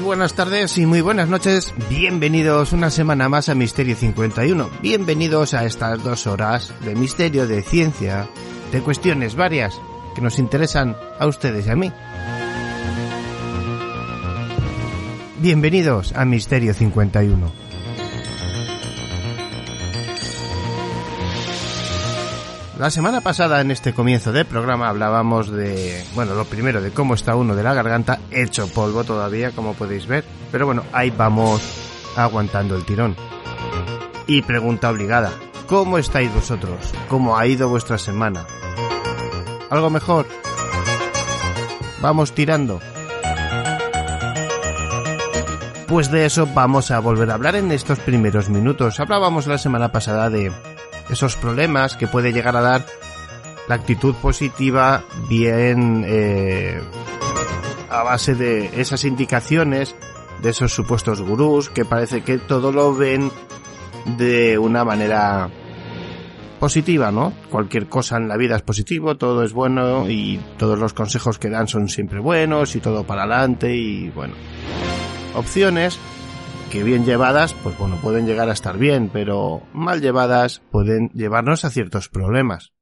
Buenas tardes y muy buenas noches. Bienvenidos una semana más a Misterio 51. Bienvenidos a estas dos horas de misterio, de ciencia, de cuestiones varias que nos interesan a ustedes y a mí. Bienvenidos a Misterio 51. La semana pasada en este comienzo del programa hablábamos de, bueno, lo primero de cómo está uno de la garganta, hecho polvo todavía, como podéis ver, pero bueno, ahí vamos aguantando el tirón. Y pregunta obligada, ¿cómo estáis vosotros? ¿Cómo ha ido vuestra semana? ¿Algo mejor? Vamos tirando. Pues de eso vamos a volver a hablar en estos primeros minutos. Hablábamos la semana pasada de esos problemas que puede llegar a dar la actitud positiva bien eh, a base de esas indicaciones de esos supuestos gurús que parece que todo lo ven de una manera positiva, ¿no? Cualquier cosa en la vida es positivo, todo es bueno y todos los consejos que dan son siempre buenos y todo para adelante y bueno. Opciones que bien llevadas, pues bueno, pueden llegar a estar bien, pero mal llevadas pueden llevarnos a ciertos problemas.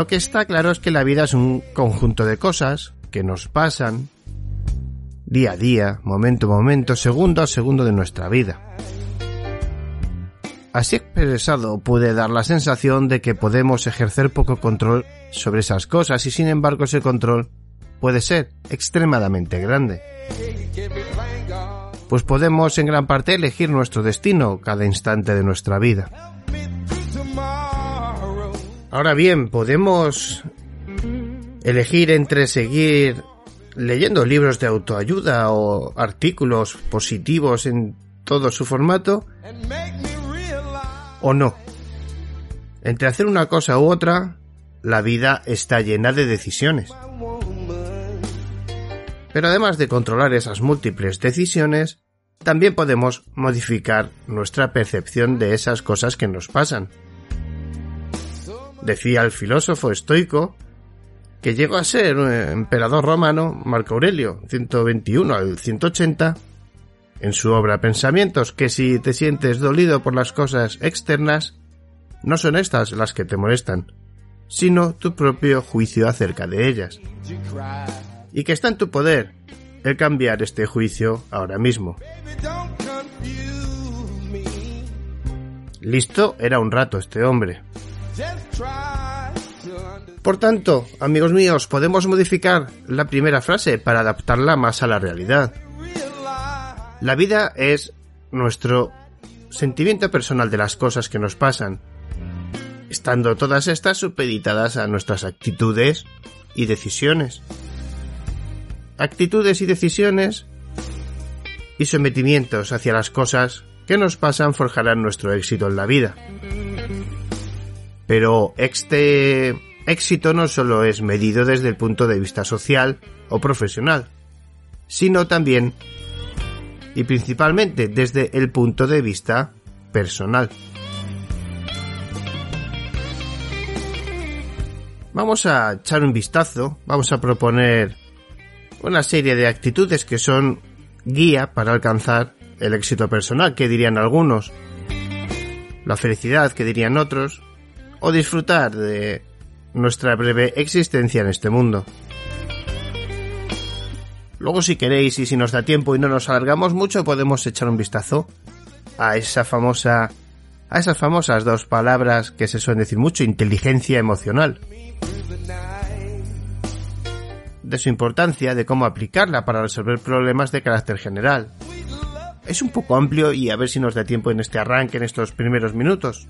Lo que está claro es que la vida es un conjunto de cosas que nos pasan día a día, momento a momento, segundo a segundo de nuestra vida. Así expresado puede dar la sensación de que podemos ejercer poco control sobre esas cosas y sin embargo ese control puede ser extremadamente grande. Pues podemos en gran parte elegir nuestro destino cada instante de nuestra vida. Ahora bien, podemos elegir entre seguir leyendo libros de autoayuda o artículos positivos en todo su formato o no. Entre hacer una cosa u otra, la vida está llena de decisiones. Pero además de controlar esas múltiples decisiones, también podemos modificar nuestra percepción de esas cosas que nos pasan. Decía el filósofo estoico que llegó a ser emperador romano Marco Aurelio, 121 al 180, en su obra Pensamientos, que si te sientes dolido por las cosas externas, no son estas las que te molestan, sino tu propio juicio acerca de ellas. Y que está en tu poder el cambiar este juicio ahora mismo. Listo era un rato este hombre. Por tanto, amigos míos, podemos modificar la primera frase para adaptarla más a la realidad. La vida es nuestro sentimiento personal de las cosas que nos pasan, estando todas estas supeditadas a nuestras actitudes y decisiones. Actitudes y decisiones y sometimientos hacia las cosas que nos pasan forjarán nuestro éxito en la vida. Pero este éxito no solo es medido desde el punto de vista social o profesional, sino también y principalmente desde el punto de vista personal. Vamos a echar un vistazo, vamos a proponer una serie de actitudes que son guía para alcanzar el éxito personal, que dirían algunos, la felicidad, que dirían otros, o disfrutar de nuestra breve existencia en este mundo. Luego si queréis y si nos da tiempo y no nos alargamos mucho podemos echar un vistazo a esa famosa a esas famosas dos palabras que se suelen decir mucho, inteligencia emocional. De su importancia, de cómo aplicarla para resolver problemas de carácter general. Es un poco amplio y a ver si nos da tiempo en este arranque, en estos primeros minutos.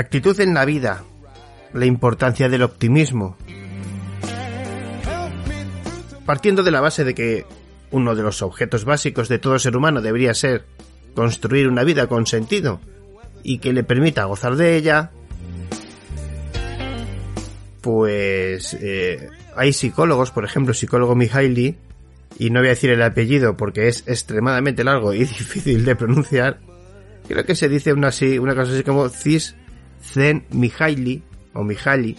Actitud en la vida. La importancia del optimismo. Partiendo de la base de que uno de los objetos básicos de todo ser humano debería ser construir una vida con sentido y que le permita gozar de ella, pues eh, hay psicólogos, por ejemplo, psicólogo Mihaly, y no voy a decir el apellido porque es extremadamente largo y difícil de pronunciar, creo que se dice una, así, una cosa así como Cis Zen Mihaly o Mihaly.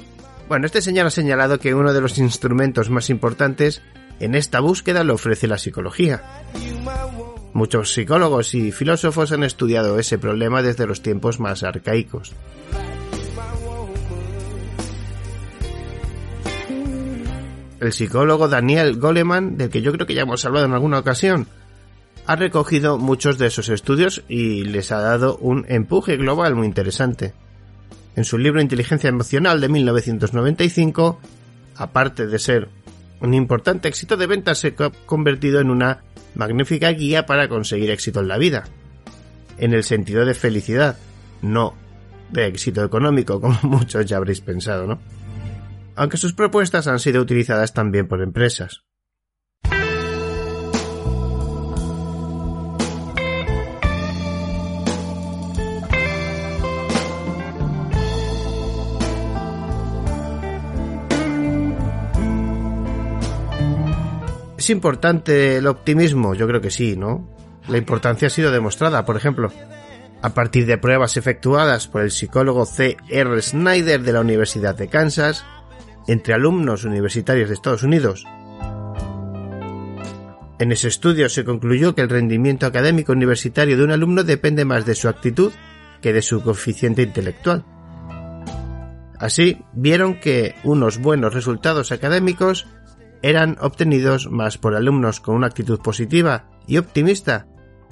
Bueno, este señor ha señalado que uno de los instrumentos más importantes en esta búsqueda lo ofrece la psicología. Muchos psicólogos y filósofos han estudiado ese problema desde los tiempos más arcaicos. El psicólogo Daniel Goleman, del que yo creo que ya hemos hablado en alguna ocasión, ha recogido muchos de esos estudios y les ha dado un empuje global muy interesante. En su libro Inteligencia Emocional de 1995, aparte de ser un importante éxito de ventas, se ha convertido en una magnífica guía para conseguir éxito en la vida. En el sentido de felicidad, no de éxito económico, como muchos ya habréis pensado, ¿no? Aunque sus propuestas han sido utilizadas también por empresas. Importante el optimismo? Yo creo que sí, ¿no? La importancia ha sido demostrada, por ejemplo, a partir de pruebas efectuadas por el psicólogo C. R. Snyder de la Universidad de Kansas entre alumnos universitarios de Estados Unidos. En ese estudio se concluyó que el rendimiento académico universitario de un alumno depende más de su actitud que de su coeficiente intelectual. Así, vieron que unos buenos resultados académicos eran obtenidos más por alumnos con una actitud positiva y optimista,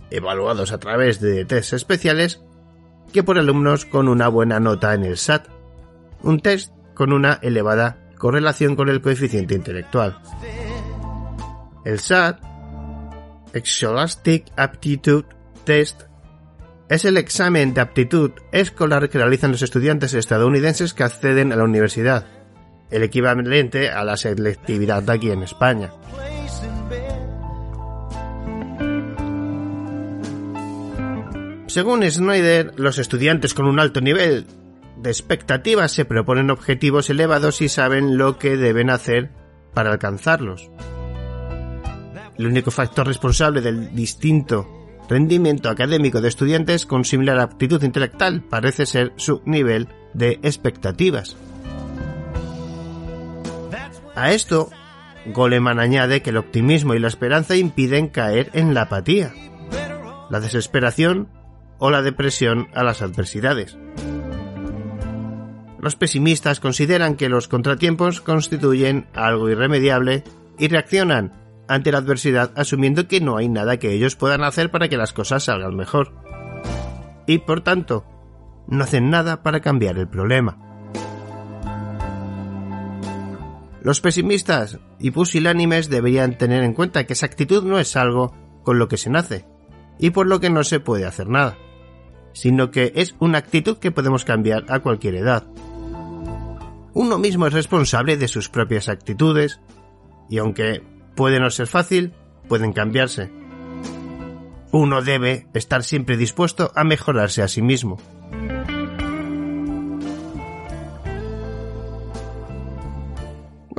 evaluados a través de tests especiales, que por alumnos con una buena nota en el SAT, un test con una elevada correlación con el coeficiente intelectual. El SAT, Scholastic Aptitude Test, es el examen de aptitud escolar que realizan los estudiantes estadounidenses que acceden a la universidad el equivalente a la selectividad de aquí en España. Según Snyder, los estudiantes con un alto nivel de expectativas se proponen objetivos elevados y saben lo que deben hacer para alcanzarlos. El único factor responsable del distinto rendimiento académico de estudiantes con similar aptitud intelectual parece ser su nivel de expectativas. A esto, Goleman añade que el optimismo y la esperanza impiden caer en la apatía, la desesperación o la depresión a las adversidades. Los pesimistas consideran que los contratiempos constituyen algo irremediable y reaccionan ante la adversidad asumiendo que no hay nada que ellos puedan hacer para que las cosas salgan mejor. Y por tanto, no hacen nada para cambiar el problema. Los pesimistas y pusilánimes deberían tener en cuenta que esa actitud no es algo con lo que se nace y por lo que no se puede hacer nada, sino que es una actitud que podemos cambiar a cualquier edad. Uno mismo es responsable de sus propias actitudes y aunque puede no ser fácil, pueden cambiarse. Uno debe estar siempre dispuesto a mejorarse a sí mismo.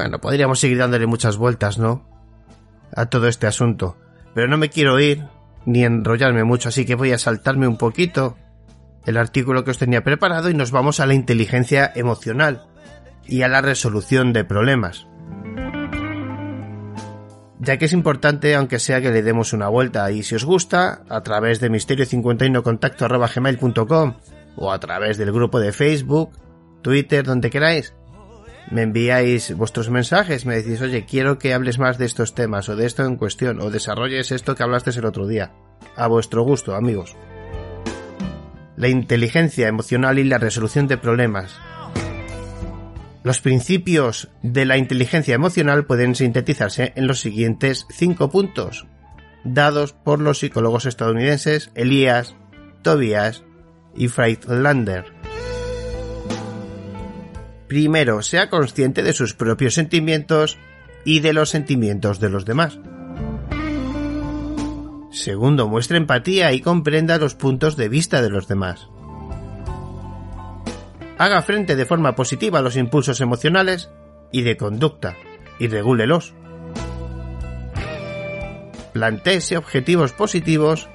Bueno, podríamos seguir dándole muchas vueltas, ¿no? A todo este asunto. Pero no me quiero ir ni enrollarme mucho, así que voy a saltarme un poquito el artículo que os tenía preparado y nos vamos a la inteligencia emocional y a la resolución de problemas. Ya que es importante, aunque sea que le demos una vuelta, y si os gusta, a través de misterio51contacto.gmail.com o a través del grupo de Facebook, Twitter, donde queráis, me enviáis vuestros mensajes, me decís, oye, quiero que hables más de estos temas o de esto en cuestión, o desarrolles esto que hablaste el otro día. A vuestro gusto, amigos. La inteligencia emocional y la resolución de problemas. Los principios de la inteligencia emocional pueden sintetizarse en los siguientes cinco puntos, dados por los psicólogos estadounidenses Elias, Tobias y Freitlander. Primero, sea consciente de sus propios sentimientos y de los sentimientos de los demás. Segundo, muestre empatía y comprenda los puntos de vista de los demás. Haga frente de forma positiva a los impulsos emocionales y de conducta y regúlelos. Plantéese objetivos positivos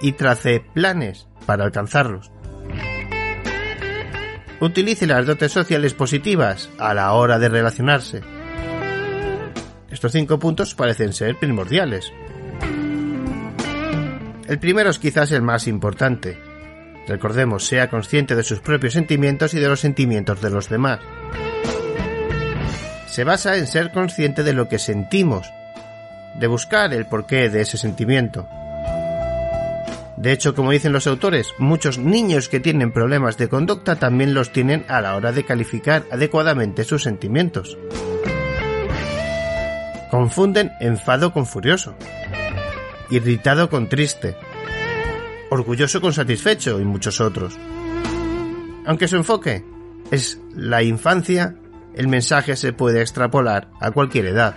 y trace planes para alcanzarlos. Utilice las dotes sociales positivas a la hora de relacionarse. Estos cinco puntos parecen ser primordiales. El primero es quizás el más importante. Recordemos, sea consciente de sus propios sentimientos y de los sentimientos de los demás. Se basa en ser consciente de lo que sentimos, de buscar el porqué de ese sentimiento. De hecho, como dicen los autores, muchos niños que tienen problemas de conducta también los tienen a la hora de calificar adecuadamente sus sentimientos. Confunden enfado con furioso, irritado con triste, orgulloso con satisfecho y muchos otros. Aunque su enfoque es la infancia, el mensaje se puede extrapolar a cualquier edad.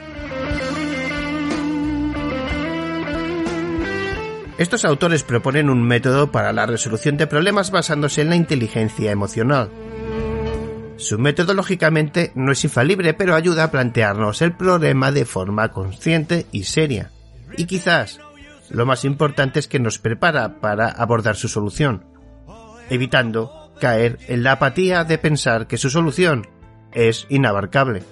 Estos autores proponen un método para la resolución de problemas basándose en la inteligencia emocional. Su método lógicamente no es infalible, pero ayuda a plantearnos el problema de forma consciente y seria. Y quizás lo más importante es que nos prepara para abordar su solución, evitando caer en la apatía de pensar que su solución es inabarcable.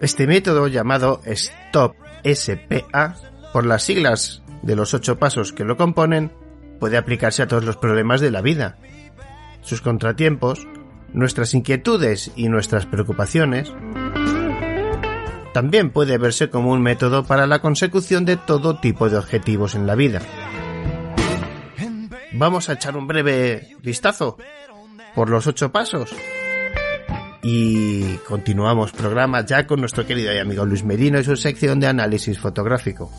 Este método llamado STOP SPA, por las siglas de los ocho pasos que lo componen, puede aplicarse a todos los problemas de la vida. Sus contratiempos, nuestras inquietudes y nuestras preocupaciones, también puede verse como un método para la consecución de todo tipo de objetivos en la vida. Vamos a echar un breve vistazo por los ocho pasos y continuamos programa ya con nuestro querido y amigo Luis Merino y su sección de análisis fotográfico.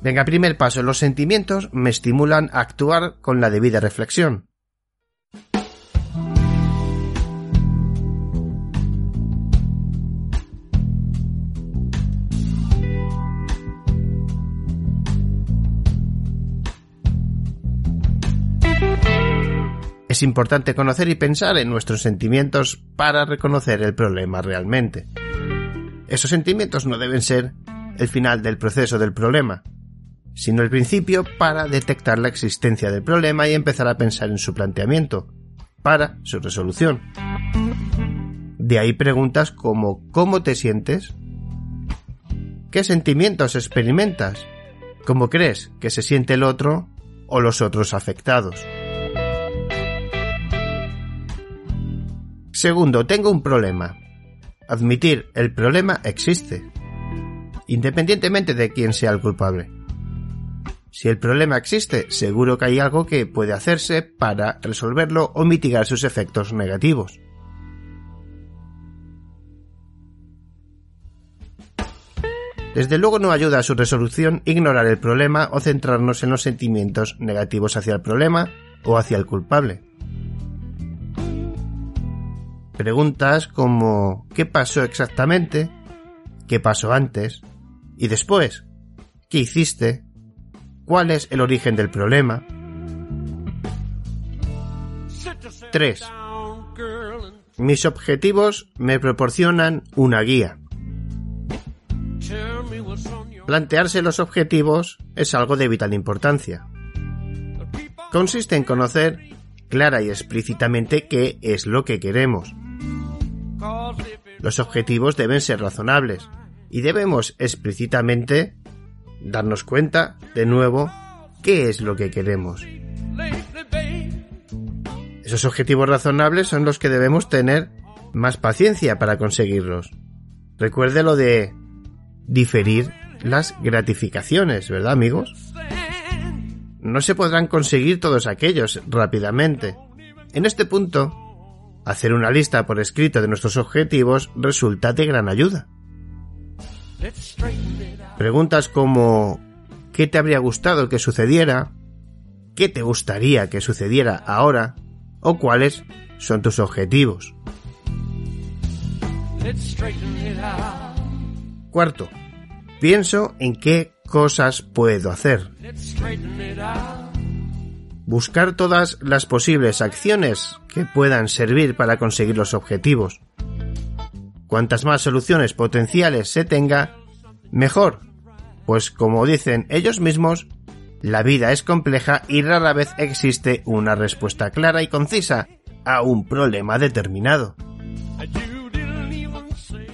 Venga, primer paso, los sentimientos me estimulan a actuar con la debida reflexión. Es importante conocer y pensar en nuestros sentimientos para reconocer el problema realmente. Esos sentimientos no deben ser el final del proceso del problema, sino el principio para detectar la existencia del problema y empezar a pensar en su planteamiento, para su resolución. De ahí preguntas como ¿cómo te sientes? ¿Qué sentimientos experimentas? ¿Cómo crees que se siente el otro o los otros afectados? Segundo, tengo un problema. Admitir el problema existe, independientemente de quién sea el culpable. Si el problema existe, seguro que hay algo que puede hacerse para resolverlo o mitigar sus efectos negativos. Desde luego no ayuda a su resolución ignorar el problema o centrarnos en los sentimientos negativos hacia el problema o hacia el culpable. Preguntas como ¿qué pasó exactamente? ¿Qué pasó antes? ¿Y después? ¿Qué hiciste? ¿Cuál es el origen del problema? 3. Mis objetivos me proporcionan una guía. Plantearse los objetivos es algo de vital importancia. Consiste en conocer clara y explícitamente qué es lo que queremos. Los objetivos deben ser razonables y debemos explícitamente darnos cuenta, de nuevo, qué es lo que queremos. Esos objetivos razonables son los que debemos tener más paciencia para conseguirlos. Recuerde lo de diferir las gratificaciones, ¿verdad amigos? No se podrán conseguir todos aquellos rápidamente. En este punto, hacer una lista por escrito de nuestros objetivos resulta de gran ayuda. Preguntas como ¿qué te habría gustado que sucediera? ¿Qué te gustaría que sucediera ahora? ¿O cuáles son tus objetivos? Cuarto, pienso en qué cosas puedo hacer. Buscar todas las posibles acciones que puedan servir para conseguir los objetivos. Cuantas más soluciones potenciales se tenga, mejor, pues como dicen ellos mismos, la vida es compleja y rara vez existe una respuesta clara y concisa a un problema determinado.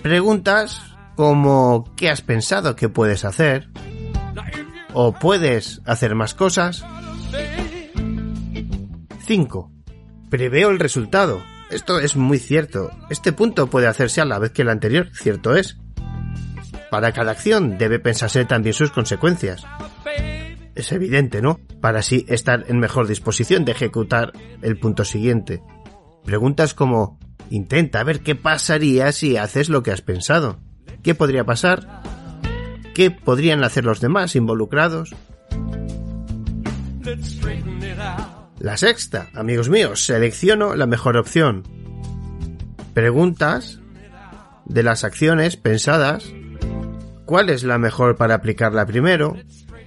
Preguntas como ¿qué has pensado que puedes hacer? ¿O puedes hacer más cosas? 5. Preveo el resultado. Esto es muy cierto. Este punto puede hacerse a la vez que el anterior, cierto es. Para cada acción debe pensarse también sus consecuencias. Es evidente, ¿no? Para así estar en mejor disposición de ejecutar el punto siguiente. Preguntas como Intenta ver qué pasaría si haces lo que has pensado. ¿Qué podría pasar? ¿Qué podrían hacer los demás involucrados? La sexta, amigos míos, selecciono la mejor opción. Preguntas de las acciones pensadas. ¿Cuál es la mejor para aplicarla primero?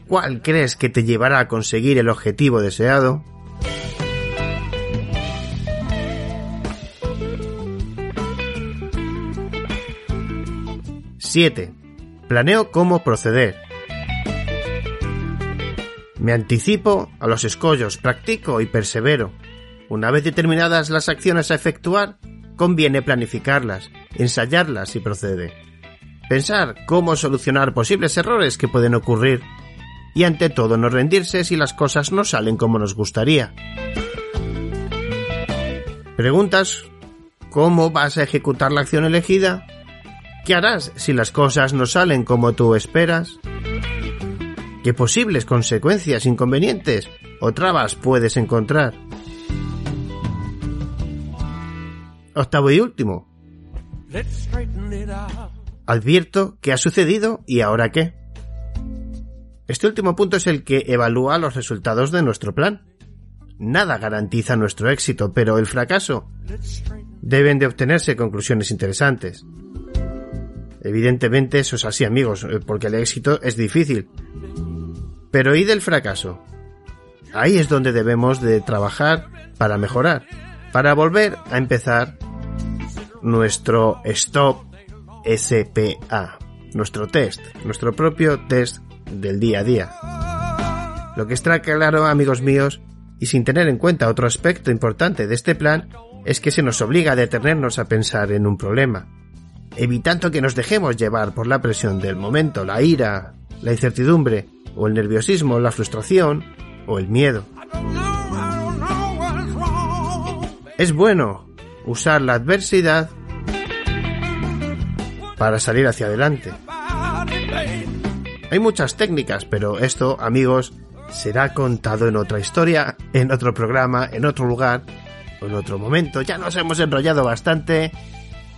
¿Cuál crees que te llevará a conseguir el objetivo deseado? 7. Planeo cómo proceder. Me anticipo a los escollos, practico y persevero. Una vez determinadas las acciones a efectuar, conviene planificarlas, ensayarlas y procede. Pensar cómo solucionar posibles errores que pueden ocurrir y ante todo no rendirse si las cosas no salen como nos gustaría. Preguntas ¿Cómo vas a ejecutar la acción elegida? ¿Qué harás si las cosas no salen como tú esperas? ¿Qué posibles consecuencias, inconvenientes o trabas puedes encontrar? Octavo y último. Advierto qué ha sucedido y ahora qué. Este último punto es el que evalúa los resultados de nuestro plan. Nada garantiza nuestro éxito, pero el fracaso deben de obtenerse conclusiones interesantes. Evidentemente eso es así, amigos, eh, porque el éxito es difícil. Pero ¿y del fracaso? Ahí es donde debemos de trabajar para mejorar, para volver a empezar nuestro Stop SPA, nuestro test, nuestro propio test del día a día. Lo que está claro, amigos míos, y sin tener en cuenta otro aspecto importante de este plan, es que se nos obliga a detenernos a pensar en un problema, evitando que nos dejemos llevar por la presión del momento, la ira, la incertidumbre, o el nerviosismo, la frustración, o el miedo. Es bueno usar la adversidad para salir hacia adelante. Hay muchas técnicas, pero esto, amigos, será contado en otra historia, en otro programa, en otro lugar, o en otro momento. Ya nos hemos enrollado bastante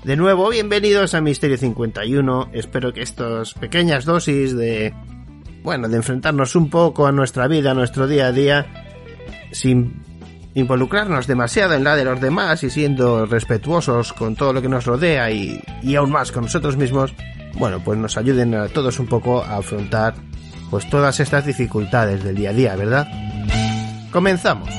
de nuevo, bienvenidos a Misterio 51. Espero que estas pequeñas dosis de, bueno, de enfrentarnos un poco a nuestra vida, a nuestro día a día, sin involucrarnos demasiado en la de los demás y siendo respetuosos con todo lo que nos rodea y, y aún más con nosotros mismos, bueno, pues nos ayuden a todos un poco a afrontar pues todas estas dificultades del día a día, ¿verdad? Comenzamos.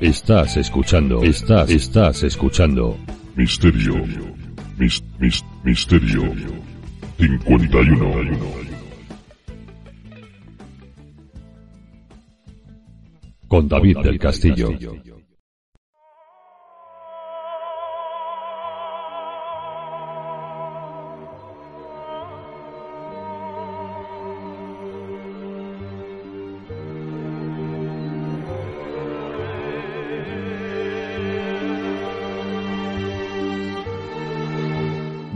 Estás escuchando, estás, estás escuchando. Misterio. Mis, mis, misterio. 51. Con David del Castillo.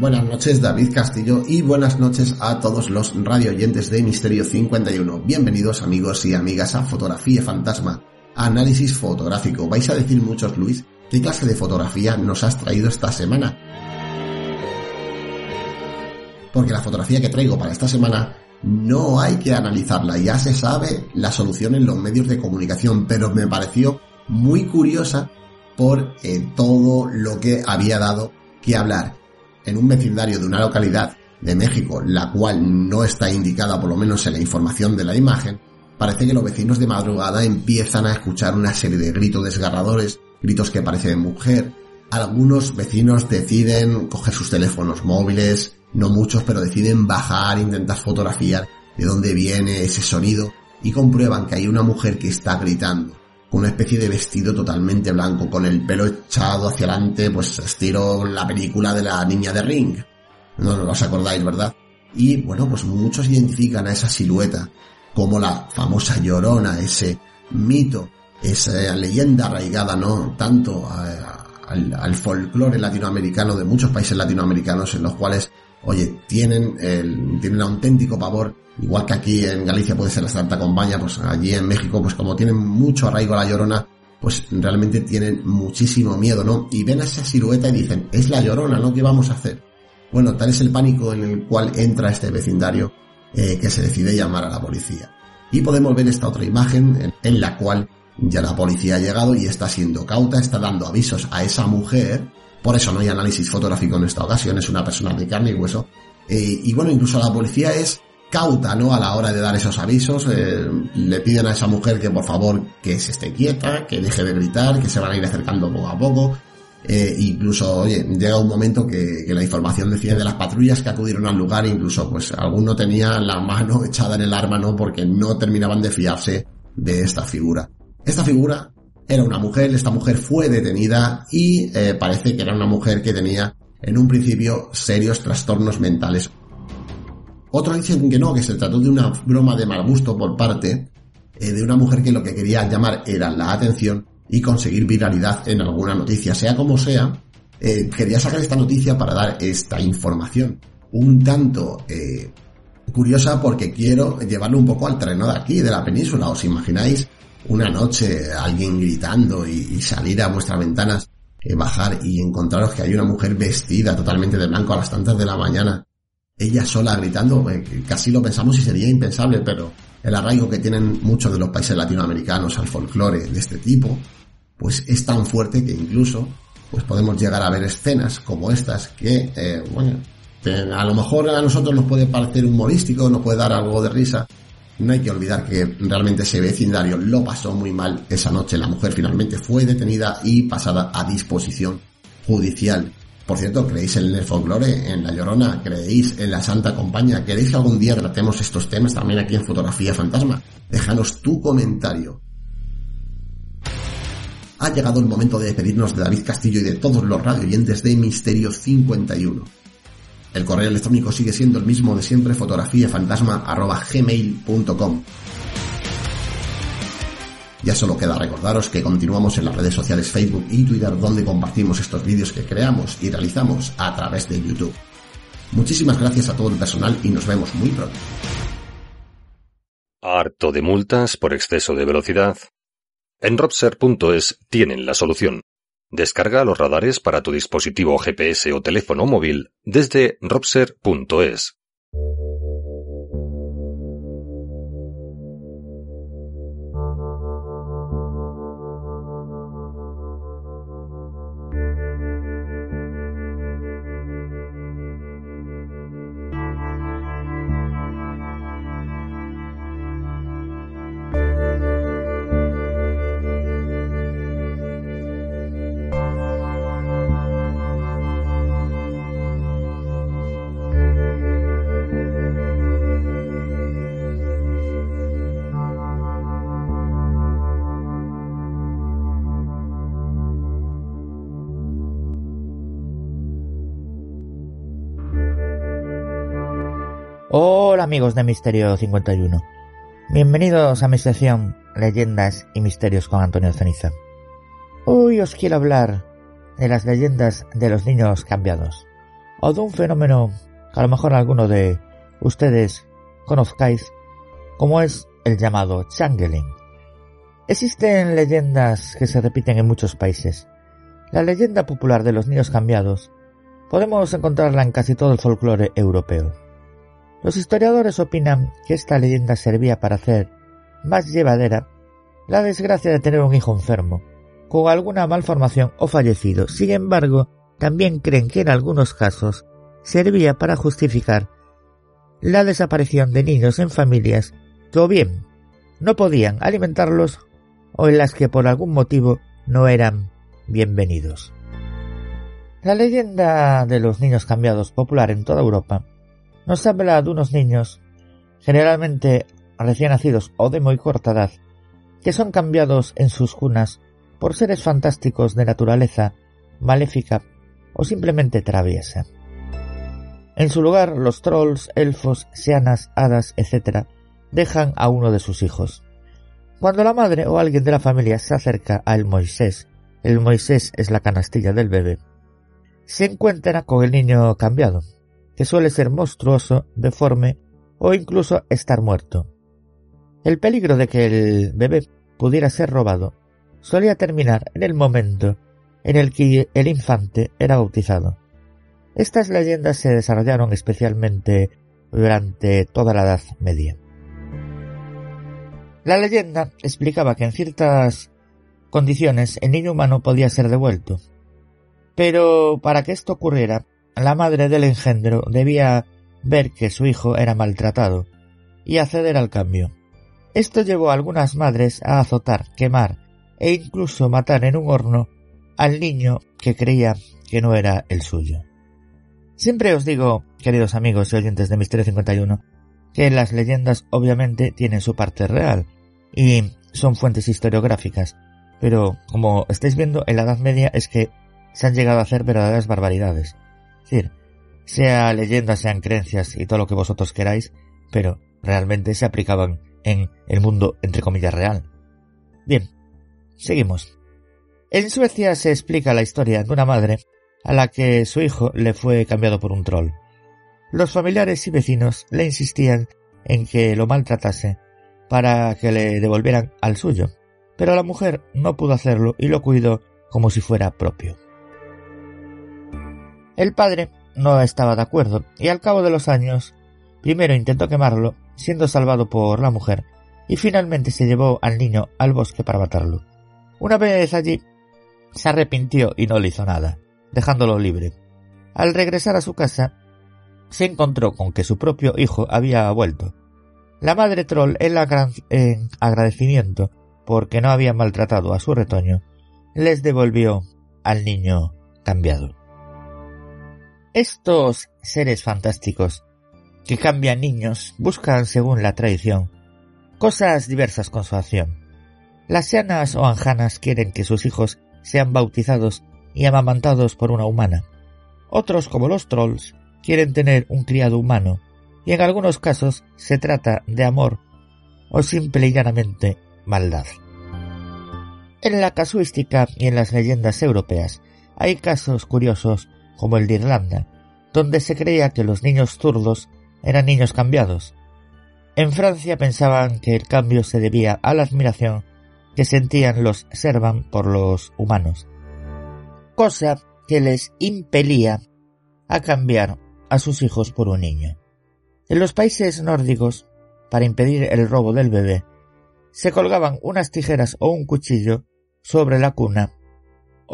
Buenas noches David Castillo y buenas noches a todos los radio oyentes de Misterio 51. Bienvenidos amigos y amigas a Fotografía Fantasma, análisis fotográfico. Vais a decir muchos Luis, ¿qué clase de fotografía nos has traído esta semana? Porque la fotografía que traigo para esta semana no hay que analizarla, ya se sabe la solución en los medios de comunicación, pero me pareció muy curiosa por eh, todo lo que había dado que hablar en un vecindario de una localidad de México, la cual no está indicada por lo menos en la información de la imagen, parece que los vecinos de madrugada empiezan a escuchar una serie de gritos desgarradores, gritos que parecen mujer. Algunos vecinos deciden coger sus teléfonos móviles, no muchos, pero deciden bajar, intentar fotografiar de dónde viene ese sonido y comprueban que hay una mujer que está gritando con una especie de vestido totalmente blanco, con el pelo echado hacia adelante, pues estilo la película de la niña de Ring. No, no os acordáis, ¿verdad? Y bueno, pues muchos identifican a esa silueta como la famosa llorona, ese mito, esa leyenda arraigada, ¿no? Tanto al, al folclore latinoamericano de muchos países latinoamericanos en los cuales, oye, tienen el, tienen auténtico pavor Igual que aquí en Galicia puede ser la Santa Compaña, pues allí en México, pues como tienen mucho arraigo a la llorona, pues realmente tienen muchísimo miedo, ¿no? Y ven a esa silueta y dicen, es la llorona, ¿no? ¿Qué vamos a hacer? Bueno, tal es el pánico en el cual entra este vecindario eh, que se decide llamar a la policía. Y podemos ver esta otra imagen en, en la cual ya la policía ha llegado y está siendo cauta, está dando avisos a esa mujer. Por eso no hay análisis fotográfico en esta ocasión, es una persona de carne y hueso. Eh, y bueno, incluso la policía es cauta, ¿no? A la hora de dar esos avisos, eh, le piden a esa mujer que por favor que se esté quieta, que deje de gritar, que se van a ir acercando poco a poco. Eh, incluso, oye, llega un momento que, la información decía de las patrullas que acudieron al lugar, incluso pues alguno tenía la mano echada en el arma, ¿no? Porque no terminaban de fiarse de esta figura. Esta figura era una mujer, esta mujer fue detenida y eh, parece que era una mujer que tenía en un principio serios trastornos mentales otros dicen que no, que se trató de una broma de mal gusto por parte eh, de una mujer que lo que quería llamar era la atención y conseguir viralidad en alguna noticia. Sea como sea, eh, quería sacar esta noticia para dar esta información. Un tanto curiosa porque quiero llevarlo un poco al terreno de aquí, de la península. ¿Os imagináis una noche alguien gritando y, salir a vuestras ventanas, bajar y encontraros que hay una mujer vestida totalmente de blanco a las tantas de la mañana ella sola gritando, eh, casi lo pensamos y sería impensable, pero el arraigo que tienen muchos de los países latinoamericanos al folclore de este tipo, pues es tan fuerte que incluso pues podemos llegar a ver escenas como estas que, eh, bueno, a lo mejor a nosotros nos puede parecer humorístico, nos puede dar algo de risa. No hay que olvidar que realmente ese vecindario lo pasó muy mal esa noche. La mujer finalmente fue detenida y pasada a disposición judicial. Por cierto, ¿creéis en el folclore, en La Llorona? ¿Creéis en la Santa Compañía? ¿Queréis que algún día tratemos estos temas también aquí en Fotografía Fantasma? Déjanos tu comentario. Ha llegado el momento de despedirnos de David Castillo y de todos los radioyentes de Misterio 51. El correo electrónico sigue siendo el mismo de siempre, fotografiafantasma.gmail.com. Ya solo queda recordaros que continuamos en las redes sociales Facebook y Twitter donde compartimos estos vídeos que creamos y realizamos a través de YouTube. Muchísimas gracias a todo el personal y nos vemos muy pronto. ¿Harto de multas por exceso de velocidad? En Robser.es tienen la solución. Descarga los radares para tu dispositivo GPS o teléfono móvil desde Robser.es. Hola amigos de Misterio 51. Bienvenidos a mi sección Leyendas y Misterios con Antonio Ceniza. Hoy os quiero hablar de las leyendas de los niños cambiados, o de un fenómeno que a lo mejor alguno de ustedes conozcáis, como es el llamado changeling. Existen leyendas que se repiten en muchos países. La leyenda popular de los niños cambiados podemos encontrarla en casi todo el folclore europeo. Los historiadores opinan que esta leyenda servía para hacer más llevadera la desgracia de tener un hijo enfermo, con alguna malformación o fallecido. Sin embargo, también creen que en algunos casos servía para justificar la desaparición de niños en familias que o bien no podían alimentarlos o en las que por algún motivo no eran bienvenidos. La leyenda de los niños cambiados popular en toda Europa nos habla de unos niños, generalmente recién nacidos o de muy corta edad, que son cambiados en sus cunas por seres fantásticos de naturaleza maléfica o simplemente traviesa. En su lugar, los trolls, elfos, seanas, hadas, etc., dejan a uno de sus hijos. Cuando la madre o alguien de la familia se acerca al Moisés, el Moisés es la canastilla del bebé, se encuentra con el niño cambiado, que suele ser monstruoso, deforme o incluso estar muerto. El peligro de que el bebé pudiera ser robado solía terminar en el momento en el que el infante era bautizado. Estas leyendas se desarrollaron especialmente durante toda la Edad Media. La leyenda explicaba que en ciertas condiciones el niño humano podía ser devuelto. Pero para que esto ocurriera, la madre del engendro debía ver que su hijo era maltratado y acceder al cambio. Esto llevó a algunas madres a azotar, quemar e incluso matar en un horno al niño que creía que no era el suyo. Siempre os digo, queridos amigos y oyentes de Misterio 51, que las leyendas obviamente tienen su parte real y son fuentes historiográficas, pero como estáis viendo en la Edad Media es que se han llegado a hacer verdaderas barbaridades. Es decir, sea leyendas, sean creencias y todo lo que vosotros queráis, pero realmente se aplicaban en el mundo entre comillas real. Bien, seguimos. En Suecia se explica la historia de una madre a la que su hijo le fue cambiado por un troll. Los familiares y vecinos le insistían en que lo maltratase para que le devolvieran al suyo, pero la mujer no pudo hacerlo y lo cuidó como si fuera propio. El padre no estaba de acuerdo y al cabo de los años primero intentó quemarlo, siendo salvado por la mujer, y finalmente se llevó al niño al bosque para matarlo. Una vez allí, se arrepintió y no le hizo nada, dejándolo libre. Al regresar a su casa, se encontró con que su propio hijo había vuelto. La madre troll, en, agradecimiento porque no había maltratado a su retoño, les devolvió al niño cambiado. Estos seres fantásticos que cambian niños buscan, según la tradición, cosas diversas con su acción. Las seanas o anjanas quieren que sus hijos sean bautizados y amamantados por una humana. Otros, como los trolls, quieren tener un criado humano, y en algunos casos se trata de amor o simple y llanamente maldad. En la casuística y en las leyendas europeas hay casos curiosos como el de Irlanda, donde se creía que los niños zurdos eran niños cambiados. En Francia pensaban que el cambio se debía a la admiración que sentían los Servan por los humanos, cosa que les impelía a cambiar a sus hijos por un niño. En los países nórdicos, para impedir el robo del bebé, se colgaban unas tijeras o un cuchillo sobre la cuna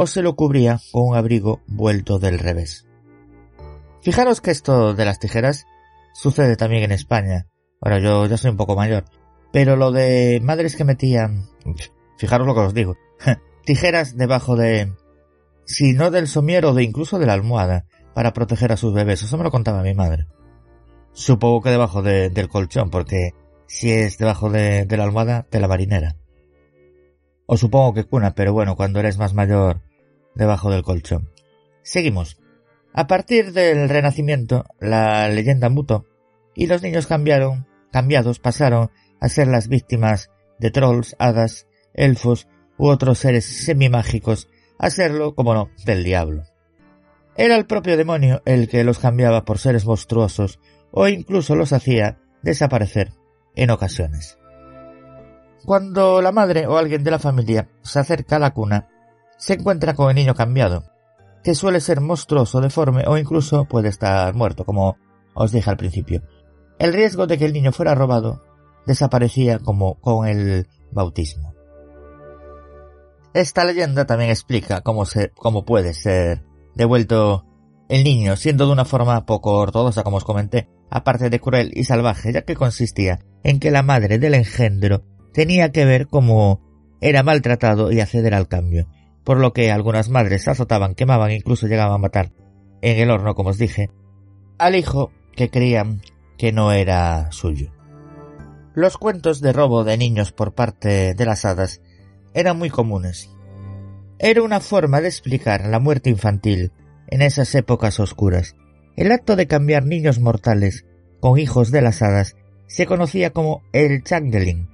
o se lo cubría con un abrigo vuelto del revés. Fijaros que esto de las tijeras sucede también en España. Bueno, yo ya soy un poco mayor. Pero lo de madres que metían... Fijaros lo que os digo. tijeras debajo de... Si no del somiero o de incluso de la almohada. Para proteger a sus bebés. Eso me lo contaba mi madre. Supongo que debajo del colchón, porque si es debajo de, de la almohada, de la marinera. O supongo que cuna, pero bueno, cuando eres más mayor, debajo del colchón. Seguimos. A partir del Renacimiento, la leyenda mutó y los niños cambiaron, cambiados pasaron a ser las víctimas de trolls, hadas, elfos u otros seres semimágicos, a serlo, como no, del diablo. Era el propio demonio el que los cambiaba por seres monstruosos o incluso los hacía desaparecer en ocasiones. Cuando la madre o alguien de la familia se acerca a la cuna, se encuentra con el niño cambiado, que suele ser monstruoso, deforme o incluso puede estar muerto, como os dije al principio. El riesgo de que el niño fuera robado desaparecía como con el bautismo. Esta leyenda también explica cómo, se, cómo puede ser devuelto el niño, siendo de una forma poco ortodoxa, como os comenté, aparte de cruel y salvaje, ya que consistía en que la madre del engendro tenía que ver cómo era maltratado y acceder al cambio, por lo que algunas madres azotaban, quemaban incluso llegaban a matar en el horno, como os dije, al hijo que creían que no era suyo. Los cuentos de robo de niños por parte de las hadas eran muy comunes. Era una forma de explicar la muerte infantil en esas épocas oscuras. El acto de cambiar niños mortales con hijos de las hadas se conocía como el changeling,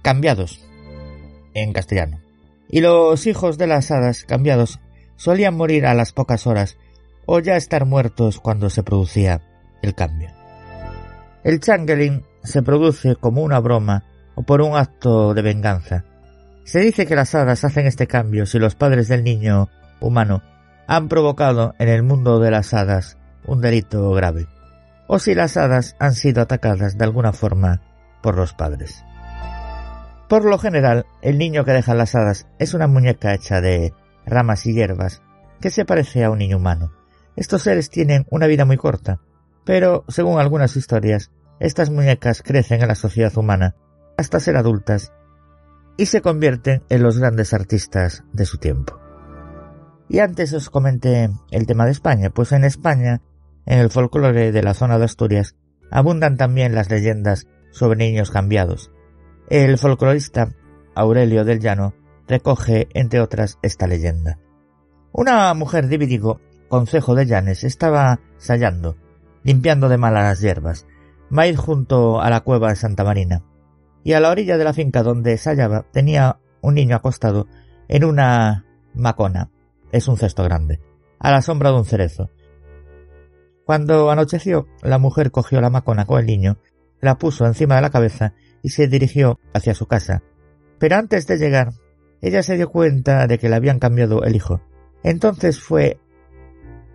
cambiados en castellano. Y los hijos de las hadas cambiados solían morir a las pocas horas o ya estar muertos cuando se producía el cambio. El changeling se produce como una broma o por un acto de venganza. Se dice que las hadas hacen este cambio si los padres del niño humano han provocado en el mundo de las hadas un delito grave, o si las hadas han sido atacadas de alguna forma por los padres. Por lo general, el niño que dejan las hadas es una muñeca hecha de ramas y hierbas que se parece a un niño humano. Estos seres tienen una vida muy corta, pero, según algunas historias, estas muñecas crecen en la sociedad humana hasta ser adultas y se convierten en los grandes artistas de su tiempo. Y antes os comenté el tema de España, pues en España, en el folclore de la zona de Asturias, abundan también las leyendas sobre niños cambiados. El folclorista Aurelio del Llano recoge, entre otras, esta leyenda. Una mujer de Vidigo, concejo de Llanes, estaba sayando, limpiando de malas hierbas, maíz junto a la cueva de Santa Marina, y a la orilla de la finca donde se hallaba tenía un niño acostado en una macona, es un cesto grande, a la sombra de un cerezo. Cuando anocheció, la mujer cogió la macona con el niño, la puso encima de la cabeza y se dirigió hacia su casa. Pero antes de llegar, ella se dio cuenta de que le habían cambiado el hijo. Entonces fue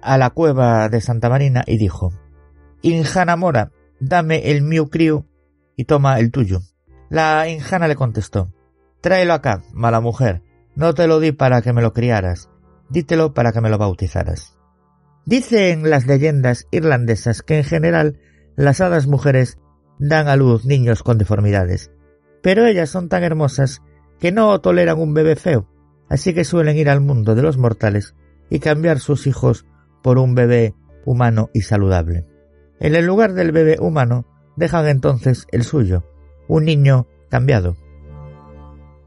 a la cueva de Santa Marina y dijo Injana Mora, dame el miu crío y toma el tuyo. La injana le contestó, tráelo acá, mala mujer, no te lo di para que me lo criaras, dítelo para que me lo bautizaras. Dicen las leyendas irlandesas que en general las hadas mujeres dan a luz niños con deformidades, pero ellas son tan hermosas que no toleran un bebé feo, así que suelen ir al mundo de los mortales y cambiar sus hijos por un bebé humano y saludable. En el lugar del bebé humano dejan entonces el suyo, un niño cambiado.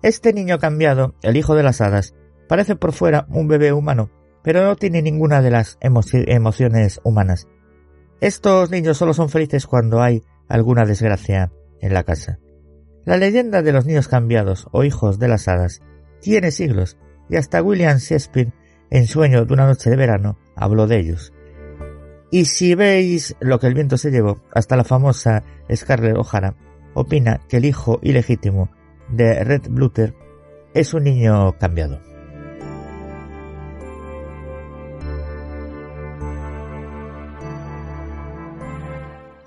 Este niño cambiado, el hijo de las hadas, parece por fuera un bebé humano, pero no tiene ninguna de las emociones humanas. Estos niños solo son felices cuando hay alguna desgracia en la casa. La leyenda de los niños cambiados o hijos de las hadas tiene siglos y hasta William Shakespeare en Sueño de una noche de verano habló de ellos. Y si veis lo que el viento se llevó, hasta la famosa Scarlett O'Hara opina que el hijo ilegítimo de Red Bluter es un niño cambiado.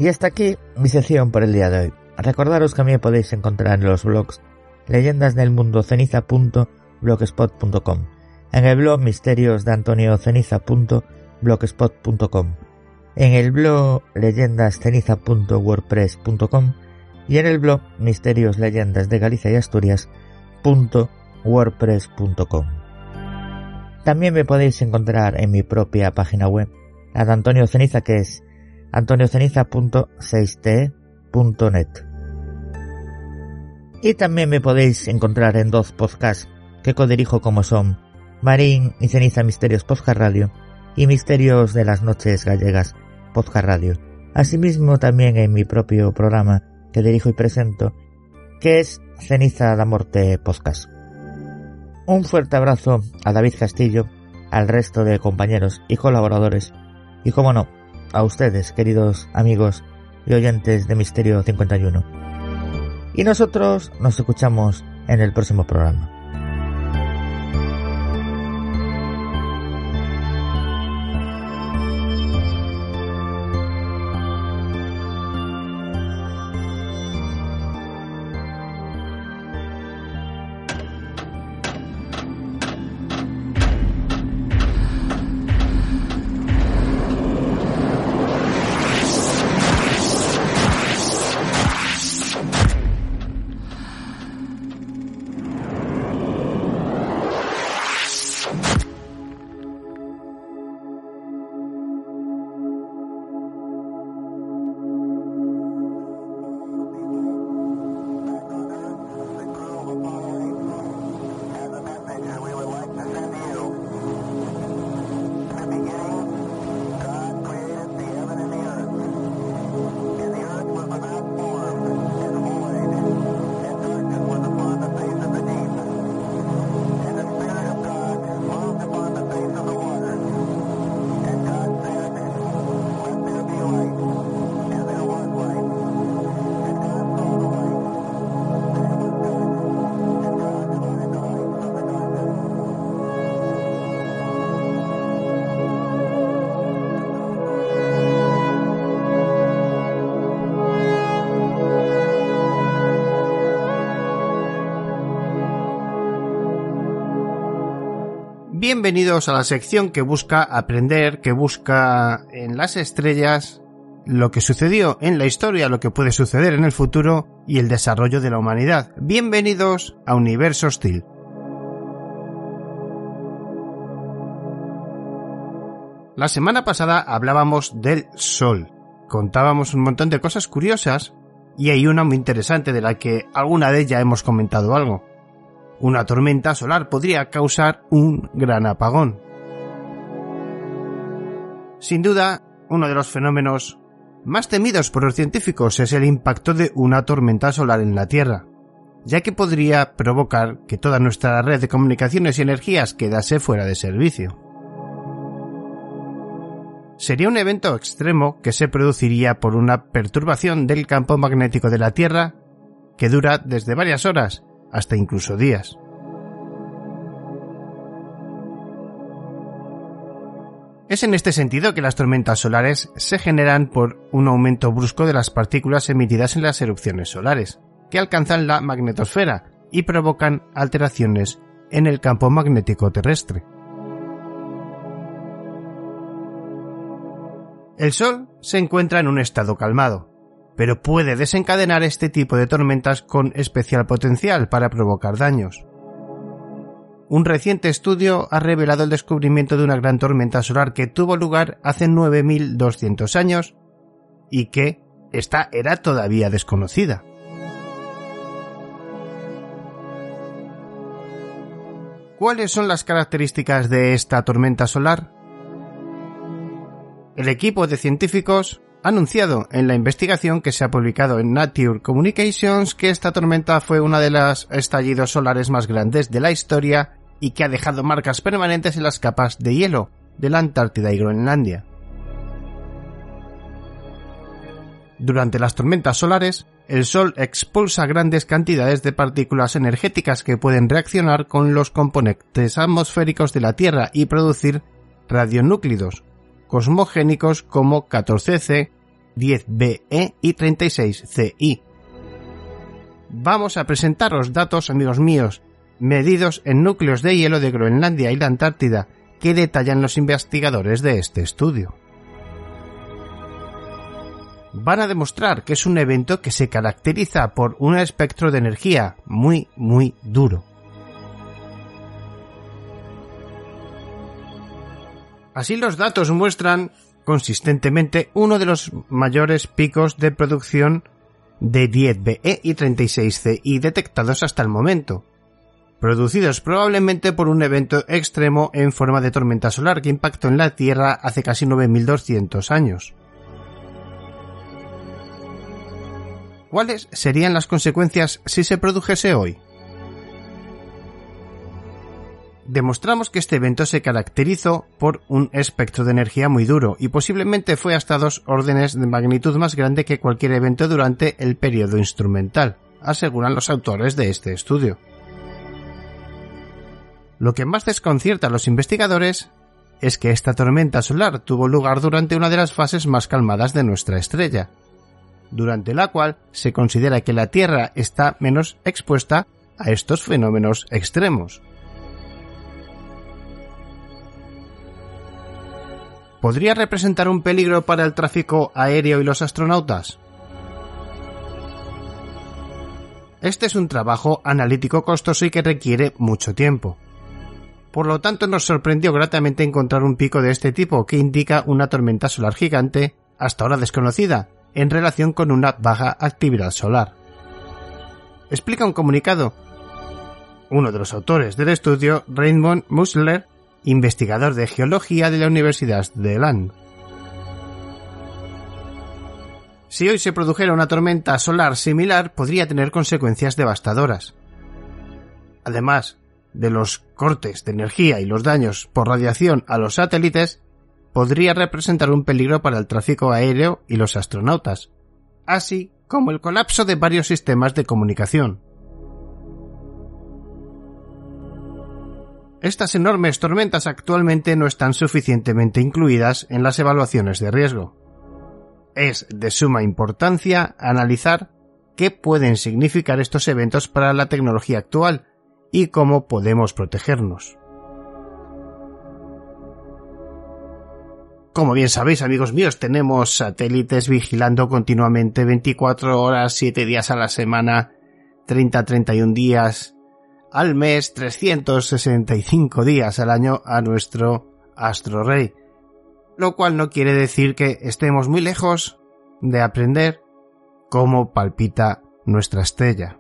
Y hasta aquí mi sección por el día de hoy. Recordaros que a mí me podéis encontrar en los blogs leyendas del mundo ceniza.blogspot.com, en el blog misterios de Antonio Ceniza.blogspot.com en el blog leyendasceniza.wordpress.com y en el blog Misterios Leyendas de Galicia y Asturias.wordpress.com. También me podéis encontrar en mi propia página web, la de Antonio Ceniza, que es antonioceniza.6te.net. Y también me podéis encontrar en dos podcasts que codirijo como son Marín y Ceniza Misterios Podcast Radio y Misterios de las Noches Gallegas Podcast Radio, asimismo también en mi propio programa que dirijo y presento, que es Ceniza la Morte Podcast. Un fuerte abrazo a David Castillo, al resto de compañeros y colaboradores, y como no, a ustedes, queridos amigos y oyentes de Misterio 51. Y nosotros nos escuchamos en el próximo programa. Bienvenidos a la sección que busca aprender, que busca en las estrellas lo que sucedió en la historia, lo que puede suceder en el futuro y el desarrollo de la humanidad. Bienvenidos a Universo Hostil. La semana pasada hablábamos del Sol. Contábamos un montón de cosas curiosas y hay una muy interesante de la que alguna de ellas hemos comentado algo una tormenta solar podría causar un gran apagón. Sin duda, uno de los fenómenos más temidos por los científicos es el impacto de una tormenta solar en la Tierra, ya que podría provocar que toda nuestra red de comunicaciones y energías quedase fuera de servicio. Sería un evento extremo que se produciría por una perturbación del campo magnético de la Tierra que dura desde varias horas hasta incluso días. Es en este sentido que las tormentas solares se generan por un aumento brusco de las partículas emitidas en las erupciones solares, que alcanzan la magnetosfera y provocan alteraciones en el campo magnético terrestre. El Sol se encuentra en un estado calmado, pero puede desencadenar este tipo de tormentas con especial potencial para provocar daños. Un reciente estudio ha revelado el descubrimiento de una gran tormenta solar que tuvo lugar hace 9.200 años y que esta era todavía desconocida. ¿Cuáles son las características de esta tormenta solar? El equipo de científicos anunciado en la investigación que se ha publicado en Nature Communications que esta tormenta fue una de los estallidos solares más grandes de la historia y que ha dejado marcas permanentes en las capas de hielo de la Antártida y Groenlandia. Durante las tormentas solares, el Sol expulsa grandes cantidades de partículas energéticas que pueden reaccionar con los componentes atmosféricos de la Tierra y producir radionúclidos, cosmogénicos como 14C, 10BE y 36CI. Vamos a presentaros datos, amigos míos, medidos en núcleos de hielo de Groenlandia y la Antártida, que detallan los investigadores de este estudio. Van a demostrar que es un evento que se caracteriza por un espectro de energía muy, muy duro. Así los datos muestran consistentemente uno de los mayores picos de producción de 10BE y 36CI detectados hasta el momento, producidos probablemente por un evento extremo en forma de tormenta solar que impactó en la Tierra hace casi 9200 años. ¿Cuáles serían las consecuencias si se produjese hoy? Demostramos que este evento se caracterizó por un espectro de energía muy duro y posiblemente fue hasta dos órdenes de magnitud más grande que cualquier evento durante el periodo instrumental, aseguran los autores de este estudio. Lo que más desconcierta a los investigadores es que esta tormenta solar tuvo lugar durante una de las fases más calmadas de nuestra estrella, durante la cual se considera que la Tierra está menos expuesta a estos fenómenos extremos. ¿Podría representar un peligro para el tráfico aéreo y los astronautas? Este es un trabajo analítico costoso y que requiere mucho tiempo. Por lo tanto, nos sorprendió gratamente encontrar un pico de este tipo que indica una tormenta solar gigante, hasta ahora desconocida, en relación con una baja actividad solar. Explica un comunicado. Uno de los autores del estudio, Raymond Musler, investigador de geología de la Universidad de Land. Si hoy se produjera una tormenta solar similar, podría tener consecuencias devastadoras. Además, de los cortes de energía y los daños por radiación a los satélites podría representar un peligro para el tráfico aéreo y los astronautas, así como el colapso de varios sistemas de comunicación. Estas enormes tormentas actualmente no están suficientemente incluidas en las evaluaciones de riesgo. Es de suma importancia analizar qué pueden significar estos eventos para la tecnología actual y cómo podemos protegernos. Como bien sabéis, amigos míos, tenemos satélites vigilando continuamente 24 horas, 7 días a la semana, 30-31 días al mes, 365 días al año a nuestro astro rey. Lo cual no quiere decir que estemos muy lejos de aprender cómo palpita nuestra estrella.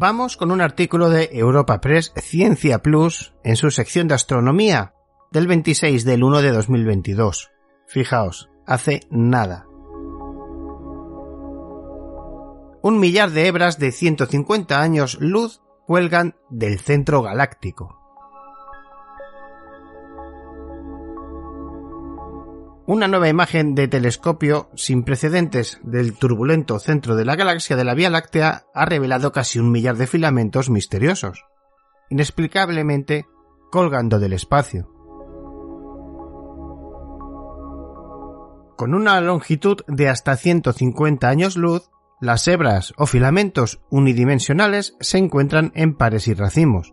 Vamos con un artículo de Europa Press Ciencia Plus en su sección de astronomía del 26 del 1 de 2022. Fijaos, hace nada. Un millar de hebras de 150 años luz cuelgan del centro galáctico. Una nueva imagen de telescopio sin precedentes del turbulento centro de la galaxia de la Vía Láctea ha revelado casi un millar de filamentos misteriosos, inexplicablemente colgando del espacio. Con una longitud de hasta 150 años luz, las hebras o filamentos unidimensionales se encuentran en pares y racimos,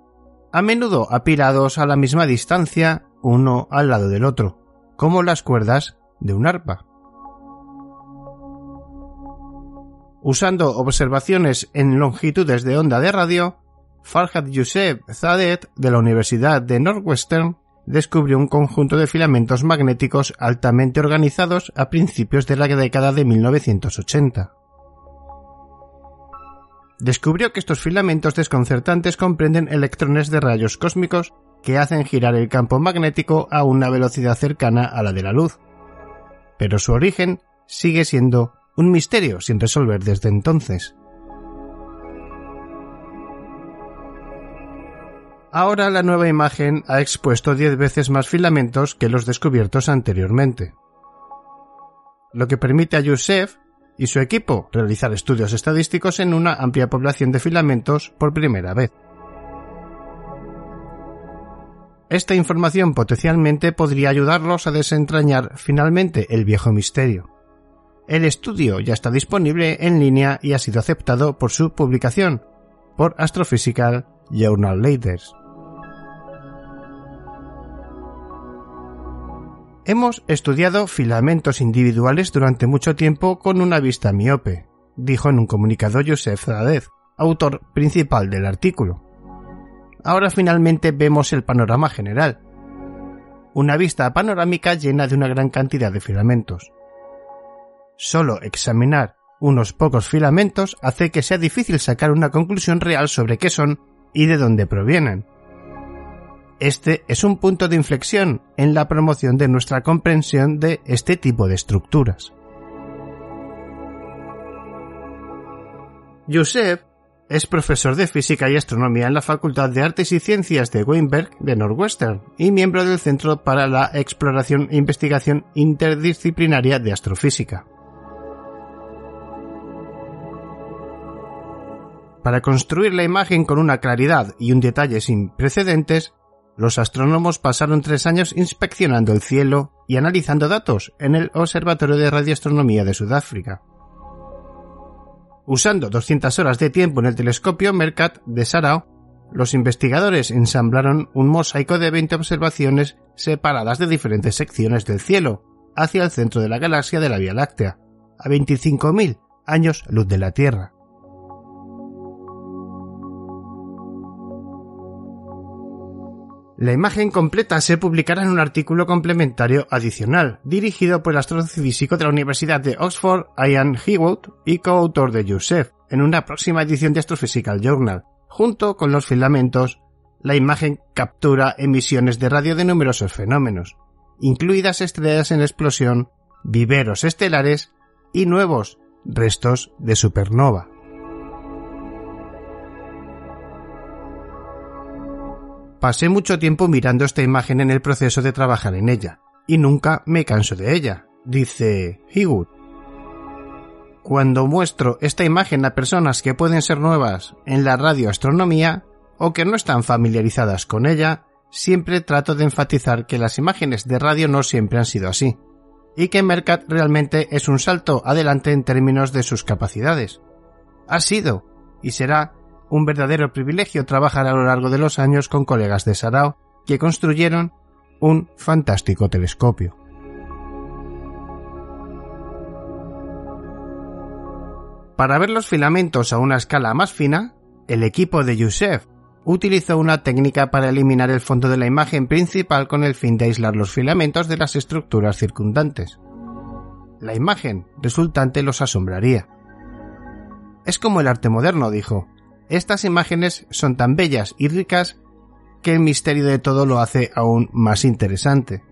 a menudo apilados a la misma distancia uno al lado del otro como las cuerdas de un arpa. Usando observaciones en longitudes de onda de radio, Farhad Youssef Zadet de la Universidad de Northwestern descubrió un conjunto de filamentos magnéticos altamente organizados a principios de la década de 1980. Descubrió que estos filamentos desconcertantes comprenden electrones de rayos cósmicos que hacen girar el campo magnético a una velocidad cercana a la de la luz. Pero su origen sigue siendo un misterio sin resolver desde entonces. Ahora la nueva imagen ha expuesto diez veces más filamentos que los descubiertos anteriormente, lo que permite a Youssef y su equipo realizar estudios estadísticos en una amplia población de filamentos por primera vez. Esta información potencialmente podría ayudarlos a desentrañar finalmente el viejo misterio. El estudio ya está disponible en línea y ha sido aceptado por su publicación por Astrophysical Journal Letters. Hemos estudiado filamentos individuales durante mucho tiempo con una vista miope, dijo en un comunicado Joseph Zadez, autor principal del artículo ahora finalmente vemos el panorama general. Una vista panorámica llena de una gran cantidad de filamentos. solo examinar unos pocos filamentos hace que sea difícil sacar una conclusión real sobre qué son y de dónde provienen. Este es un punto de inflexión en la promoción de nuestra comprensión de este tipo de estructuras. Joseph es profesor de física y astronomía en la Facultad de Artes y Ciencias de Weinberg de Northwestern y miembro del Centro para la Exploración e Investigación Interdisciplinaria de Astrofísica. Para construir la imagen con una claridad y un detalle sin precedentes, los astrónomos pasaron tres años inspeccionando el cielo y analizando datos en el Observatorio de Radioastronomía de Sudáfrica. Usando 200 horas de tiempo en el telescopio Mercat de Sarao, los investigadores ensamblaron un mosaico de 20 observaciones separadas de diferentes secciones del cielo hacia el centro de la galaxia de la Vía Láctea, a 25.000 años luz de la Tierra. La imagen completa se publicará en un artículo complementario adicional, dirigido por el astrofísico de la Universidad de Oxford, Ian Hewitt, y coautor de Youssef, en una próxima edición de Astrophysical Journal. Junto con los filamentos, la imagen captura emisiones de radio de numerosos fenómenos, incluidas estrellas en explosión, viveros estelares y nuevos restos de supernova. Pasé mucho tiempo mirando esta imagen en el proceso de trabajar en ella, y nunca me canso de ella, dice Hewitt. Cuando muestro esta imagen a personas que pueden ser nuevas en la radioastronomía o que no están familiarizadas con ella, siempre trato de enfatizar que las imágenes de radio no siempre han sido así, y que Mercat realmente es un salto adelante en términos de sus capacidades. Ha sido y será un verdadero privilegio trabajar a lo largo de los años con colegas de Sarao que construyeron un fantástico telescopio. Para ver los filamentos a una escala más fina, el equipo de Youssef utilizó una técnica para eliminar el fondo de la imagen principal con el fin de aislar los filamentos de las estructuras circundantes. La imagen resultante los asombraría. Es como el arte moderno, dijo. Estas imágenes son tan bellas y ricas que el misterio de todo lo hace aún más interesante.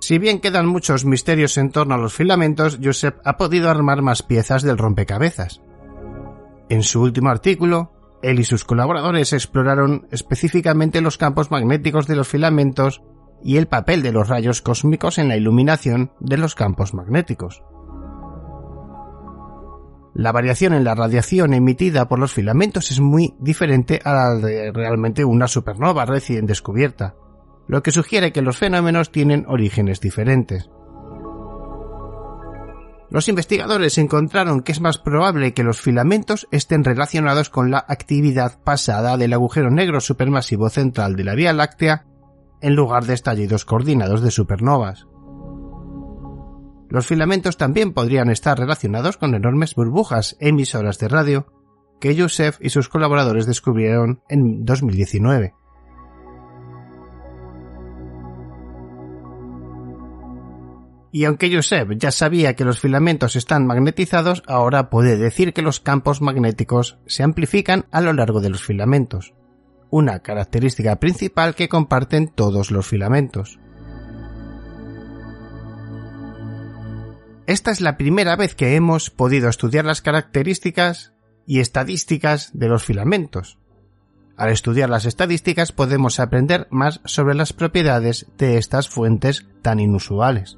Si bien quedan muchos misterios en torno a los filamentos, Joseph ha podido armar más piezas del rompecabezas. En su último artículo, él y sus colaboradores exploraron específicamente los campos magnéticos de los filamentos y el papel de los rayos cósmicos en la iluminación de los campos magnéticos. La variación en la radiación emitida por los filamentos es muy diferente a la de realmente una supernova recién descubierta, lo que sugiere que los fenómenos tienen orígenes diferentes. Los investigadores encontraron que es más probable que los filamentos estén relacionados con la actividad pasada del agujero negro supermasivo central de la Vía Láctea en lugar de estallidos coordinados de supernovas. Los filamentos también podrían estar relacionados con enormes burbujas emisoras de radio que Joseph y sus colaboradores descubrieron en 2019. Y aunque Joseph ya sabía que los filamentos están magnetizados, ahora puede decir que los campos magnéticos se amplifican a lo largo de los filamentos, una característica principal que comparten todos los filamentos. Esta es la primera vez que hemos podido estudiar las características y estadísticas de los filamentos. Al estudiar las estadísticas podemos aprender más sobre las propiedades de estas fuentes tan inusuales.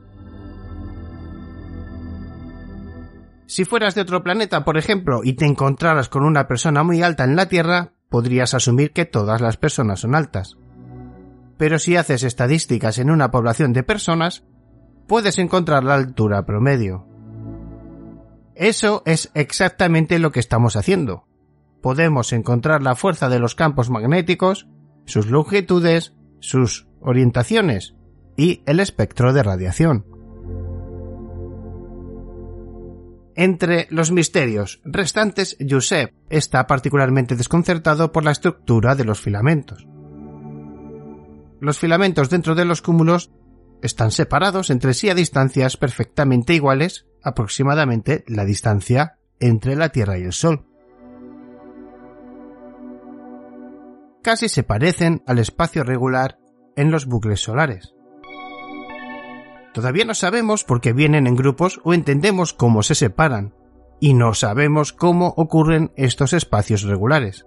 Si fueras de otro planeta, por ejemplo, y te encontraras con una persona muy alta en la Tierra, podrías asumir que todas las personas son altas. Pero si haces estadísticas en una población de personas, puedes encontrar la altura promedio. Eso es exactamente lo que estamos haciendo. Podemos encontrar la fuerza de los campos magnéticos, sus longitudes, sus orientaciones y el espectro de radiación. Entre los misterios restantes, Joseph está particularmente desconcertado por la estructura de los filamentos. Los filamentos dentro de los cúmulos están separados entre sí a distancias perfectamente iguales, aproximadamente la distancia entre la Tierra y el Sol. Casi se parecen al espacio regular en los bucles solares. Todavía no sabemos por qué vienen en grupos o entendemos cómo se separan, y no sabemos cómo ocurren estos espacios regulares.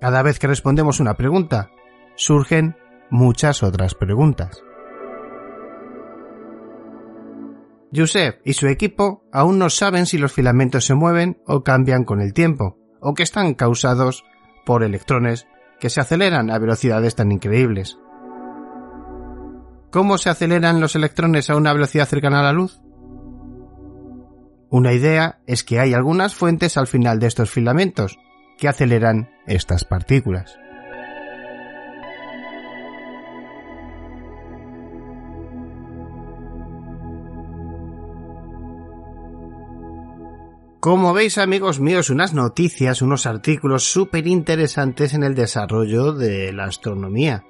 Cada vez que respondemos una pregunta, surgen muchas otras preguntas. Joseph y su equipo aún no saben si los filamentos se mueven o cambian con el tiempo, o que están causados por electrones que se aceleran a velocidades tan increíbles. ¿Cómo se aceleran los electrones a una velocidad cercana a la luz? Una idea es que hay algunas fuentes al final de estos filamentos que aceleran estas partículas. Como veis amigos míos, unas noticias, unos artículos súper interesantes en el desarrollo de la astronomía.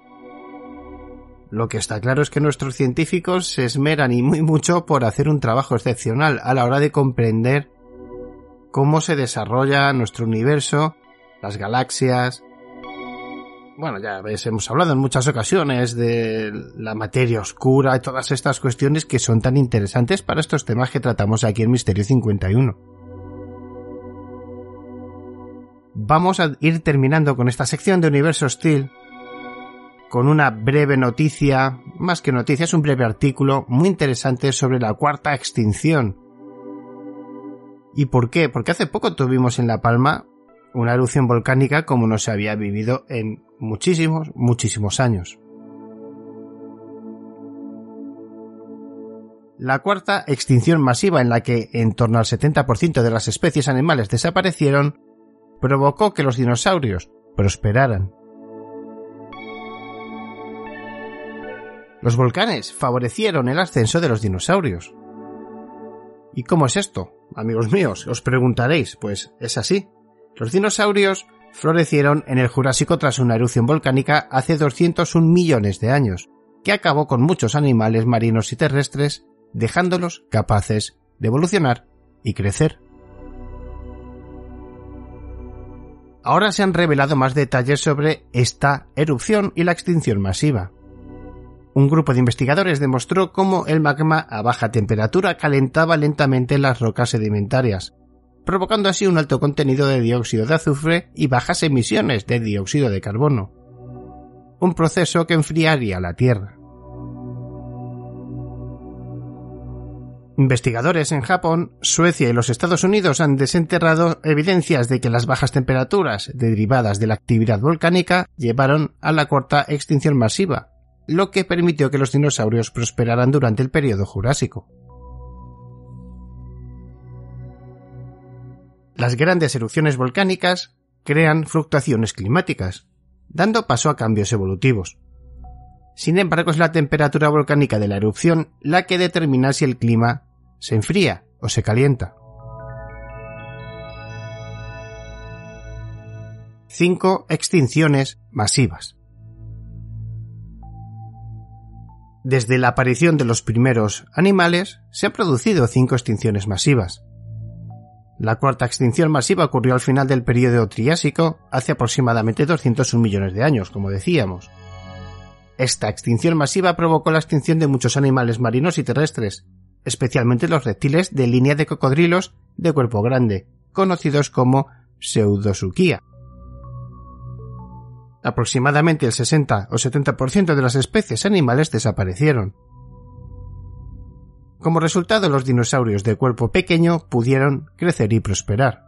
Lo que está claro es que nuestros científicos se esmeran y muy mucho por hacer un trabajo excepcional a la hora de comprender cómo se desarrolla nuestro universo, las galaxias. Bueno, ya ves, hemos hablado en muchas ocasiones de la materia oscura y todas estas cuestiones que son tan interesantes para estos temas que tratamos aquí en Misterio 51. Vamos a ir terminando con esta sección de Universo Steel con una breve noticia, más que noticia, es un breve artículo muy interesante sobre la cuarta extinción. ¿Y por qué? Porque hace poco tuvimos en La Palma una erupción volcánica como no se había vivido en muchísimos, muchísimos años. La cuarta extinción masiva en la que en torno al 70% de las especies animales desaparecieron provocó que los dinosaurios prosperaran. Los volcanes favorecieron el ascenso de los dinosaurios. ¿Y cómo es esto? Amigos míos, os preguntaréis, pues es así. Los dinosaurios florecieron en el Jurásico tras una erupción volcánica hace 201 millones de años, que acabó con muchos animales marinos y terrestres, dejándolos capaces de evolucionar y crecer. Ahora se han revelado más detalles sobre esta erupción y la extinción masiva. Un grupo de investigadores demostró cómo el magma a baja temperatura calentaba lentamente las rocas sedimentarias, provocando así un alto contenido de dióxido de azufre y bajas emisiones de dióxido de carbono. Un proceso que enfriaría la Tierra. Investigadores en Japón, Suecia y los Estados Unidos han desenterrado evidencias de que las bajas temperaturas derivadas de la actividad volcánica llevaron a la corta extinción masiva, lo que permitió que los dinosaurios prosperaran durante el periodo Jurásico. Las grandes erupciones volcánicas crean fluctuaciones climáticas, dando paso a cambios evolutivos. Sin embargo, es la temperatura volcánica de la erupción la que determina si el clima se enfría o se calienta. 5 extinciones masivas. Desde la aparición de los primeros animales se han producido cinco extinciones masivas. La cuarta extinción masiva ocurrió al final del período Triásico, hace aproximadamente 201 millones de años, como decíamos. Esta extinción masiva provocó la extinción de muchos animales marinos y terrestres, especialmente los reptiles de línea de cocodrilos de cuerpo grande, conocidos como pseudosuquía. Aproximadamente el 60 o 70% de las especies animales desaparecieron. Como resultado, los dinosaurios de cuerpo pequeño pudieron crecer y prosperar.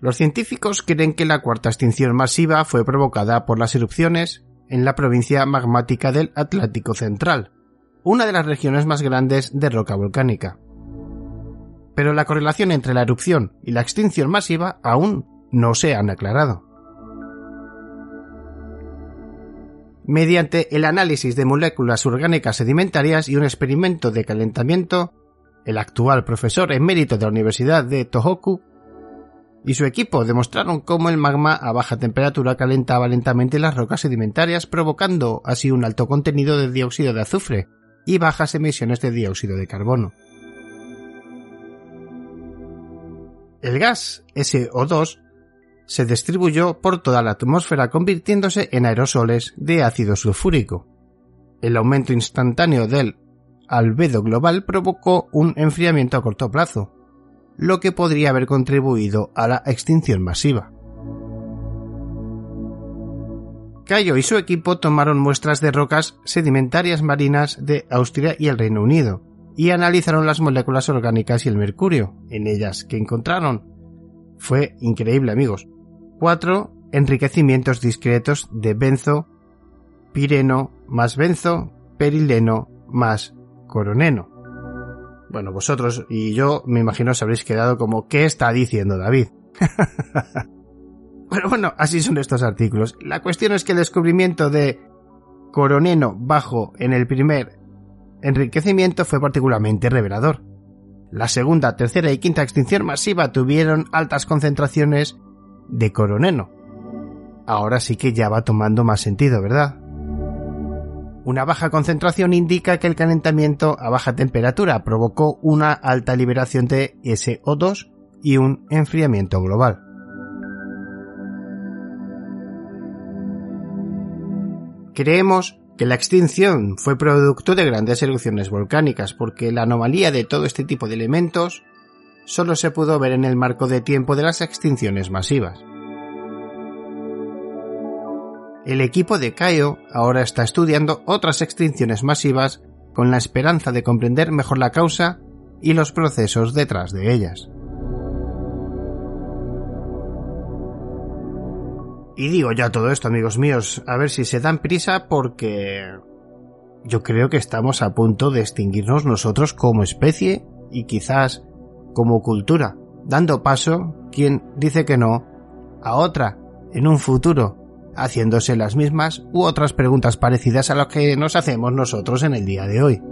Los científicos creen que la cuarta extinción masiva fue provocada por las erupciones en la provincia magmática del Atlántico Central, una de las regiones más grandes de roca volcánica. Pero la correlación entre la erupción y la extinción masiva aún no se han aclarado. Mediante el análisis de moléculas orgánicas sedimentarias y un experimento de calentamiento, el actual profesor emérito de la Universidad de Tohoku y su equipo demostraron cómo el magma a baja temperatura calentaba lentamente las rocas sedimentarias, provocando así un alto contenido de dióxido de azufre y bajas emisiones de dióxido de carbono. El gas SO2 se distribuyó por toda la atmósfera convirtiéndose en aerosoles de ácido sulfúrico. El aumento instantáneo del albedo global provocó un enfriamiento a corto plazo, lo que podría haber contribuido a la extinción masiva. Cayo y su equipo tomaron muestras de rocas sedimentarias marinas de Austria y el Reino Unido, y analizaron las moléculas orgánicas y el mercurio en ellas que encontraron. Fue increíble, amigos. Cuatro enriquecimientos discretos de benzo, pireno más benzo, perileno más coroneno. Bueno, vosotros y yo me imagino os habréis quedado como ¿qué está diciendo David? bueno, bueno, así son estos artículos. La cuestión es que el descubrimiento de coroneno bajo en el primer enriquecimiento fue particularmente revelador. La segunda, tercera y quinta extinción masiva tuvieron altas concentraciones de coroneno. Ahora sí que ya va tomando más sentido, ¿verdad? Una baja concentración indica que el calentamiento a baja temperatura provocó una alta liberación de SO2 y un enfriamiento global. Creemos que la extinción fue producto de grandes erupciones volcánicas porque la anomalía de todo este tipo de elementos solo se pudo ver en el marco de tiempo de las extinciones masivas. El equipo de Caio ahora está estudiando otras extinciones masivas con la esperanza de comprender mejor la causa y los procesos detrás de ellas. Y digo ya todo esto, amigos míos, a ver si se dan prisa porque yo creo que estamos a punto de extinguirnos nosotros como especie y quizás como cultura, dando paso, quien dice que no, a otra en un futuro haciéndose las mismas u otras preguntas parecidas a las que nos hacemos nosotros en el día de hoy.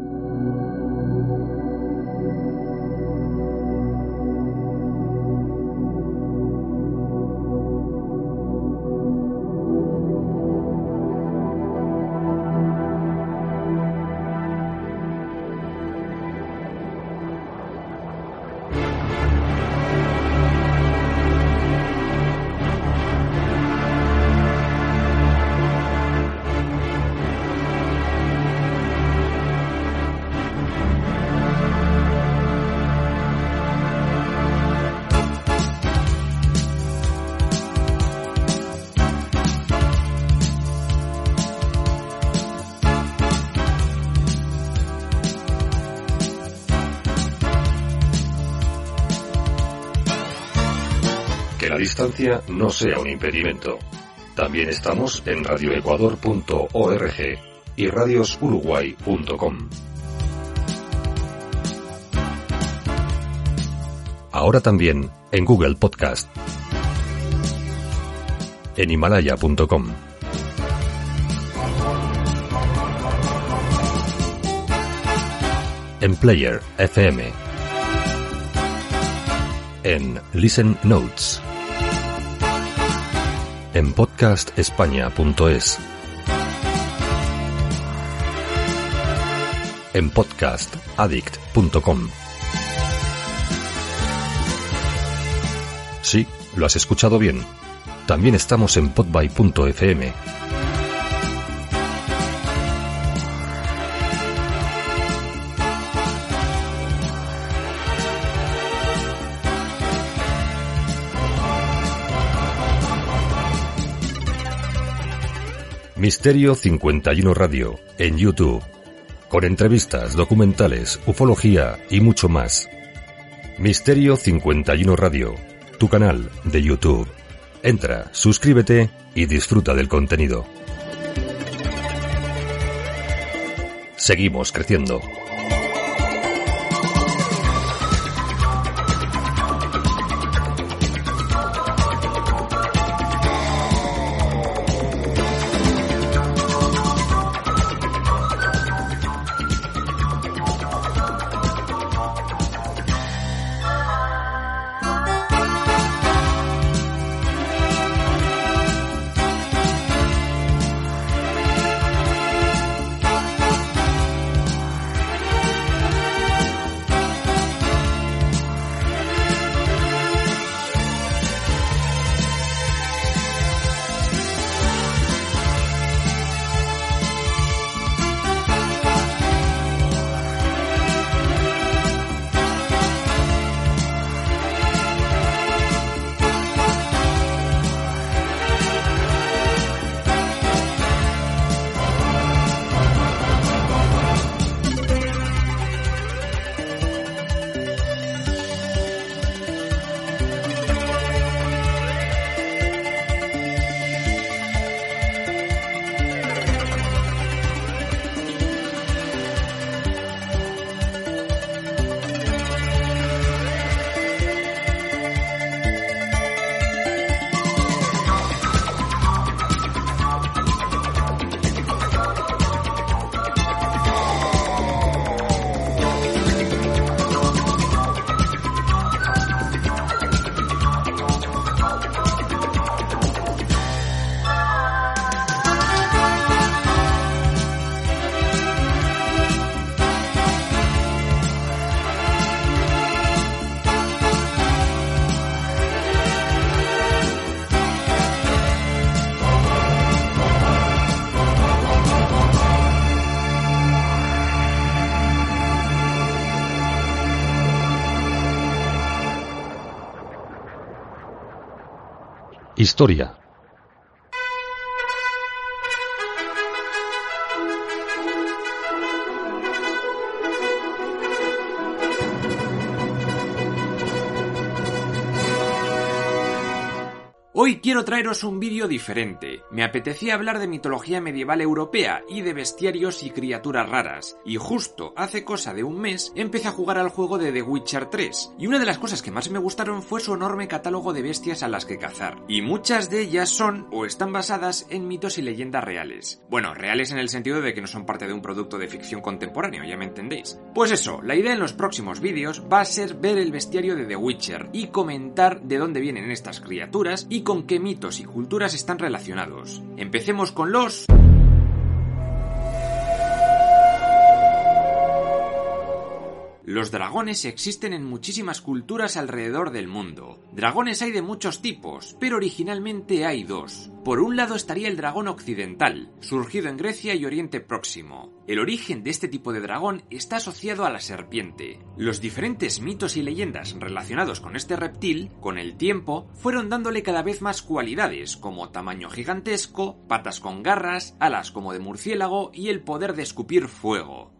No sea un impedimento. También estamos en radioecuador.org y radiosuruguay.com. Ahora también en Google Podcast, en himalaya.com. En Player FM. En Listen Notes en podcastespaña.es. En podcastaddict.com. Sí, lo has escuchado bien. También estamos en podby.fm Misterio 51 Radio en YouTube, con entrevistas, documentales, ufología y mucho más. Misterio 51 Radio, tu canal de YouTube. Entra, suscríbete y disfruta del contenido. Seguimos creciendo. Historia. Quiero traeros un vídeo diferente. Me apetecía hablar de mitología medieval europea y de bestiarios y criaturas raras, y justo hace cosa de un mes empecé a jugar al juego de The Witcher 3, y una de las cosas que más me gustaron fue su enorme catálogo de bestias a las que cazar, y muchas de ellas son o están basadas en mitos y leyendas reales. Bueno, reales en el sentido de que no son parte de un producto de ficción contemporáneo, ya me entendéis. Pues eso, la idea en los próximos vídeos va a ser ver el bestiario de The Witcher y comentar de dónde vienen estas criaturas y con qué mitos y culturas están relacionados. Empecemos con los... Los dragones existen en muchísimas culturas alrededor del mundo. Dragones hay de muchos tipos, pero originalmente hay dos. Por un lado estaría el dragón occidental, surgido en Grecia y Oriente Próximo. El origen de este tipo de dragón está asociado a la serpiente. Los diferentes mitos y leyendas relacionados con este reptil, con el tiempo, fueron dándole cada vez más cualidades, como tamaño gigantesco, patas con garras, alas como de murciélago y el poder de escupir fuego.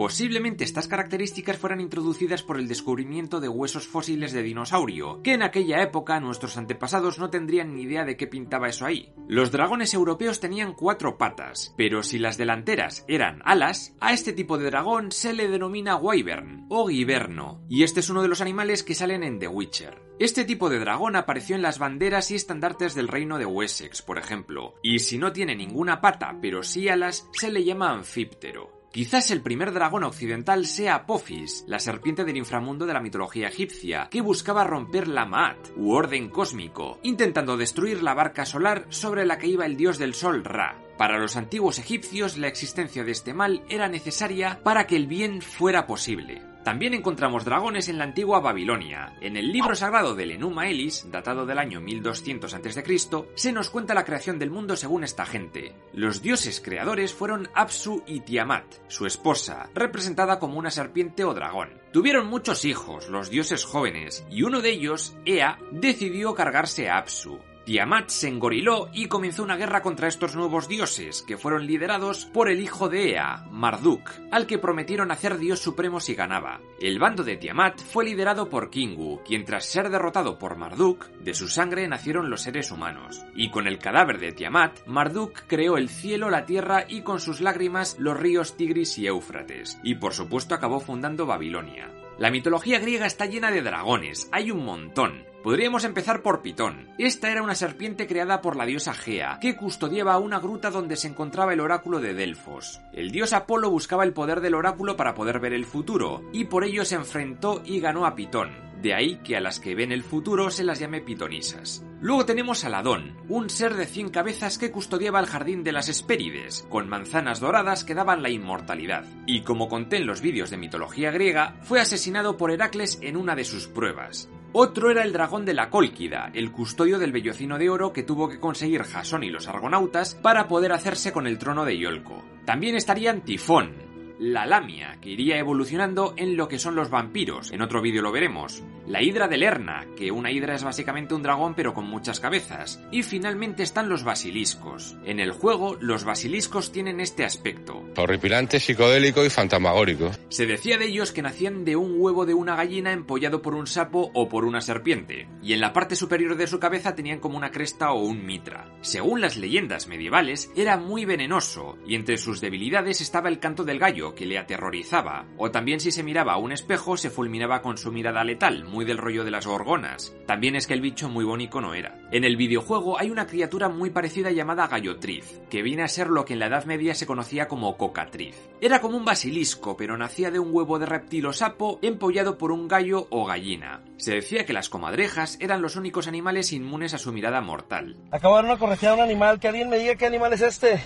Posiblemente estas características fueran introducidas por el descubrimiento de huesos fósiles de dinosaurio, que en aquella época nuestros antepasados no tendrían ni idea de qué pintaba eso ahí. Los dragones europeos tenían cuatro patas, pero si las delanteras eran alas, a este tipo de dragón se le denomina wyvern o giverno, y este es uno de los animales que salen en The Witcher. Este tipo de dragón apareció en las banderas y estandartes del reino de Wessex, por ejemplo, y si no tiene ninguna pata pero sí alas, se le llama anfíptero. Quizás el primer dragón occidental sea Apophis, la serpiente del inframundo de la mitología egipcia, que buscaba romper la Maat, u orden cósmico, intentando destruir la barca solar sobre la que iba el dios del sol Ra. Para los antiguos egipcios, la existencia de este mal era necesaria para que el bien fuera posible. También encontramos dragones en la antigua Babilonia. En el libro sagrado del Enuma Elis, datado del año 1200 a.C., se nos cuenta la creación del mundo según esta gente. Los dioses creadores fueron Apsu y Tiamat, su esposa, representada como una serpiente o dragón. Tuvieron muchos hijos, los dioses jóvenes, y uno de ellos, Ea, decidió cargarse a Apsu. Tiamat se engoriló y comenzó una guerra contra estos nuevos dioses, que fueron liderados por el hijo de Ea, Marduk, al que prometieron hacer dios supremo si ganaba. El bando de Tiamat fue liderado por Kingu, quien tras ser derrotado por Marduk, de su sangre nacieron los seres humanos. Y con el cadáver de Tiamat, Marduk creó el cielo, la tierra y con sus lágrimas los ríos Tigris y Éufrates, y por supuesto acabó fundando Babilonia. La mitología griega está llena de dragones, hay un montón. Podríamos empezar por Pitón. Esta era una serpiente creada por la diosa Gea, que custodiaba una gruta donde se encontraba el oráculo de Delfos. El dios Apolo buscaba el poder del oráculo para poder ver el futuro, y por ello se enfrentó y ganó a Pitón. De ahí que a las que ven el futuro se las llame pitonisas. Luego tenemos a Ladón, un ser de 100 cabezas que custodiaba el jardín de las Hespérides, con manzanas doradas que daban la inmortalidad. Y como conté en los vídeos de mitología griega, fue asesinado por Heracles en una de sus pruebas. Otro era el dragón de la Cólquida, el custodio del vellocino de oro que tuvo que conseguir Jasón y los argonautas para poder hacerse con el trono de Iolco. También estarían Tifón, la lamia, que iría evolucionando en lo que son los vampiros, en otro vídeo lo veremos, la hidra de Lerna, que una hidra es básicamente un dragón pero con muchas cabezas, y finalmente están los basiliscos. En el juego, los basiliscos tienen este aspecto. Horripilante, psicodélico y fantasmagórico. Se decía de ellos que nacían de un huevo de una gallina empollado por un sapo o por una serpiente, y en la parte superior de su cabeza tenían como una cresta o un mitra. Según las leyendas medievales, era muy venenoso, y entre sus debilidades estaba el canto del gallo, que le aterrorizaba, o también si se miraba a un espejo se fulminaba con su mirada letal, muy del rollo de las gorgonas. También es que el bicho muy bonito no era. En el videojuego hay una criatura muy parecida llamada gallotriz, que viene a ser lo que en la Edad Media se conocía como cocatriz. Era como un basilisco, pero nacía de un huevo de reptil o sapo empollado por un gallo o gallina. Se decía que las comadrejas eran los únicos animales inmunes a su mirada mortal. Dar una corregida a un animal, que alguien me diga qué animal es este.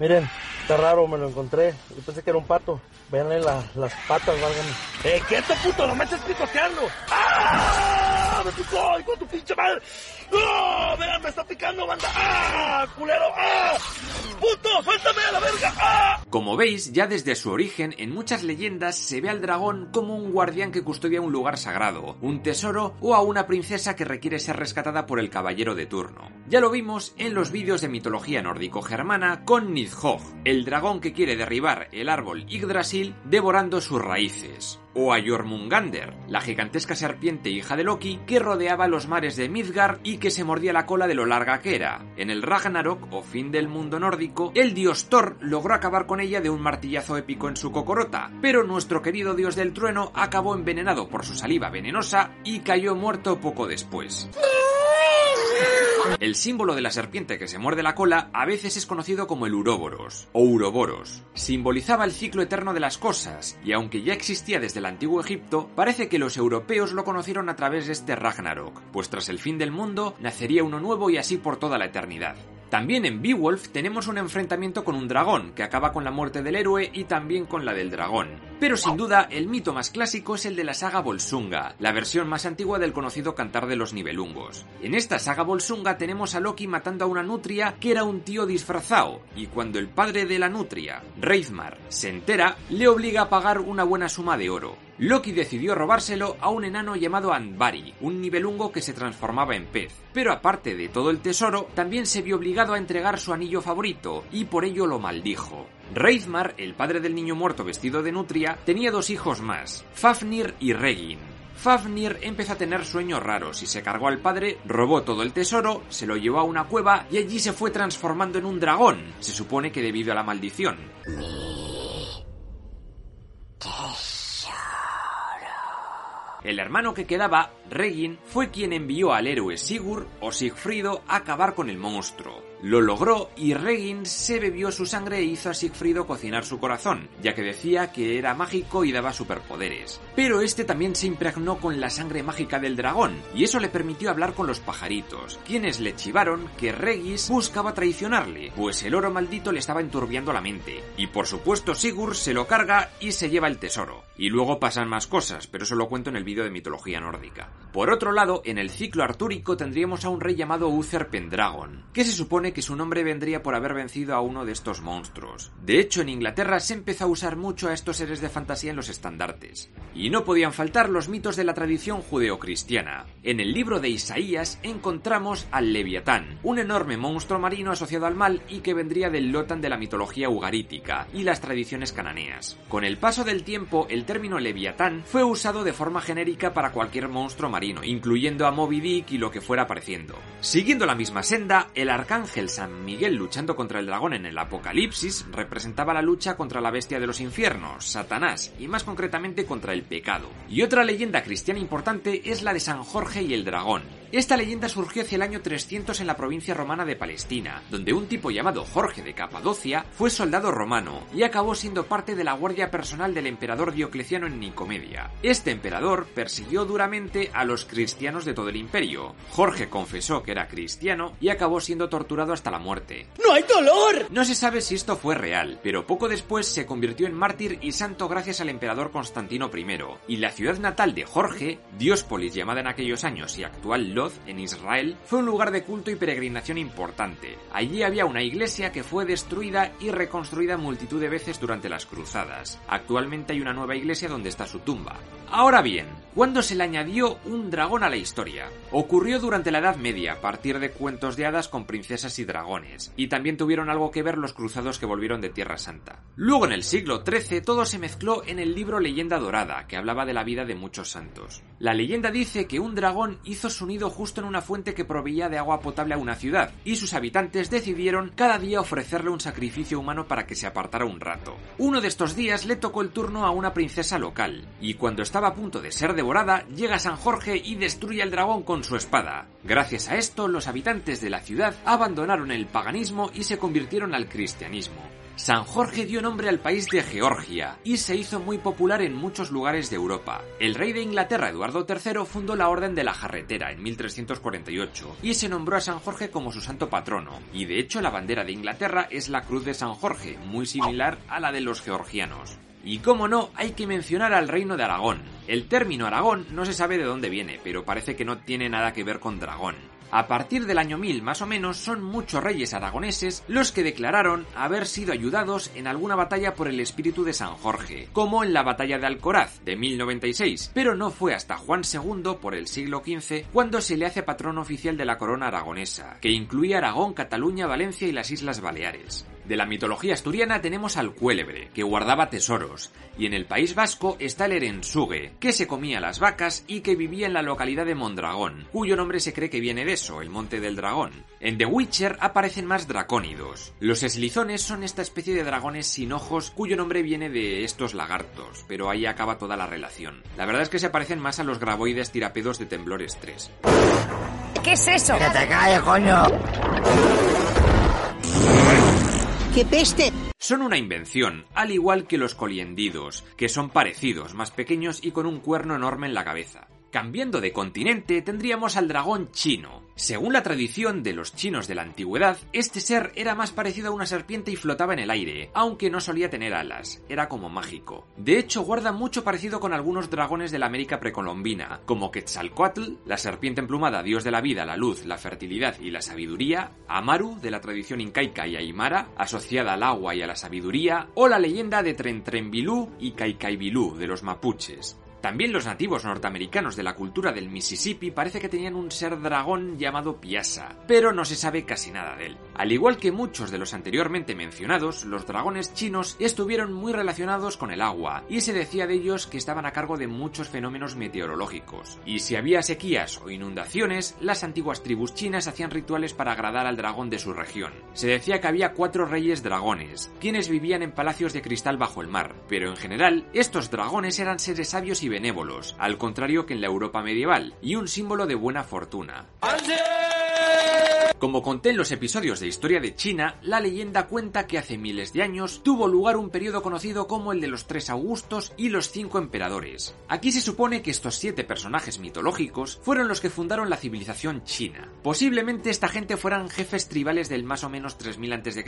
Miren, está raro, me lo encontré. Yo pensé que era un pato. Véanle la- las patas, válgame. ¡Eh, quieto, puto! ¡No me estés picoteando! ¡Ah! ¡Me picó! ¡Hijo de tu pinche madre! Vean, me está picando, banda. ¡Ah, culero! ¡Ah! ¡Puto, suéltame a la verga! ¡Ah! Como veis, ya desde su origen, en muchas leyendas se ve al dragón como un guardián que custodia un lugar sagrado, un tesoro o a una princesa que requiere ser rescatada por el caballero de turno. Ya lo vimos en los vídeos de mitología nórdico-germana con Nidhogg, el dragón que quiere derribar el árbol Yggdrasil devorando sus raíces o a Jormungander, la gigantesca serpiente hija de Loki que rodeaba los mares de Midgard y que se mordía la cola de lo larga que era. En el Ragnarok, o fin del mundo nórdico, el dios Thor logró acabar con ella de un martillazo épico en su cocorota, pero nuestro querido dios del trueno acabó envenenado por su saliva venenosa y cayó muerto poco después. El símbolo de la serpiente que se muerde la cola a veces es conocido como el Uroboros o Uroboros. Simbolizaba el ciclo eterno de las cosas y aunque ya existía desde el antiguo Egipto, parece que los europeos lo conocieron a través de este Ragnarok, pues tras el fin del mundo nacería uno nuevo y así por toda la eternidad. También en Beowulf tenemos un enfrentamiento con un dragón, que acaba con la muerte del héroe y también con la del dragón. Pero sin duda, el mito más clásico es el de la saga Volsunga, la versión más antigua del conocido Cantar de los Nibelungos. En esta saga Volsunga tenemos a Loki matando a una nutria que era un tío disfrazado, y cuando el padre de la nutria, Reithmar, se entera, le obliga a pagar una buena suma de oro. Loki decidió robárselo a un enano llamado Andvari, un nivelungo que se transformaba en pez. Pero aparte de todo el tesoro, también se vio obligado a entregar su anillo favorito, y por ello lo maldijo. Reithmar, el padre del niño muerto vestido de nutria, tenía dos hijos más, Fafnir y Regin. Fafnir empezó a tener sueños raros y se cargó al padre, robó todo el tesoro, se lo llevó a una cueva y allí se fue transformando en un dragón, se supone que debido a la maldición. El hermano que quedaba, Regin, fue quien envió al héroe Sigurd o Sigfrido a acabar con el monstruo. Lo logró y Regin se bebió su sangre e hizo a Sigfrido cocinar su corazón, ya que decía que era mágico y daba superpoderes. Pero este también se impregnó con la sangre mágica del dragón, y eso le permitió hablar con los pajaritos, quienes le chivaron que Regis buscaba traicionarle, pues el oro maldito le estaba enturbiando la mente. Y por supuesto Sigurd se lo carga y se lleva el tesoro. Y luego pasan más cosas, pero eso lo cuento en el vídeo de mitología nórdica. Por otro lado, en el ciclo artúrico tendríamos a un rey llamado Uther Pendragon, que se supone que su nombre vendría por haber vencido a uno de estos monstruos. De hecho, en Inglaterra se empezó a usar mucho a estos seres de fantasía en los estandartes. Y no podían faltar los mitos de la tradición judeocristiana. En el libro de Isaías encontramos al Leviatán, un enorme monstruo marino asociado al mal y que vendría del Lotan de la mitología ugarítica y las tradiciones cananeas. Con el paso del tiempo, el término Leviatán fue usado de forma genérica para cualquier monstruo marino, incluyendo a Moby Dick y lo que fuera apareciendo. Siguiendo la misma senda, el arcángel San Miguel luchando contra el dragón en el Apocalipsis representaba la lucha contra la bestia de los infiernos, Satanás, y más concretamente contra el pecado. Y otra leyenda cristiana importante es la de San Jorge y el dragón. Esta leyenda surgió hacia el año 300 en la provincia romana de Palestina, donde un tipo llamado Jorge de Capadocia fue soldado romano y acabó siendo parte de la guardia personal del emperador Diocleciano en Nicomedia. Este emperador persiguió duramente a los cristianos de todo el imperio. Jorge confesó que era cristiano y acabó siendo torturado hasta la muerte. ¡No hay dolor! No se sabe si esto fue real, pero poco después se convirtió en mártir y santo gracias al emperador Constantino I, y la ciudad natal de Jorge, Diospolis llamada en aquellos años y actual Lod, en Israel, fue un lugar de culto y peregrinación importante. Allí había una iglesia que fue destruida y reconstruida multitud de veces durante las cruzadas. Actualmente hay una nueva iglesia donde está su tumba. Ahora bien, ¿cuándo se le añadió un dragón a la historia? Ocurrió durante la Edad Media, a partir de cuentos de hadas con princesas y dragones, y también tuvieron algo que ver los cruzados que volvieron de Tierra Santa. Luego en el siglo XIII todo se mezcló en el libro Leyenda Dorada, que hablaba de la vida de muchos santos. La leyenda dice que un dragón hizo su nido justo en una fuente que proveía de agua potable a una ciudad, y sus habitantes decidieron cada día ofrecerle un sacrificio humano para que se apartara un rato. Uno de estos días le tocó el turno a una princesa local, y cuando estaba a punto de ser devorada, llega San Jorge y destruye al dragón con su espada. Gracias a esto, los habitantes de la ciudad abandonaron el paganismo y se convirtieron al cristianismo. San Jorge dio nombre al país de Georgia y se hizo muy popular en muchos lugares de Europa. El rey de Inglaterra, Eduardo III, fundó la Orden de la Jarretera en 1348 y se nombró a San Jorge como su santo patrono. Y de hecho la bandera de Inglaterra es la Cruz de San Jorge, muy similar a la de los georgianos. Y como no, hay que mencionar al reino de Aragón. El término Aragón no se sabe de dónde viene, pero parece que no tiene nada que ver con dragón. A partir del año 1000 más o menos son muchos reyes aragoneses los que declararon haber sido ayudados en alguna batalla por el espíritu de San Jorge, como en la batalla de Alcoraz de 1096, pero no fue hasta Juan II por el siglo XV cuando se le hace patrón oficial de la corona aragonesa, que incluía Aragón, Cataluña, Valencia y las Islas Baleares. De la mitología asturiana tenemos al cuélebre, que guardaba tesoros, y en el País Vasco está el Erensugue, que se comía las vacas y que vivía en la localidad de Mondragón, cuyo nombre se cree que viene de eso, el Monte del Dragón. En The Witcher aparecen más dracónidos. Los eslizones son esta especie de dragones sin ojos cuyo nombre viene de estos lagartos, pero ahí acaba toda la relación. La verdad es que se parecen más a los graboides tirapedos de Temblores 3. ¿Qué es eso? ¡Que te cae, coño! Son una invención, al igual que los coliendidos, que son parecidos, más pequeños y con un cuerno enorme en la cabeza. Cambiando de continente, tendríamos al dragón chino. Según la tradición de los chinos de la antigüedad, este ser era más parecido a una serpiente y flotaba en el aire, aunque no solía tener alas, era como mágico. De hecho, guarda mucho parecido con algunos dragones de la América precolombina, como Quetzalcoatl, la serpiente emplumada, dios de la vida, la luz, la fertilidad y la sabiduría, Amaru, de la tradición incaica y aymara, asociada al agua y a la sabiduría, o la leyenda de Trentrenbilú y Caicaibilú, de los mapuches. También los nativos norteamericanos de la cultura del Mississippi parece que tenían un ser dragón llamado Piasa, pero no se sabe casi nada de él. Al igual que muchos de los anteriormente mencionados, los dragones chinos estuvieron muy relacionados con el agua, y se decía de ellos que estaban a cargo de muchos fenómenos meteorológicos. Y si había sequías o inundaciones, las antiguas tribus chinas hacían rituales para agradar al dragón de su región. Se decía que había cuatro reyes dragones, quienes vivían en palacios de cristal bajo el mar, pero en general, estos dragones eran seres sabios y benévolos, al contrario que en la Europa medieval, y un símbolo de buena fortuna. Como conté en los episodios de Historia de China, la leyenda cuenta que hace miles de años tuvo lugar un periodo conocido como el de los tres Augustos y los cinco emperadores. Aquí se supone que estos siete personajes mitológicos fueron los que fundaron la civilización china. Posiblemente esta gente fueran jefes tribales del más o menos 3000 a.C.,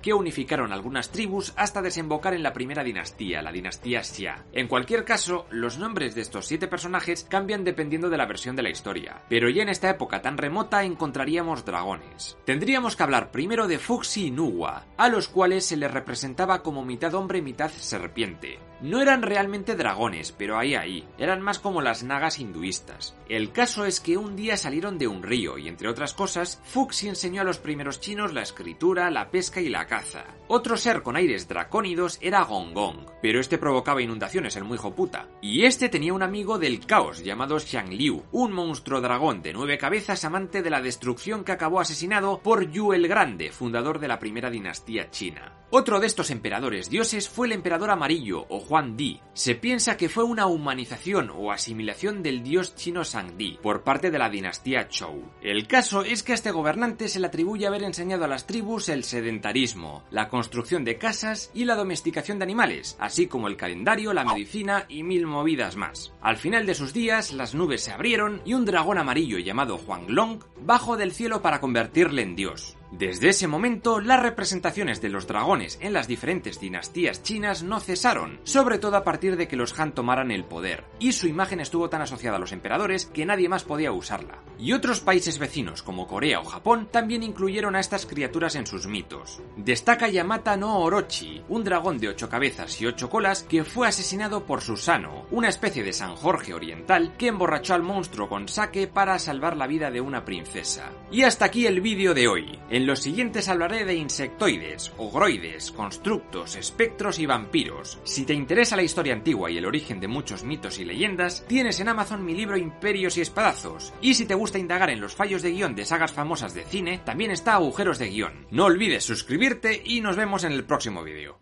que unificaron algunas tribus hasta desembocar en la primera dinastía, la dinastía Xia. En cualquier caso, los nombres de estos siete personajes cambian dependiendo de la versión de la historia, pero ya en esta época tan remota encontraríamos dragones. Tendríamos que hablar primero de Fuxi y Nuwa, a los cuales se les representaba como mitad hombre mitad serpiente. No eran realmente dragones, pero ahí ahí, eran más como las nagas hinduistas. El caso es que un día salieron de un río y entre otras cosas, Fuxi enseñó a los primeros chinos la escritura, la pesca y la caza. Otro ser con aires dracónidos era Gongong, pero este provocaba inundaciones el muy puta. Y este tenía un amigo del caos llamado Xiangliu, un monstruo dragón de nueve cabezas amante de la destrucción que acabó asesinado por Yu el Grande, fundador de la primera dinastía china. Otro de estos emperadores dioses fue el emperador amarillo o Juan Di. Se piensa que fue una humanización o asimilación del dios chino Shangdi por parte de la dinastía Zhou. El caso es que a este gobernante se le atribuye haber enseñado a las tribus el sedentarismo, la construcción de casas y la domesticación de animales, así como el calendario, la medicina y mil movidas más. Al final de sus días, las nubes se abrieron y un dragón amarillo llamado Huanglong bajó del cielo para convertirle en dios. Desde ese momento, las representaciones de los dragones en las diferentes dinastías chinas no cesaron, sobre todo a partir de que los Han tomaran el poder, y su imagen estuvo tan asociada a los emperadores que nadie más podía usarla. Y otros países vecinos como Corea o Japón también incluyeron a estas criaturas en sus mitos. Destaca Yamata no Orochi, un dragón de ocho cabezas y ocho colas que fue asesinado por Susano, una especie de San Jorge oriental que emborrachó al monstruo con sake para salvar la vida de una princesa. Y hasta aquí el vídeo de hoy. En los siguientes hablaré de insectoides, ogroides, constructos, espectros y vampiros. Si te interesa la historia antigua y el origen de muchos mitos y leyendas, tienes en Amazon mi libro Imperios y Espadazos. Y si te gusta indagar en los fallos de guion de sagas famosas de cine, también está Agujeros de Guión. No olvides suscribirte y nos vemos en el próximo vídeo.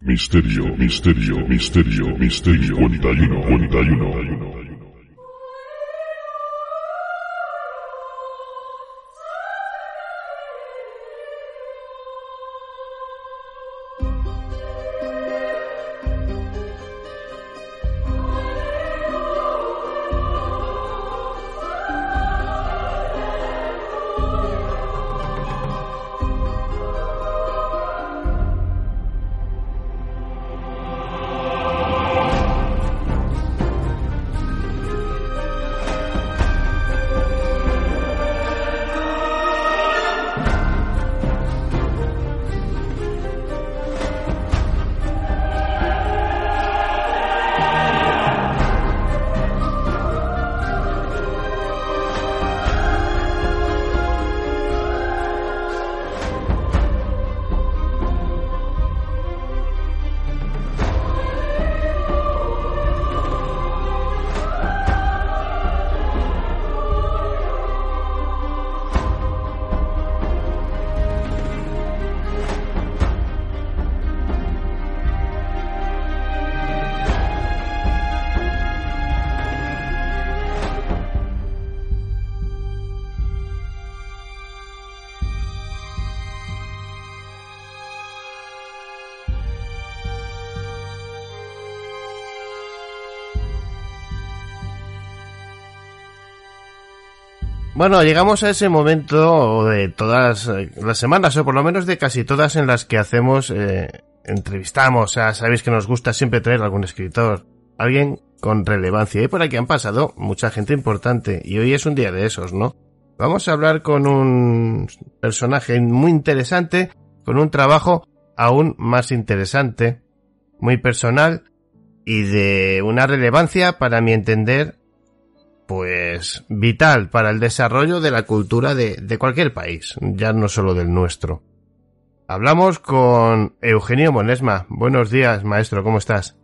Misterio, misterio, misterio, misterio, 41, 41. Bueno, llegamos a ese momento de todas eh, las semanas, o por lo menos de casi todas en las que hacemos, eh, entrevistamos, o sea, sabéis que nos gusta siempre traer algún escritor, alguien con relevancia. Y por aquí han pasado mucha gente importante, y hoy es un día de esos, ¿no? Vamos a hablar con un personaje muy interesante, con un trabajo aún más interesante, muy personal y de una relevancia, para mi entender, pues vital para el desarrollo de la cultura de, de cualquier país, ya no solo del nuestro. Hablamos con Eugenio Monesma. Buenos días, maestro, ¿cómo estás?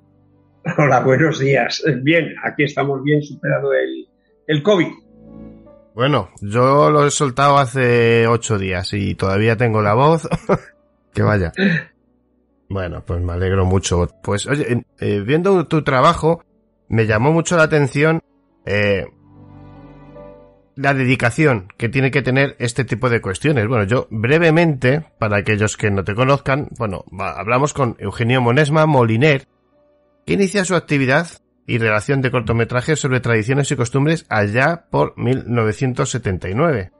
Hola, buenos días. Bien, aquí estamos bien superado el, el COVID. Bueno, yo lo he soltado hace ocho días y todavía tengo la voz. que vaya. Bueno, pues me alegro mucho. Pues oye, eh, viendo tu trabajo, me llamó mucho la atención eh, la dedicación que tiene que tener este tipo de cuestiones. Bueno, yo brevemente, para aquellos que no te conozcan, bueno, hablamos con Eugenio Monesma Moliner, que inicia su actividad y relación de cortometrajes sobre tradiciones y costumbres allá por 1979.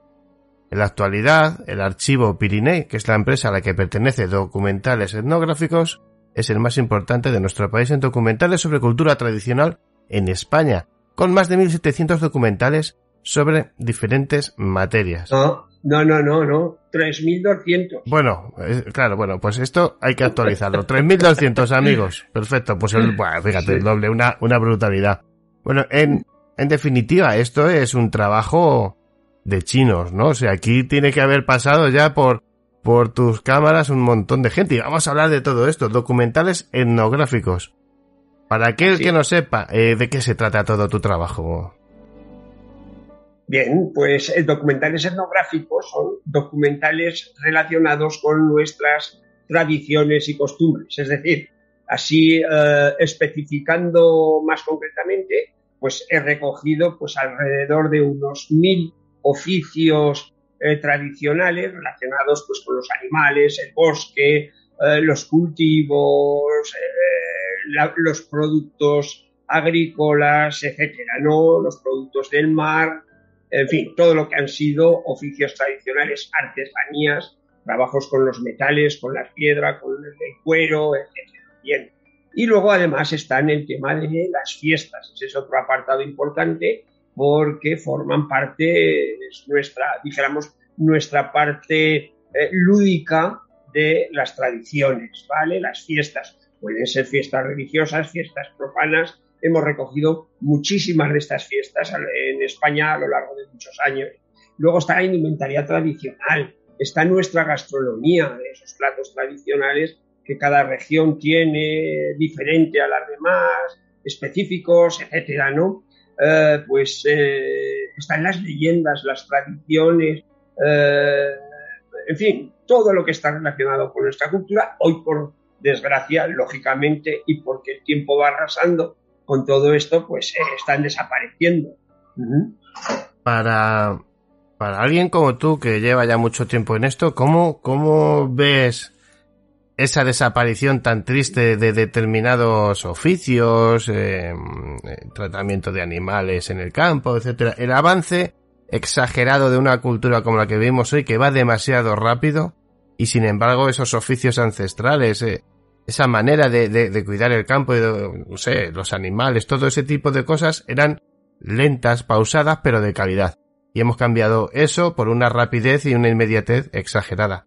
En la actualidad, el archivo Pirinei, que es la empresa a la que pertenece documentales etnográficos, es el más importante de nuestro país en documentales sobre cultura tradicional en España, con más de 1.700 documentales sobre diferentes materias. No, no, no, no, no. 3.200. Bueno, claro, bueno, pues esto hay que actualizarlo. 3.200 amigos. Perfecto, pues el, bueno, fíjate, el doble, una, una brutalidad. Bueno, en, en definitiva, esto es un trabajo de chinos, ¿no? O sea, aquí tiene que haber pasado ya por, por tus cámaras un montón de gente. Y vamos a hablar de todo esto, documentales etnográficos. Para aquel que no sepa eh, de qué se trata todo tu trabajo. Bien, pues eh, documentales etnográficos son documentales relacionados con nuestras tradiciones y costumbres. Es decir, así eh, especificando más concretamente, pues he recogido pues alrededor de unos mil oficios tradicionales relacionados pues con los animales, el bosque, los cultivos, los productos agrícolas, etcétera, ¿no? Los productos del mar, en fin, todo lo que han sido oficios tradicionales, artesanías, trabajos con los metales, con la piedra, con el cuero, etcétera. Bien. Y luego además está en el tema de las fiestas. Ese es otro apartado importante porque forman parte, es nuestra, dijéramos, nuestra parte eh, lúdica de las tradiciones, ¿vale? Las fiestas. Pueden ser fiestas religiosas, fiestas profanas. Hemos recogido muchísimas de estas fiestas en España a lo largo de muchos años. Luego está la indumentaria tradicional, está nuestra gastronomía, esos platos tradicionales que cada región tiene diferente a las demás, específicos, etcétera, ¿no? Eh, pues eh, están las leyendas, las tradiciones, eh, en fin, todo lo que está relacionado con nuestra cultura, hoy por desgracia, lógicamente, y porque el tiempo va arrasando con todo esto, pues eh, están desapareciendo. Para, para alguien como tú que lleva ya mucho tiempo en esto, ¿cómo, cómo ves esa desaparición tan triste de determinados oficios, eh, tratamiento de animales en el campo, etcétera? El avance exagerado de una cultura como la que vivimos hoy que va demasiado rápido y sin embargo esos oficios ancestrales, eh, esa manera de, de, cuidar el campo y no sé, los animales, todo ese tipo de cosas eran lentas, pausadas, pero de calidad. Y hemos cambiado eso por una rapidez y una inmediatez exagerada.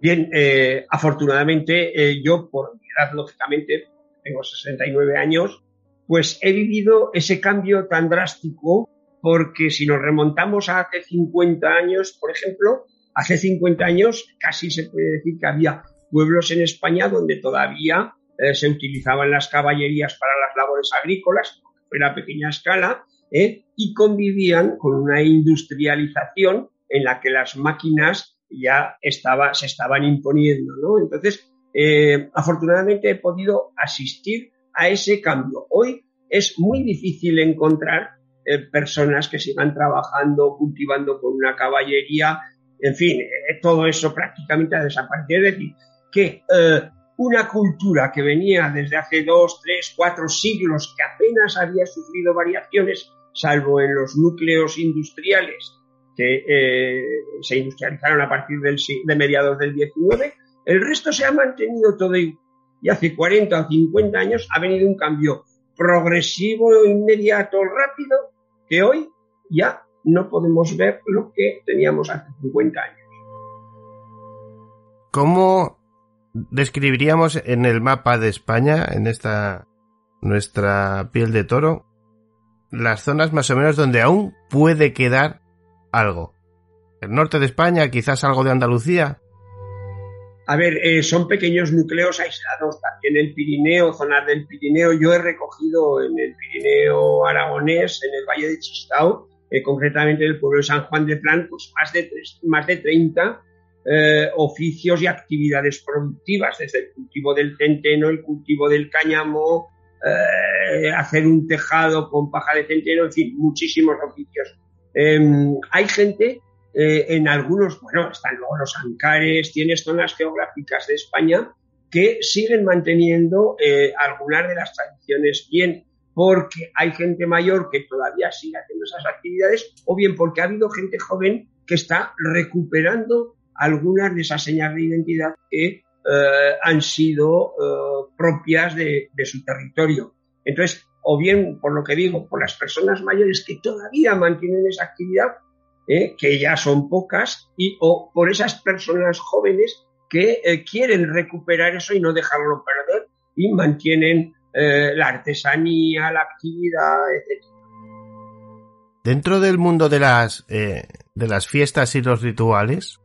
Bien, eh, afortunadamente eh, yo, por mi edad, lógicamente, tengo 69 años, pues he vivido ese cambio tan drástico porque si nos remontamos a hace 50 años, por ejemplo, hace 50 años casi se puede decir que había pueblos en España donde todavía eh, se utilizaban las caballerías para las labores agrícolas, en a pequeña escala, eh, y convivían con una industrialización en la que las máquinas ya estaba, se estaban imponiendo. ¿no? Entonces, eh, afortunadamente he podido asistir a ese cambio. Hoy es muy difícil encontrar personas que sigan trabajando, cultivando con una caballería, en fin, todo eso prácticamente ha desaparecido. Es decir, que eh, una cultura que venía desde hace dos, tres, cuatro siglos, que apenas había sufrido variaciones, salvo en los núcleos industriales que eh, se industrializaron a partir del, de mediados del 19, el resto se ha mantenido todo y, y hace 40 o 50 años ha venido un cambio progresivo, inmediato, rápido, que hoy ya no podemos ver lo que teníamos hace 50 años. ¿Cómo describiríamos en el mapa de España, en esta nuestra piel de toro, las zonas más o menos donde aún puede quedar algo? ¿El norte de España, quizás algo de Andalucía? A ver, eh, son pequeños núcleos aislados. También el Pirineo, zonas del Pirineo. Yo he recogido en el Pirineo aragonés, en el Valle de Chistau, eh, concretamente en el pueblo de San Juan de Fran, pues más de, más de 30 eh, oficios y actividades productivas, desde el cultivo del centeno, el cultivo del cáñamo, hacer un tejado con paja de centeno, en fin, muchísimos oficios. Em, hay gente eh, en algunos, bueno, están luego los Ancares, tienes zonas geográficas de España que siguen manteniendo eh, algunas de las tradiciones bien porque hay gente mayor que todavía sigue haciendo esas actividades o bien porque ha habido gente joven que está recuperando algunas de esas señas de identidad que eh, han sido propias de, su territorio. Entonces, o bien por lo que digo, por las personas mayores que todavía mantienen esa actividad, ¿eh? que ya son pocas, y o por esas personas jóvenes que eh, quieren recuperar eso y no dejarlo perder y mantienen eh, la artesanía, la actividad, etc. Dentro del mundo de las, de las fiestas y los rituales,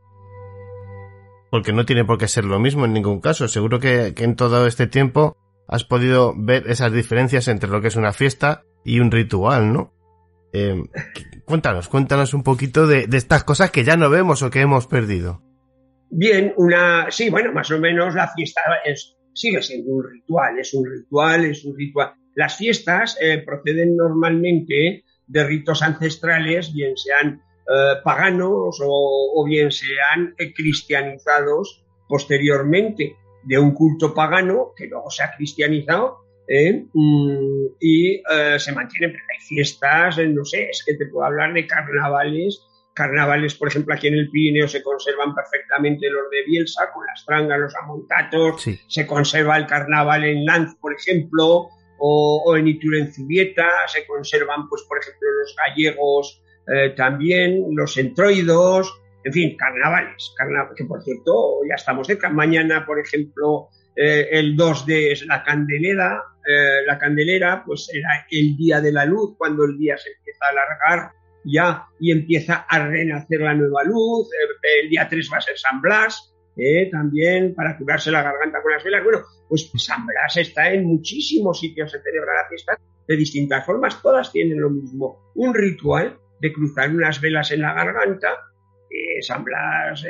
porque no tiene por qué ser lo mismo en ningún caso, seguro que, en todo este tiempo has podido ver esas diferencias entre lo que es una fiesta y un ritual, ¿no? Eh, cuéntanos, cuéntanos un poquito de, estas cosas que ya no vemos o que hemos perdido. Bien, una, sí, bueno, más o menos la fiesta es, sigue siendo un ritual, es un ritual, es un ritual. Las fiestas eh, proceden normalmente de ritos ancestrales, bien sean eh, paganos o, o, bien sean cristianizados posteriormente de un culto pagano que luego se ha cristianizado ¿eh? Mm, y eh, se mantienen, pero hay fiestas, no sé, es que te puedo hablar de carnavales. Carnavales, por ejemplo, aquí en el Pirineo se conservan perfectamente los de Bielsa, con las trangas, los amontatos, se conserva el carnaval en Lanz, por ejemplo, o, en Iturenzubieta, se conservan, pues, por ejemplo, los gallegos eh, también, los entroidos, en fin, carnavales, que por cierto, ya estamos cerca. Mañana, por ejemplo, el 2 de la Candelera, eh, la candelera, pues era el día de la luz, cuando el día se empieza a alargar ya y empieza a renacer la nueva luz. Eh, el día 3 va a ser San Blas, eh, también para curarse la garganta con las velas. Bueno, pues San Blas está en muchísimos sitios, se celebra la fiesta de distintas formas, todas tienen lo mismo, un ritual de cruzar unas velas en la garganta. San Blas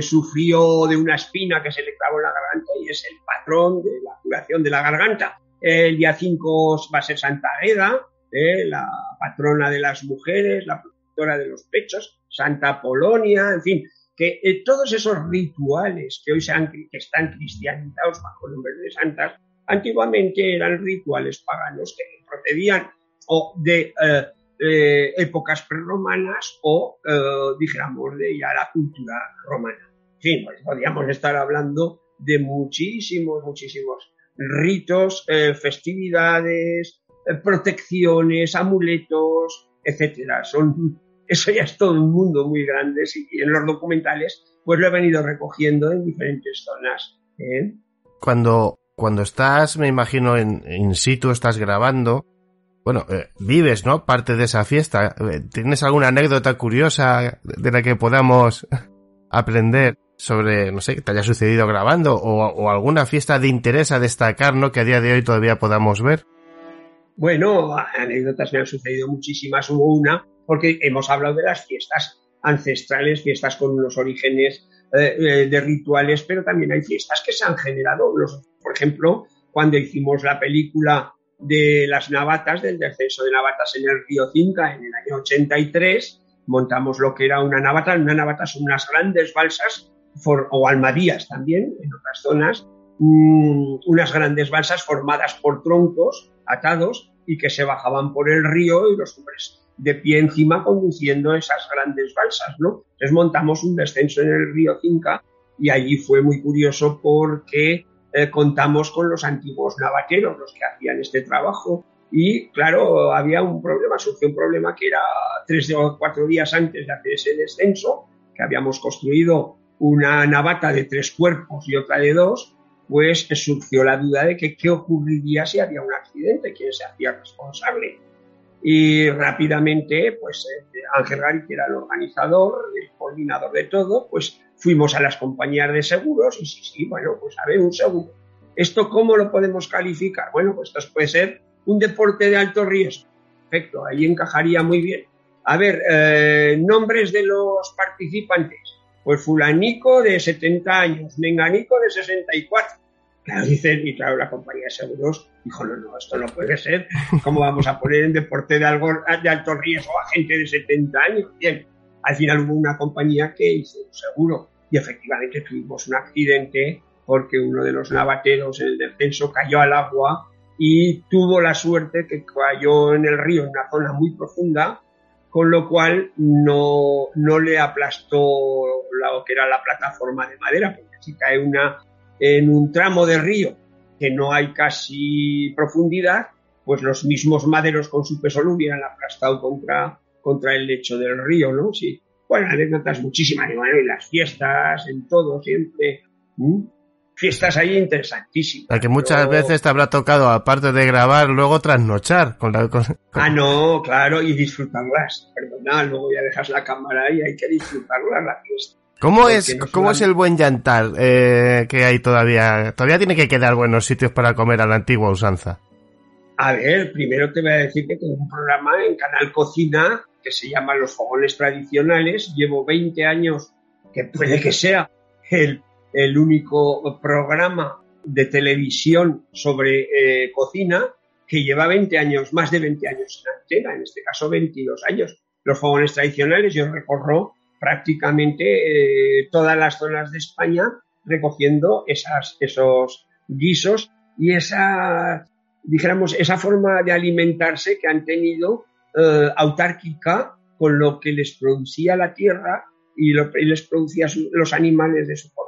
sufrió de una espina que se le clavó en la garganta y es el patrón de la curación de la garganta. El día 5 va a ser Santa Agueda, eh, la patrona de las mujeres, la protectora de los pechos, Santa Polonia, en fin, que eh, todos esos rituales que hoy se que están cristianizados bajo el nombre de santas, antiguamente eran rituales paganos que procedían o de eh, épocas prerromanas o, dijéramos, de ya la cultura romana. Fin, pues podríamos estar hablando de muchísimos, muchísimos ritos, eh, festividades, eh, protecciones, amuletos, etcétera. Son, eso ya es todo un mundo muy grande y en los documentales pues lo he venido recogiendo en diferentes zonas. ¿eh? Cuando, cuando estás, me imagino, en situ, estás grabando, bueno, vives, ¿no? Parte de esa fiesta. ¿Tienes alguna anécdota curiosa de la que podamos aprender? sobre, no sé, que te haya sucedido grabando o, alguna fiesta de interés a destacar, ¿no? Que a día de hoy todavía podamos ver. Bueno, anécdotas me han sucedido muchísimas. Hubo una, porque hemos hablado de las fiestas ancestrales, fiestas con unos orígenes eh, eh, de rituales, pero también hay fiestas que se han generado. por ejemplo, cuando hicimos la película de las navatas, del descenso de navatas en el río Cinca en el año 83, montamos lo que era una navata. Una navata son unas grandes balsas o almadías también en otras zonas, mm, unas grandes balsas formadas por troncos atados y que se bajaban por el río y los hombres de pie encima conduciendo esas grandes balsas, ¿no? Entonces montamos un descenso en el río Cinca y allí fue muy curioso porque eh, contamos con los antiguos navateros, los que hacían este trabajo, y claro, había un problema, surgió un problema que era tres o cuatro días antes de hacer ese descenso, que habíamos construido una navata de tres cuerpos y otra de dos, pues surgió la duda de que qué ocurriría si había un accidente, quién se hacía responsable. Y rápidamente, pues eh, Ángel Gari, que era el organizador, el coordinador de todo, pues fuimos a las compañías de seguros y sí, sí, bueno, pues a ver, un seguro. ¿Esto cómo lo podemos calificar? Bueno, pues esto puede ser un deporte de alto riesgo. Perfecto, ahí encajaría muy bien. A ver, eh, nombres de los participantes. Pues fulanico de 70 años, menganico de 64. Claro, dicen, y claro, la compañía de seguros dijo, no, no, esto no puede ser. ¿Cómo vamos a poner en deporte de, algo, de alto riesgo a gente de 70 años? Bien, al final hubo una compañía que hizo un seguro. Y efectivamente tuvimos un accidente porque uno de los navateros en el descenso cayó al agua y tuvo la suerte que cayó en el río en una zona muy profunda, con lo cual no, no le aplastó lo que era la plataforma de madera, porque si cae una, en un tramo de río que no hay casi profundidad, pues los mismos maderos con su peso lo hubieran aplastado contra, contra el lecho del río, ¿no? Sí. Bueno, anécdotas muchísimas, en las fiestas, en todo, siempre fiestas ahí interesantísimas. La que muchas veces te habrá tocado, aparte de grabar, luego trasnochar. Con la, Ah, no, claro, y disfrutarlas. Perdona, luego ya dejas la cámara y hay que disfrutarlas la fiesta. ¿Cómo es, ¿cómo es el buen llantar eh, que hay todavía? Todavía tiene que quedar buenos sitios para comer a la antigua usanza. A ver, primero te voy a decir que tengo un programa en Canal Cocina que se llama Los Fogones Tradicionales. Llevo 20 años, que puede que sea el el único programa de televisión sobre eh, cocina que lleva 20 años, más de 20 años en antena, en este caso 22 años. Los fogones tradicionales, yo recorro prácticamente eh, todas las zonas de España recogiendo esas, esos guisos y esa, dijéramos, esa forma de alimentarse que han tenido eh, autárquica con lo que les producía la tierra y, les producía los animales de su corral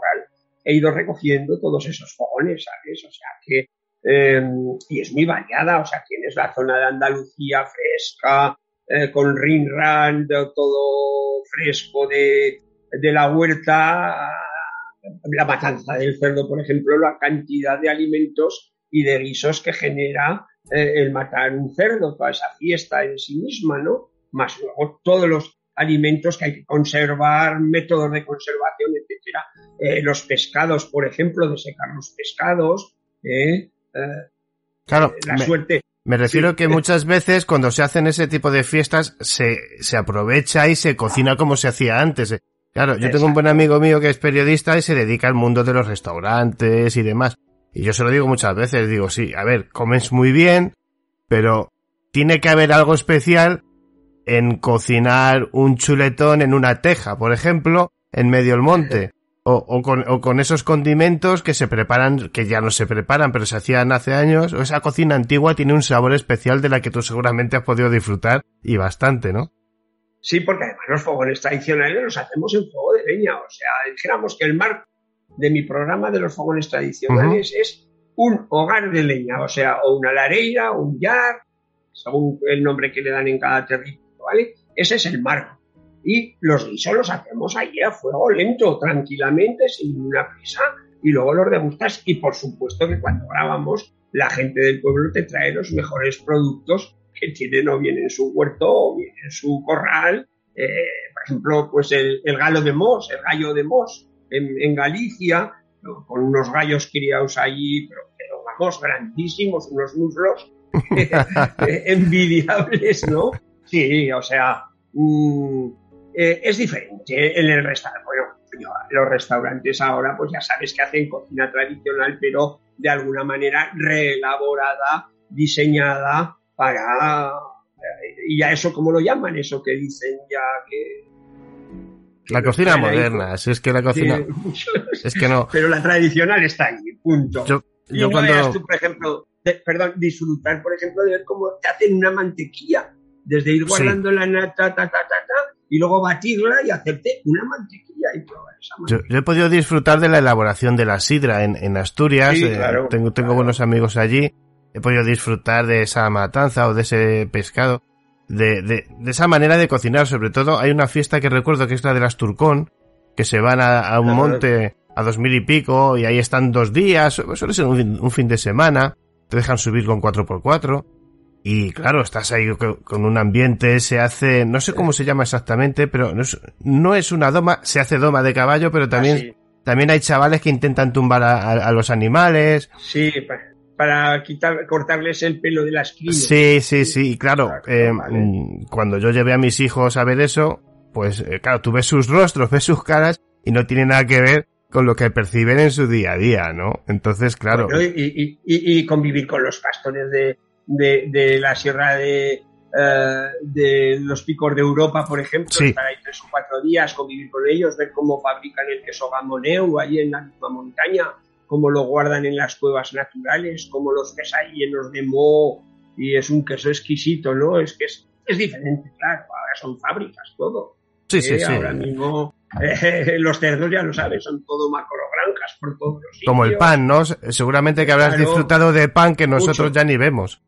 he ido recogiendo todos esos fogones, ¿sabes? O sea que, em, y es muy variada, o sea, tienes la zona de Andalucía fresca, eh, con rinran, todo fresco de, de la huerta, la matanza del cerdo, por ejemplo, la cantidad de alimentos y de guisos que genera eh, el matar un cerdo, toda esa fiesta en sí misma, ¿no? Más luego todos los alimentos que hay que conservar, métodos de conservación, etcétera. Eh, los pescados, por ejemplo, de secar los pescados. Eh, eh, claro, la suerte. Me refiero que muchas veces cuando se hacen ese tipo de fiestas se, se aprovecha y se cocina como se hacía antes. Claro, yo tengo un buen amigo mío que es periodista y se dedica al mundo de los restaurantes y demás. Y yo se lo digo muchas veces, digo, sí, a ver, comes muy bien, pero tiene que haber algo especial en cocinar un chuletón en una teja, por ejemplo, en medio del monte. O, con, esos condimentos que se preparan, que ya no se preparan, pero se hacían hace años, o esa cocina antigua tiene un sabor especial de la que tú seguramente has podido disfrutar y bastante, ¿no? Sí, porque además los fogones tradicionales los hacemos en fuego de leña. O sea, dijéramos que el marco de mi programa de los fogones tradicionales es un hogar de leña, o sea, o una lareira, un yar, según el nombre que le dan en cada territorio ¿vale? Ese es el marco. Y los guisos los hacemos ahí a fuego lento, tranquilamente, sin ninguna prisa, y luego los degustas. Y por supuesto que cuando grabamos, la gente del pueblo te trae los mejores productos que tienen o bien en su huerto o bien en su corral. Eh, por ejemplo, pues el, galo de Mos, el gallo de Mos en, Galicia, con unos gallos criados allí, pero, pero vamos, grandísimos, unos muslos envidiables, ¿no? Sí, o sea, mm, eh, es diferente en el restaurante. Bueno, los restaurantes ahora, pues ya sabes que hacen cocina tradicional, pero de alguna manera reelaborada, diseñada para... ¿Y a eso cómo lo llaman? Eso que dicen ya que... la cocina moderna, si es que la cocina... es que no... Pero la tradicional está ahí, punto. Yo, yo cuando... tú, por ejemplo, perdón, disfrutar, por ejemplo, de ver cómo te hacen una mantequilla, desde ir guardando la nata, ta, ta, ta, ta, y luego batirla y hacerte una mantequilla y probar esa yo, yo, he podido disfrutar de la elaboración de la sidra en, en Asturias, Sí, eh, claro, tengo, tengo claro. buenos amigos allí, he podido disfrutar de esa matanza o de ese pescado, de, de, de esa manera de cocinar, sobre todo hay una fiesta que recuerdo que es la de las Turcón, que se van a, a un monte a dos mil y pico y ahí están dos días, suele ser un fin, un fin de semana, te dejan subir con 4x4 y claro, estás ahí co- con un ambiente, se hace, no sé cómo se llama exactamente, pero no es, no es una doma, se hace doma de caballo, pero también, Así. también hay chavales que intentan tumbar a, a- a los animales. Sí, para quitar, cortarles el pelo de las crines. Sí, sí, sí, y claro, Exacto, eh, vale. mm, cuando yo llevé a mis hijos a ver eso, pues eh, claro, tú ves sus rostros, ves sus caras y no tiene nada que ver con lo que perciben en su día a día, ¿no? Entonces, claro, Bueno, y, y- y- convivir con los pastores de, de, de la sierra de, eh, de los picos de Europa, por ejemplo, Sí. estar ahí tres o cuatro días, convivir con ellos, ver cómo fabrican el queso gamoneu ahí en la misma montaña, cómo lo guardan en las cuevas naturales, cómo los ves ahí llenos de moho, y es un queso exquisito, ¿no? Es que es, es diferente, claro, ahora son fábricas, todo. sí, sí, Eh, sí. Ahora mismo eh, los cerdos, ya lo sabes, son todo macrogranjas por todos los Como el sitios. pan, ¿no? Seguramente que habrás Claro. disfrutado de pan que nosotros Mucho. ya ni vemos.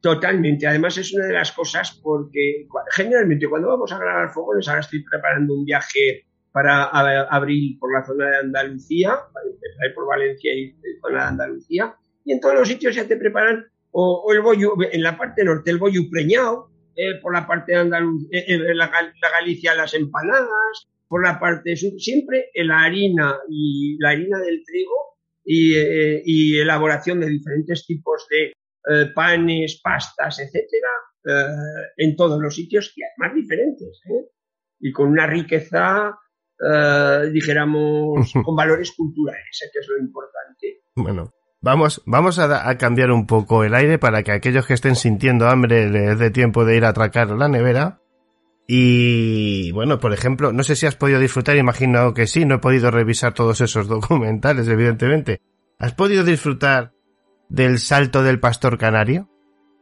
Totalmente. Además es una de las cosas porque generalmente cuando vamos a grabar fogones, ahora estoy preparando un viaje para abril por la zona de Andalucía, para empezar por Valencia y zona de Andalucía, y en todos los sitios ya te preparan o, o el bollo, en la parte norte el bollo preñado, eh, por la parte de Andalucía, en la, Gal- la Galicia las empanadas, por la parte sur, siempre la harina y la harina del trigo y, eh, y elaboración de diferentes tipos de eh, panes, pastas, etcétera, eh, en todos los sitios y además diferentes, ¿eh? y con una riqueza, eh, dijéramos, con valores culturales, ¿eh? que es lo importante. Bueno, vamos, vamos a, cambiar un poco el aire para que aquellos que estén sintiendo hambre les dé tiempo de ir a atracar la nevera. Y bueno, por ejemplo, no sé si has podido disfrutar, imagino que sí, no he podido revisar todos esos documentales, evidentemente. ¿Has podido disfrutar del salto del pastor canario?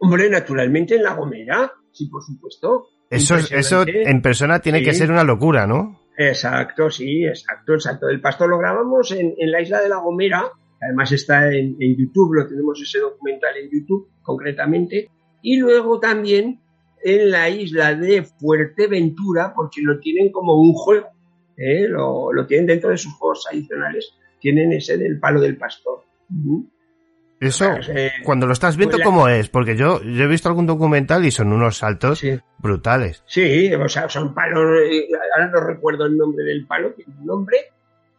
Hombre, naturalmente en La Gomera, sí, por supuesto. Eso, eso en persona tiene Sí. que ser una locura, ¿no? Exacto, sí, exacto. El salto del pastor lo grabamos en, la isla de La Gomera, además está en, YouTube, lo tenemos ese documental en YouTube concretamente, y luego también en la isla de Fuerteventura, porque lo tienen como un juego, ¿eh? lo, tienen dentro de sus juegos adicionales, tienen ese del palo del pastor. Eso, eh, cuando lo estás viendo, pues la- ¿cómo es? Porque yo, yo he visto algún documental y son unos saltos Sí. brutales. Sí, o sea, son palos, eh, ahora no recuerdo el nombre del palo, tiene un nombre,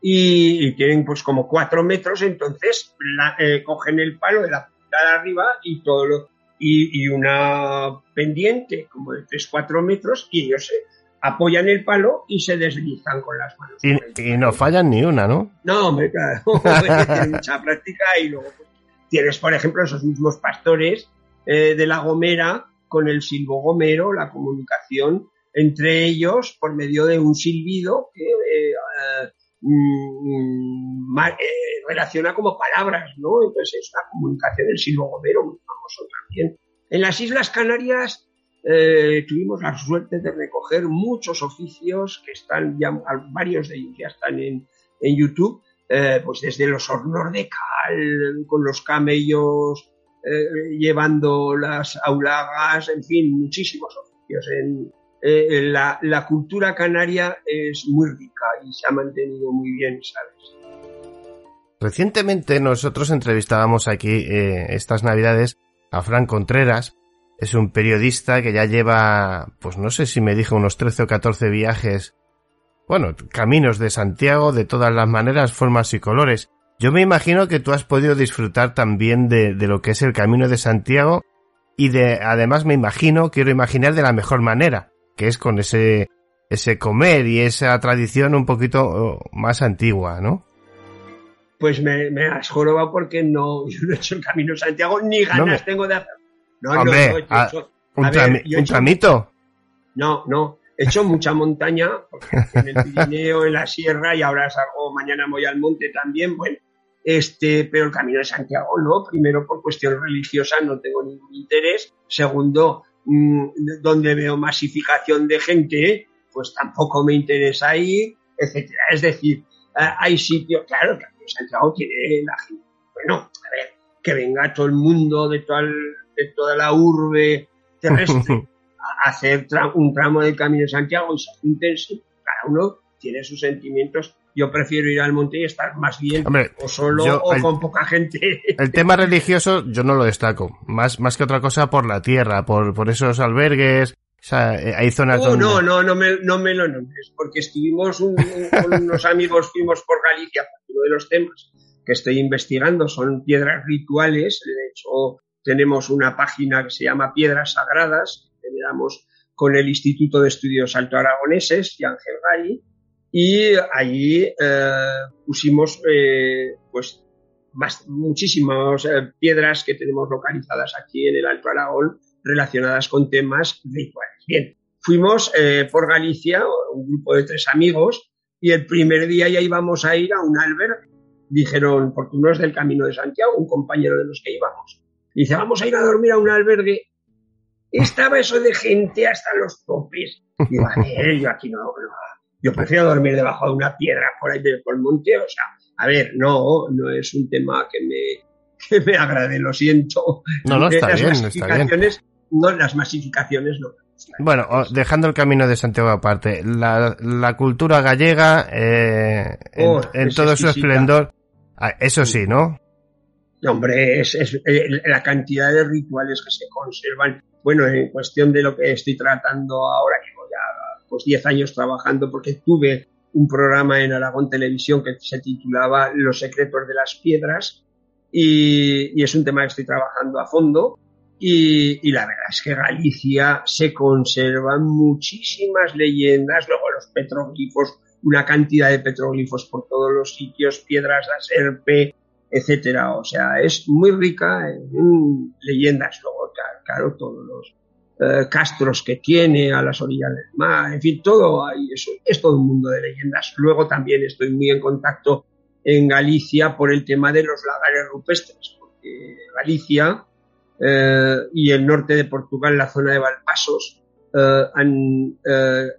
y, y tienen pues como cuatro metros, entonces la- eh, cogen el palo de la punta de arriba y todo lo, y, y una pendiente como de 3-4 metros, y ellos se apoyan el palo y se deslizan con las manos. Y, no fallan ni una, ¿no? no, hombre, claro, mucha práctica y luego pues, tienes, por ejemplo, esos mismos pastores eh, de la Gomera con el silbo gomero, la comunicación entre ellos por medio de un silbido que eh, eh, mm, eh, relaciona como palabras, ¿no? Entonces es una comunicación del silbo gomero muy famoso también. En las Islas Canarias tuvimos la suerte de recoger muchos oficios que están ya, varios de ellos ya están en, en YouTube, eh, pues desde los hornos de cal, con los camellos, eh, llevando las aulagas, en fin, muchísimos oficios. En, eh, la, la cultura canaria es muy rica y se ha mantenido muy bien, ¿sabes? Recientemente nosotros entrevistábamos aquí estas navidades a Fran Contreras. Es un periodista que ya lleva, pues no sé si me dijo unos 13 o 14 viajes, bueno, caminos de Santiago de todas las maneras, formas y colores. Yo me imagino que tú has podido disfrutar también de, de lo que es el camino de Santiago y de, además me imagino, quiero imaginar de la mejor manera, que es con ese, ese comer y esa tradición un poquito más antigua, ¿no? Pues me, me has jorobado porque no, yo no he hecho el camino de Santiago, ni ganas No me- tengo de hacerlo. No, Hombre, no, no, yo he a- hecho- ¿Un, a ver, trami- yo he un hecho- tramito? No, no. He hecho mucha montaña, en el Pirineo, en la sierra, y ahora salgo, mañana voy al monte también. Bueno, este, pero el Camino de Santiago no. Primero, por cuestión religiosa no tengo ningún interés. Segundo, mm, donde veo masificación de gente, pues tampoco me interesa ir, etcétera. Es decir, hay sitios, claro, el Camino de Santiago tiene la gente. Bueno, a ver, que venga todo el mundo de toda la urbe terrestre hacer un tramo del Camino de Santiago y se junten, cada uno tiene sus sentimientos. Yo prefiero ir al monte y estar más bien o solo o con poca gente. El tema religioso yo no lo destaco, más, más que otra cosa por la tierra, por, por esos albergues, o sea, eh, hay zonas oh, No, no, no me, no me lo nombres, porque estuvimos con unos amigos, fuimos por Galicia, uno de los temas que estoy investigando son piedras rituales, de hecho tenemos una página que se llama Piedras Sagradas, generamos con el Instituto de Estudios Alto Aragoneses y Ángel y allí eh, pusimos eh, pues muchísimas eh, piedras que tenemos localizadas aquí en el Alto Aragón relacionadas con temas rituales. Bien, fuimos por Galicia, un grupo de tres amigos, y el primer día ya íbamos a ir a un albergue. Dijeron, porque uno es del Camino de Santiago, un compañero de los que íbamos. Dice, vamos a ir a dormir a un albergue. Estaba eso de gente hasta los topes. Yo aquí no, no yo prefiero dormir debajo de una piedra por ahí por el monte. O sea, a ver, no, no es un tema que me, que me agrade, lo siento. No, no, está las bien, masificaciones, está bien. No, las masificaciones no. Bueno, dejando el camino de Santiago aparte, la, la cultura gallega, eh, en, oh, todo su esplendor, ah, eso sí, ¿no? Hombre, es, es eh, la cantidad de rituales que se conservan. Bueno, en cuestión de lo que estoy tratando ahora, llevo ya 10 pues, años trabajando porque tuve un programa en Aragón Televisión que se titulaba Los secretos de las piedras y, es un tema que estoy trabajando a fondo y, la verdad es que Galicia se conservan muchísimas leyendas, luego los petroglifos, una cantidad de petroglifos por todos los sitios, piedras de serpe, etcétera. O sea, es muy rica en leyendas, luego, claro todos los, eh, castros que tiene a las orillas del mar, en fin, todo hay, eso, es todo un mundo de leyendas. Luego también estoy muy en contacto en Galicia por el tema de los lagares rupestres, porque Galicia eh, y el norte de Portugal, la zona de Valpasos, eh, han,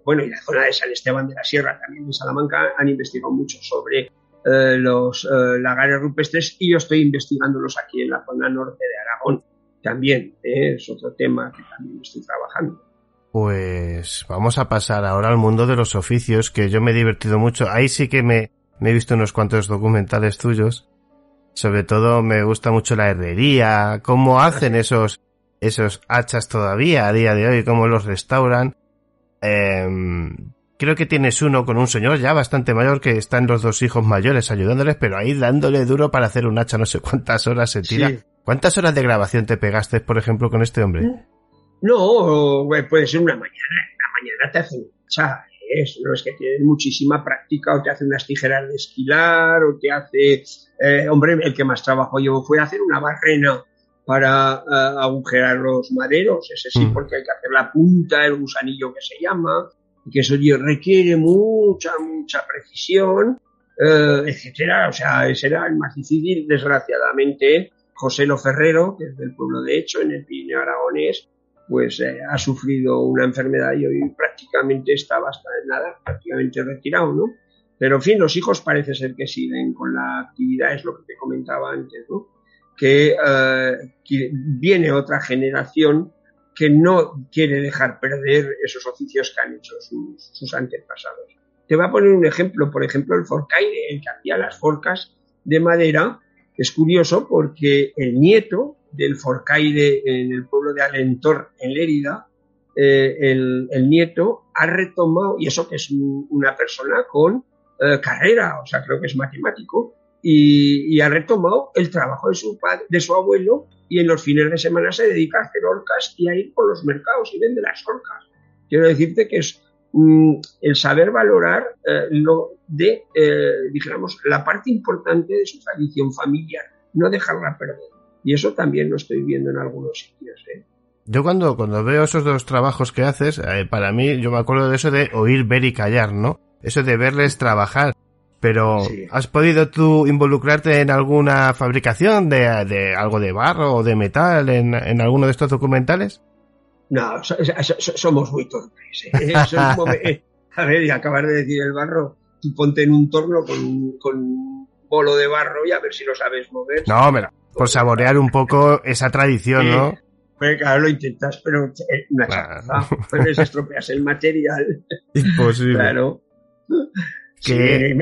bueno, y la zona de San Esteban de la Sierra, también de Salamanca, han investigado mucho sobre los lagares rupestres y yo estoy investigándolos aquí en la zona norte de Aragón también ¿eh? es otro tema que también estoy trabajando. Pues vamos a pasar ahora al mundo de los oficios, que yo me he divertido mucho. Ahí sí que me, he visto unos cuantos documentales tuyos. Sobre todo me gusta mucho la herrería, cómo hacen esos, esos hachas todavía a día de hoy, cómo los restauran. Em, creo que tienes uno con un señor ya bastante mayor que están los dos hijos mayores ayudándoles, pero ahí dándole duro para hacer un hacha no sé cuántas horas se tira. ¿Cuántas horas de grabación te pegaste, por ejemplo, con este hombre? No, puede ser una mañana. Una mañana te hace mucha, no es que tienes muchísima práctica o te hace unas tijeras de esquilar o te hace, eh, hombre, el que más trabajo llevo fue hacer una barrena para eh, agujerar los maderos, ese sí, mm. porque hay que hacer la punta, el gusanillo que se llama, y que eso requiere mucha, mucha precisión, eh, etcétera. O sea, ese era el más difícil, desgraciadamente José Lo Ferrero, que es del pueblo de Hecho, en el Pirineo Aragonés, pues eh, ha sufrido una enfermedad y hoy prácticamente está bastante nada, prácticamente retirado, ¿no? Pero en fin, los hijos parece ser que siguen con la actividad, es lo que te comentaba antes, ¿no? Que, eh, viene otra generación que no quiere dejar perder esos oficios que han hecho sus, antepasados. Te voy a poner un ejemplo, por ejemplo, el forcaire, el que hacía las forcas de madera, es curioso porque el nieto del Forcaire en el pueblo de Alentor, en Lérida, eh, el, nieto ha retomado, y eso que es una persona con eh, carrera, o sea, creo que es matemático, y, ha retomado el trabajo de su, padre, de su abuelo y en los fines de semana se dedica a hacer orcas y a ir por los mercados y vende las orcas. Quiero decirte que es Mm, el saber valorar eh, lo de, eh, la parte importante de su tradición familiar, no dejarla perder. Y eso también lo estoy viendo en algunos sitios. ¿eh? Yo cuando, cuando veo esos dos trabajos que haces, para mí yo me acuerdo de eso de oír, ver y callar, ¿no? Eso de verles trabajar. Pero, ¿has podido tú involucrarte en alguna fabricación de, de algo de barro o de metal en, en alguno de estos documentales? No, somos muy torpes. ¿eh? eh a ver, y acabar de decir el barro, tú ponte en un torno con, con un bolo de barro y a ver si lo sabes mover. No, mira, por saborear un poco esa tradición, ¿no? Pues claro, lo intentas, pero una chapaza, pues estropeas el material. Imposible. Claro.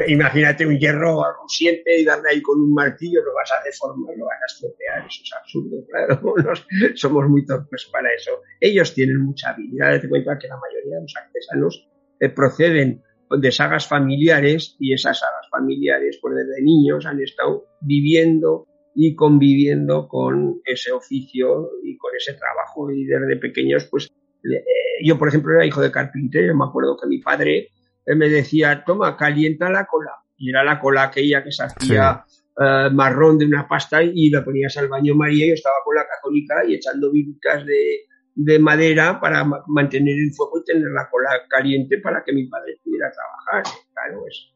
Imagínate un hierro rusiente y darle ahí con un martillo, lo vas a deformar, lo vas a estropear, eso es absurdo, claro. somos muy torpes para eso. Ellos tienen mucha habilidad, te cuenta que la mayoría de los artesanos eh, proceden de sagas familiares y esas sagas familiares, pues desde niños han estado viviendo y conviviendo con ese oficio y con ese trabajo y desde pequeños pues eh, yo por ejemplo era hijo de carpintero me acuerdo que mi padre me decía toma calienta la cola y era la cola aquella que se hacía eh, marrón de una pasta y la ponías al baño María y yo estaba con la católica y echando virutas de, de madera para mantener el fuego y tener la cola caliente para que mi padre pudiera trabajar. Claro es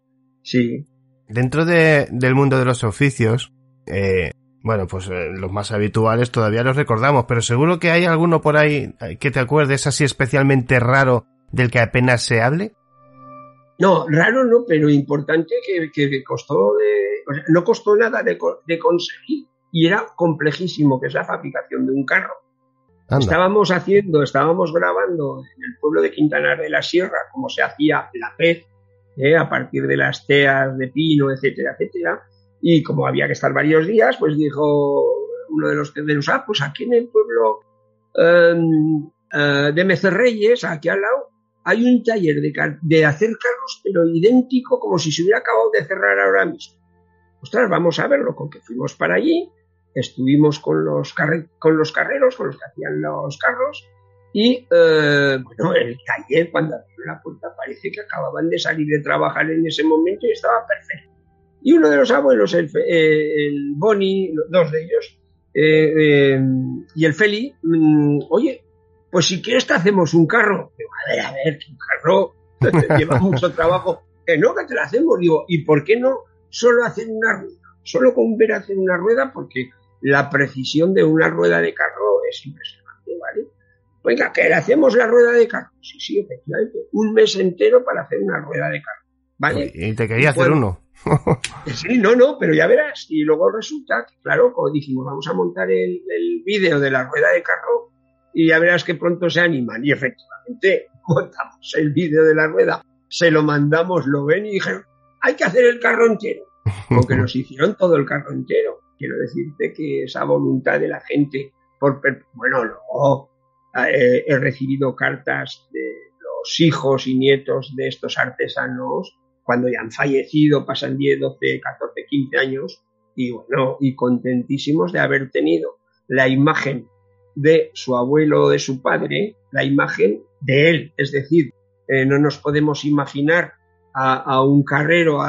sí. Dentro de, del mundo de los oficios eh, bueno, pues eh, los más habituales todavía los recordamos, pero seguro que hay alguno por ahí eh, que te acuerdes así especialmente raro del que apenas se hable. No, raro no, pero importante que, que costó de, o sea, no costó nada de, de, conseguir. Y era complejísimo, que es la fabricación de un carro. Estábamos haciendo, estábamos grabando en el pueblo de Quintanar de la Sierra, como se hacía la pez, eh, a partir de las teas de pino, etcétera, etcétera. Y como había que estar varios días, pues dijo uno de los tenderos, ah, pues aquí en el pueblo eh, de Mecerreyes, aquí al lado, hay un taller de, de, hacer carros, pero idéntico como si se hubiera acabado de cerrar ahora mismo. Ostras, vamos a verlo, con que fuimos para allí, estuvimos con los, con los carreros, con los que hacían los carros, y eh, bueno, el taller, cuando abrió la puerta, parece que acababan de salir de trabajar en ese momento y estaba perfecto. Y uno de los abuelos, el, eh, el Boni, dos de ellos, eh, y el Feli, mm, oye, pues si quieres te hacemos un carro. Digo, a ver, a ver, que un carro lleva mucho trabajo. Que no, que te lo hacemos. Digo, ¿y por qué no solo hacer una rueda? Solo con ver hacer una rueda, porque la precisión de una rueda de carro es impresionante, ¿vale? Venga, que le hacemos la rueda de carro. Sí, sí, efectivamente. Un mes entero para hacer una rueda de carro. ¿Vale? Y te quería hacer uno. sí, no, no, pero ya verás. Y luego resulta que, claro, como dijimos, vamos a montar el, vídeo de la rueda de carro y ya verás que pronto se animan. Y efectivamente, montamos el vídeo de la rueda, se lo mandamos, lo ven y dijeron, hay que hacer el carro entero. Porque nos hicieron todo el carro entero. Quiero decirte que esa voluntad de la gente, por, bueno, luego eh, he recibido cartas de los hijos y nietos de estos artesanos cuando ya han fallecido, pasan 10, 12, 14, 15 años, y bueno, y contentísimos de haber tenido la imagen de su abuelo o de su padre, la imagen de él. Es decir, eh, no nos podemos imaginar a, un carrero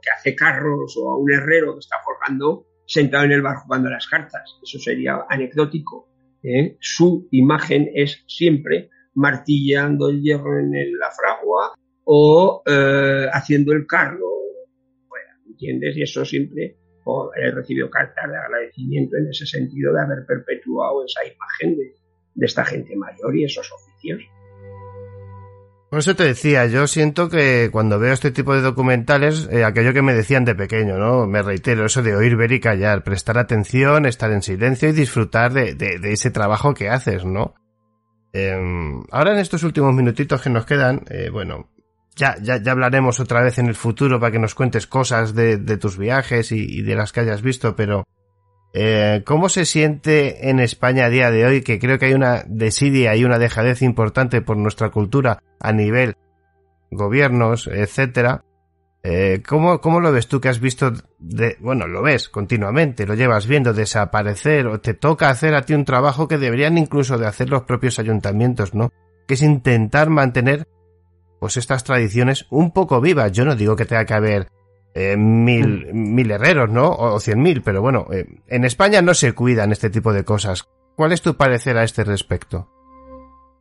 que hace carros o a un herrero que está forjando sentado en el bar jugando las cartas. Eso sería anecdótico. ¿eh? Su imagen es siempre martillando el hierro en la fragua o eh, haciendo el cargo, bueno, ¿entiendes? Y eso siempre he recibido cartas de agradecimiento en ese sentido de haber perpetuado esa imagen de, esta gente mayor y esos oficios. Por eso te decía, yo siento que cuando veo este tipo de documentales, eh, aquello que me decían de pequeño, ¿no? Me reitero, eso de oír, ver y callar, prestar atención, estar en silencio y disfrutar de, de, ese trabajo que haces, ¿no? Em, ahora en estos últimos minutitos que nos quedan, eh, bueno, ya, ya, ya hablaremos otra vez en el futuro para que nos cuentes cosas de, de tus viajes y, de las que hayas visto, pero eh, ¿cómo se siente en España a día de hoy? Que creo que hay una desidia y una dejadez importante por nuestra cultura a nivel gobiernos, etcétera. Eh, ¿cómo, ¿Cómo lo ves tú que has visto de, bueno, lo ves continuamente, lo llevas viendo desaparecer o te toca hacer a ti un trabajo que deberían incluso de hacer los propios ayuntamientos, ¿no? Que es intentar mantener pues estas tradiciones un poco vivas. Yo no digo que tenga que haber eh, mil, mil herreros, ¿no? O, cien mil, pero bueno, eh, en España no se cuidan este tipo de cosas. ¿Cuál es tu parecer a este respecto?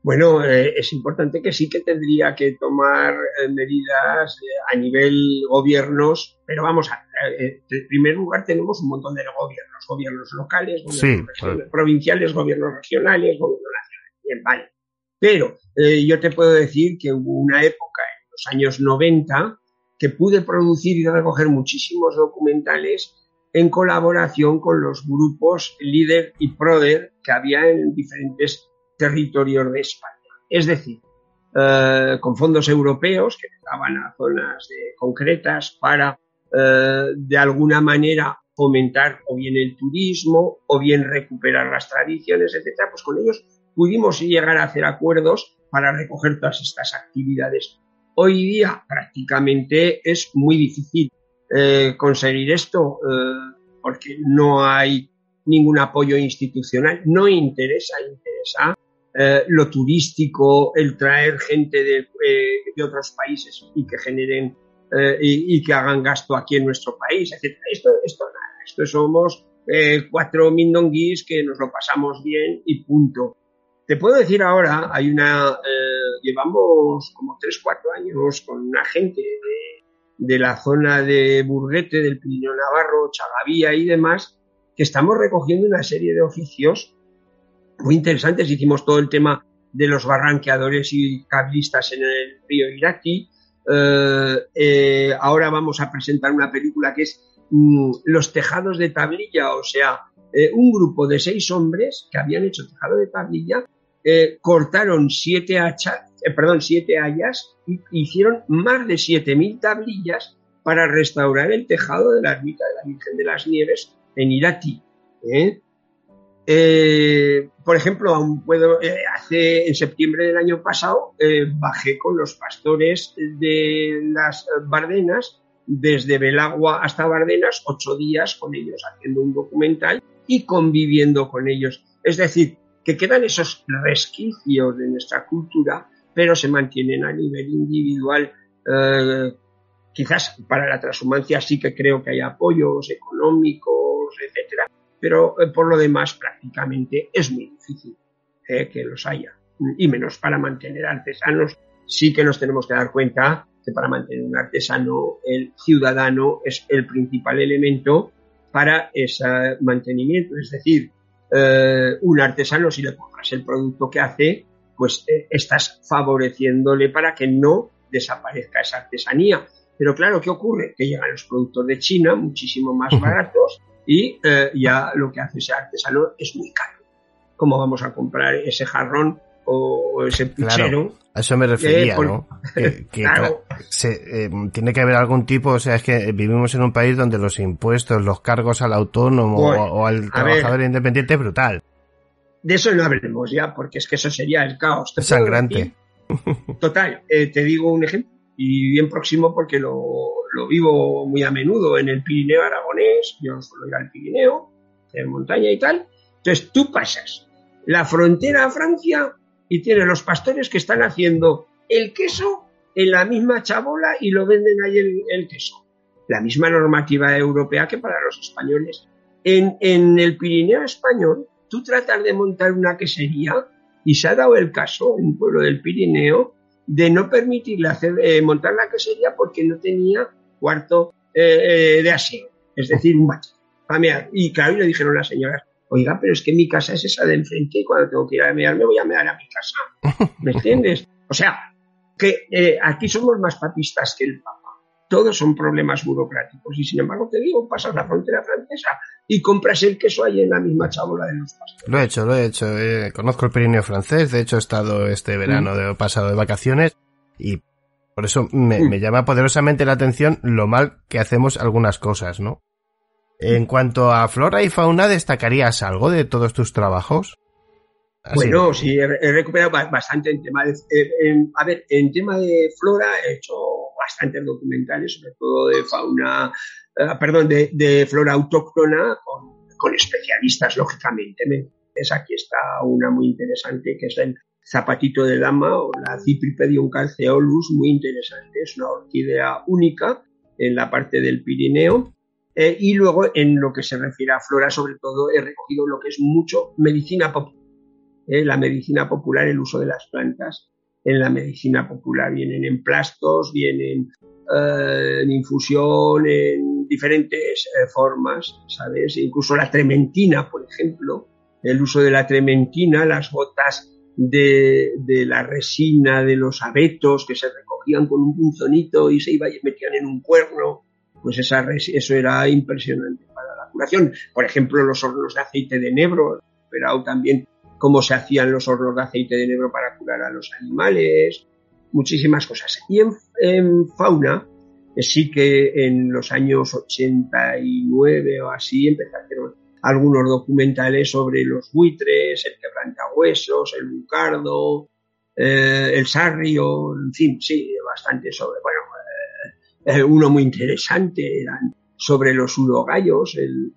Bueno, eh, es importante que sí que tendría que tomar eh, medidas a nivel gobiernos, pero vamos a, en primer lugar tenemos un montón de gobiernos, gobiernos locales, gobiernos provinciales, gobiernos regionales, gobiernos nacionales. Bien, vale. Pero yo te puedo decir que hubo una época en los años 90 que pude producir y recoger muchísimos documentales en colaboración con los grupos líder y proder que había en diferentes territorios de España. Es decir, eh, con fondos europeos que daban a zonas concretas para, eh, de alguna manera, fomentar o bien el turismo o bien recuperar las tradiciones, etcétera, pues con ellos pudimos llegar a hacer acuerdos para recoger todas estas actividades. Hoy día prácticamente es muy difícil eh, conseguir esto porque no hay ningún apoyo institucional, no interesa, interesa eh, lo turístico, el traer gente de, eh, otros países y que generen eh, y, que hagan gasto aquí en nuestro país, etc. Esto, esto nada, esto somos cuatro mindonguis que nos lo pasamos bien y punto. Te puedo decir ahora, hay una, llevamos como tres, cuatro años con una gente de, la zona de Burguete, del Pirineo Navarro, Chagavía y demás, que estamos recogiendo una serie de oficios muy interesantes. Hicimos todo el tema de los barranqueadores y cablistas en el río Iraqi. Eh, eh, ahora vamos a presentar una película que es mm, Los tejados de tablilla, o sea, eh, un grupo de seis hombres que habían hecho tejado de tablilla, cortaron siete hachas, perdón, siete hayas y hicieron más de siete mil tablillas para restaurar el tejado de la ermita de la Virgen de las Nieves en Irati. Eh, por ejemplo, aún puedo, eh, hace en septiembre del año pasado eh, bajé con los pastores de las Bardenas desde Belagua hasta Bardenas ocho días con ellos haciendo un documental y conviviendo con ellos. Es decir, que quedan esos resquicios de nuestra cultura, pero se mantienen a nivel individual. quizás para la transhumancia sí que creo que hay apoyos económicos, etcétera, pero eh, por lo demás prácticamente es muy difícil eh, que los haya. Y menos para mantener artesanos, sí que nos tenemos que dar cuenta que para mantener un artesano, el ciudadano es el principal elemento para ese mantenimiento. Es decir, eh, un artesano, si le compras el producto que hace, pues estás favoreciéndole para que no desaparezca esa artesanía. Pero claro, ¿qué ocurre? Que llegan los productos de China muchísimo más baratos y eh, ya lo que hace ese artesano es muy caro. ¿Cómo vamos a comprar ese jarrón o ese puchero? a eso me refería, eh, ¿no? Que, claro. se, eh, tiene que haber algún tipo, o sea, es que vivimos en un país donde los impuestos, los cargos al autónomo o, al trabajador independiente es brutal. De eso no hablemos ya, porque es que eso sería el caos. Sangrante. Total, te digo un ejemplo y bien próximo porque lo, lo, vivo muy a menudo en el Pirineo aragonés, yo suelo ir al Pirineo, en montaña y tal. Entonces tú pasas la frontera a Francia y tienes los pastores que están haciendo el queso en la misma chabola y lo venden ahí el, queso. La misma normativa europea que para los españoles. En, en el Pirineo español, tú tratas de montar una quesería y se ha dado el caso en un pueblo del Pirineo de no permitirle hacer, eh, montar la quesería porque no tenía cuarto eh, eh, de aseo, es decir, un bache. Y claro, y le dijeron las señoras, oiga, pero es que mi casa es esa de enfrente y cuando tengo que ir a mear me voy a mear a mi casa. ¿Me entiendes? O sea, que aquí somos más papistas que el Papa. Todos son problemas burocráticos y sin embargo te digo, pasas la frontera francesa y compras el queso ahí en la misma chabola de los pastores. Lo he hecho, lo he hecho. Eh, conozco el Pirineo francés, de hecho he estado este verano mm. de, pasado de vacaciones y por eso me, mm. me, llama poderosamente la atención lo mal que hacemos algunas cosas, ¿no? En cuanto a flora y fauna, ¿destacarías algo de todos tus trabajos? Bueno, sí, he, recuperado bastante en tema de... Eh, a ver, en tema de flora he hecho bastantes documentales, sobre todo de fauna, eh, perdón, de, flora autóctona, con, especialistas, lógicamente. Es, aquí está una muy interesante, que es el zapatito de dama o la Cypripedium calceolus, muy interesante. Es una orquídea única en la parte del Pirineo. Eh, y luego, en lo que se refiere a flora, sobre todo, he recogido lo que es mucho medicina popular eh, la medicina popular, el uso de las plantas en la medicina popular. Vienen en plastos, vienen eh, en infusión, en diferentes formas, ¿sabes? Incluso la trementina, por ejemplo, el uso de la trementina, las gotas de, de, la resina de los abetos que se recogían con un punzonito y se iba y metían en un cuerno, pues esa, eso era impresionante para la curación. Por ejemplo, los hornos de aceite de nebro, pero también cómo se hacían los hornos de aceite de negro para curar a los animales, muchísimas cosas. Y en, fauna, eh, sí que en los años 89 o así hacer algunos documentales sobre los buitres, el quebrantahuesos, el bucardo, eh, el sarrio, en fin, sí, bastante sobre, bueno, eh, uno muy interesante eran sobre los urogallos, el,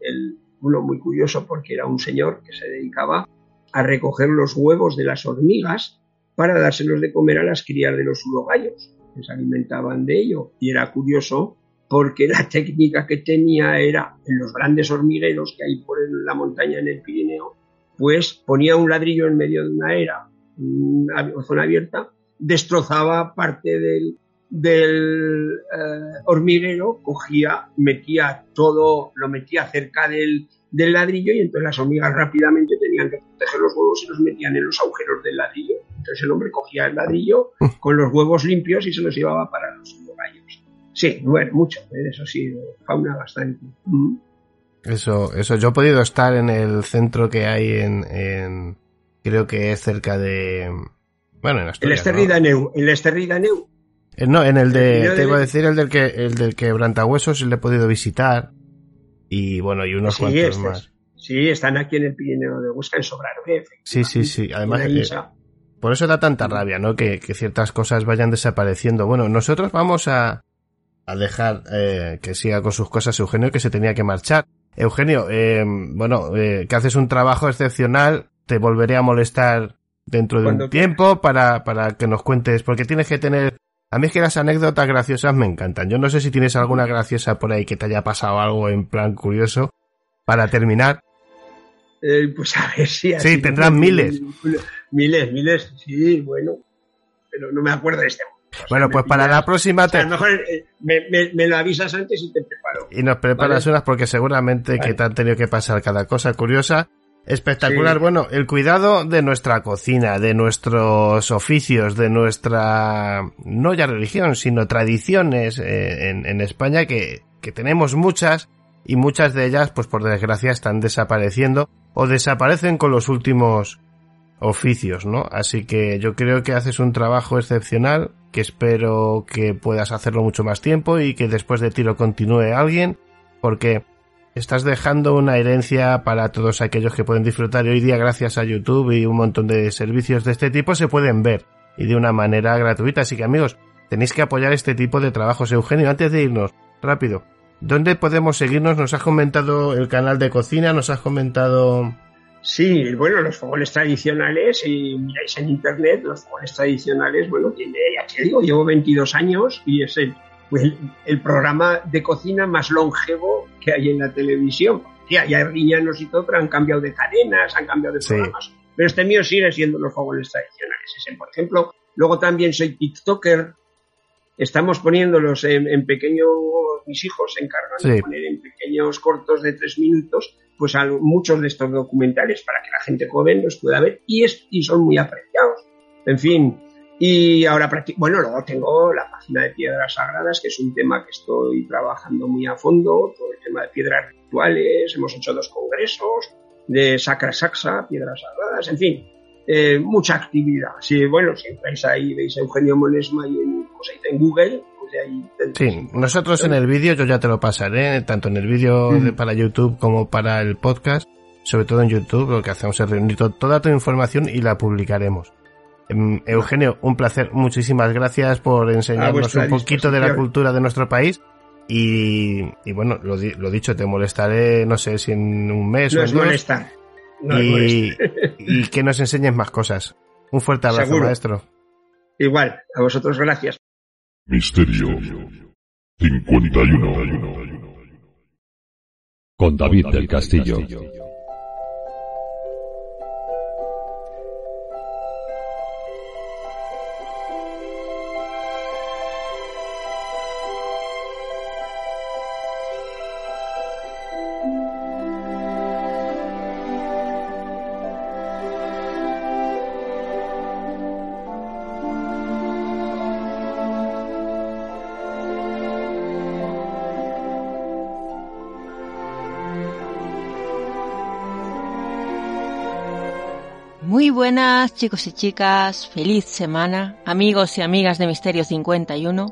uno muy curioso porque era un señor que se dedicaba a recoger los huevos de las hormigas para dárselos de comer a las crías de los urogallos, que se alimentaban de ello. Y era curioso porque la técnica que tenía era, en los grandes hormigueros que hay por la montaña en el Pirineo, pues ponía un ladrillo en medio de una era, una zona abierta, destrozaba parte del, del eh, hormiguero, cogía, metía todo, lo metía cerca del, del ladrillo y entonces las hormigas rápidamente tenían que proteger los huevos y los metían en los agujeros del ladrillo. Entonces el hombre cogía el ladrillo con los huevos limpios y se los llevaba para los gallos. Sí, bueno, mucho, ¿eh? eso sí, fauna bastante. Mm. Eso, eso, yo he podido estar en el centro que hay en, en creo que es cerca de, bueno, en Asturias, El Esterridaneu. Eh, no, en el de, te iba a decir el del que, el del quebrantahuesos le he podido visitar. Y bueno, y unos cuantos más. Sí, están aquí en el Pirineo de Huesca, en Sobrarbe. Sí, sí, sí. Además, eh, por eso da tanta rabia, ¿no? Que, que, ciertas cosas vayan desapareciendo. Bueno, nosotros vamos a, a dejar eh, que siga con sus cosas Eugenio, que se tenía que marchar. Eugenio, eh, bueno, eh, que haces un trabajo excepcional, te volveré a molestar dentro de un tiempo para, para que nos cuentes, porque tienes que tener a mí es que las anécdotas graciosas me encantan. Yo no sé si tienes alguna graciosa por ahí que te haya pasado algo en plan curioso. Para terminar. Eh, pues a ver si. Sí, tendrán miles. Miles, miles, sí, bueno. Pero no me acuerdo de este. bueno, pues para la próxima te... a lo mejor eh, me, lo avisas antes y te preparo. Y nos preparas unas porque seguramente que te han tenido que pasar cada cosa curiosa. Espectacular. Bueno, el cuidado de nuestra cocina, de nuestros oficios, de nuestra, no ya religión, sino tradiciones eh, en, en, España que, que tenemos muchas y muchas de ellas, pues por desgracia, están desapareciendo o desaparecen con los últimos oficios, ¿no? Así que yo creo que haces un trabajo excepcional, que espero que puedas hacerlo mucho más tiempo y que después de ti lo continúe alguien, porque estás dejando una herencia para todos aquellos que pueden disfrutar y hoy día gracias a YouTube y un montón de servicios de este tipo se pueden ver y de una manera gratuita. Así que amigos, tenéis que apoyar este tipo de trabajos. Eugenio, antes de irnos, rápido, ¿dónde podemos seguirnos? Nos has comentado el canal de cocina, nos has comentado... Sí, bueno, los fogones tradicionales, si miráis en internet, los fogones tradicionales, bueno, tiene, ya te digo, llevo 22 años y es el el, programa de cocina más longevo que hay en la televisión. Ya, hay riñanos y todo, pero han cambiado de cadenas, han cambiado de programas. Pero este mío sigue siendo los fogones tradicionales. Ese, por ejemplo, luego también soy TikToker. Estamos poniéndolos en, pequeños, mis hijos se encargan de poner en pequeños cortos de tres minutos, pues a muchos de estos documentales para que la gente joven los pueda ver y, es, y son muy apreciados. En fin, y ahora, bueno, luego tengo la página de piedras sagradas, que es un tema que estoy trabajando muy a fondo, todo el tema de piedras rituales, hemos hecho dos congresos de Sacra Saxa, piedras sagradas, en fin, eh, mucha actividad. Sí, bueno, si entráis ahí, veis a Eugenio Monesma y en, pues en Google, pues ahí Sí, nosotros en el vídeo, yo ya te lo pasaré, tanto en el vídeo para YouTube como para el podcast, sobre todo en YouTube, lo que hacemos es reunir toda tu información y la publicaremos. Em, Eugenio, un placer. Muchísimas gracias por enseñarnos un poquito de la cultura de nuestro país. Y, bueno, lo, dicho, te molestaré, no sé si en un mes o en dos. y, y, que nos enseñes más cosas. Un fuerte abrazo, maestro. Igual, a vosotros gracias. Misterio 51 con David del Castillo. Buenas chicos y chicas, feliz semana, amigos y amigas de Misterio 51.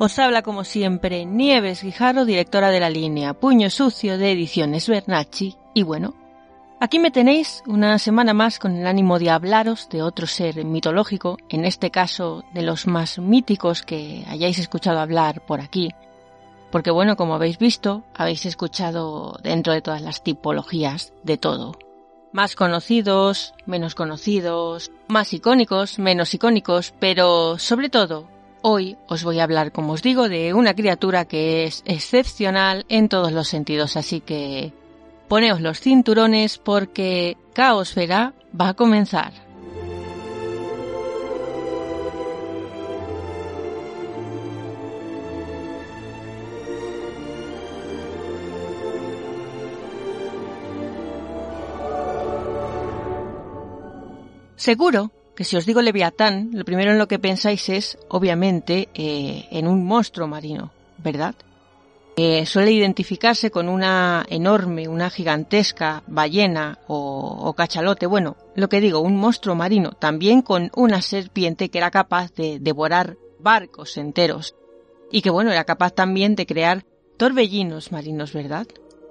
Os habla como siempre Nieves Guijarro, directora de la línea Puño Sucio de Ediciones Bernacci. Y bueno, aquí me tenéis una semana más con el ánimo de hablaros de otro ser mitológico, en este caso de los más míticos que hayáis escuchado hablar por aquí. Porque bueno, como habéis visto, habéis escuchado dentro de todas las tipologías de todo más conocidos, menos conocidos, más icónicos, menos icónicos, pero sobre todo, hoy os voy a hablar, como os digo, de una criatura que es excepcional en todos los sentidos, así que poneos los cinturones porque Caosfera va a comenzar. Seguro que si os digo Leviatán, lo primero en lo que pensáis es, obviamente, eh, en un monstruo marino, ¿verdad? Eh, suele identificarse con una enorme, una gigantesca ballena o, cachalote, bueno, lo que digo, un monstruo marino, también con una serpiente que era capaz de devorar barcos enteros y que bueno, era capaz también de crear torbellinos marinos, ¿verdad?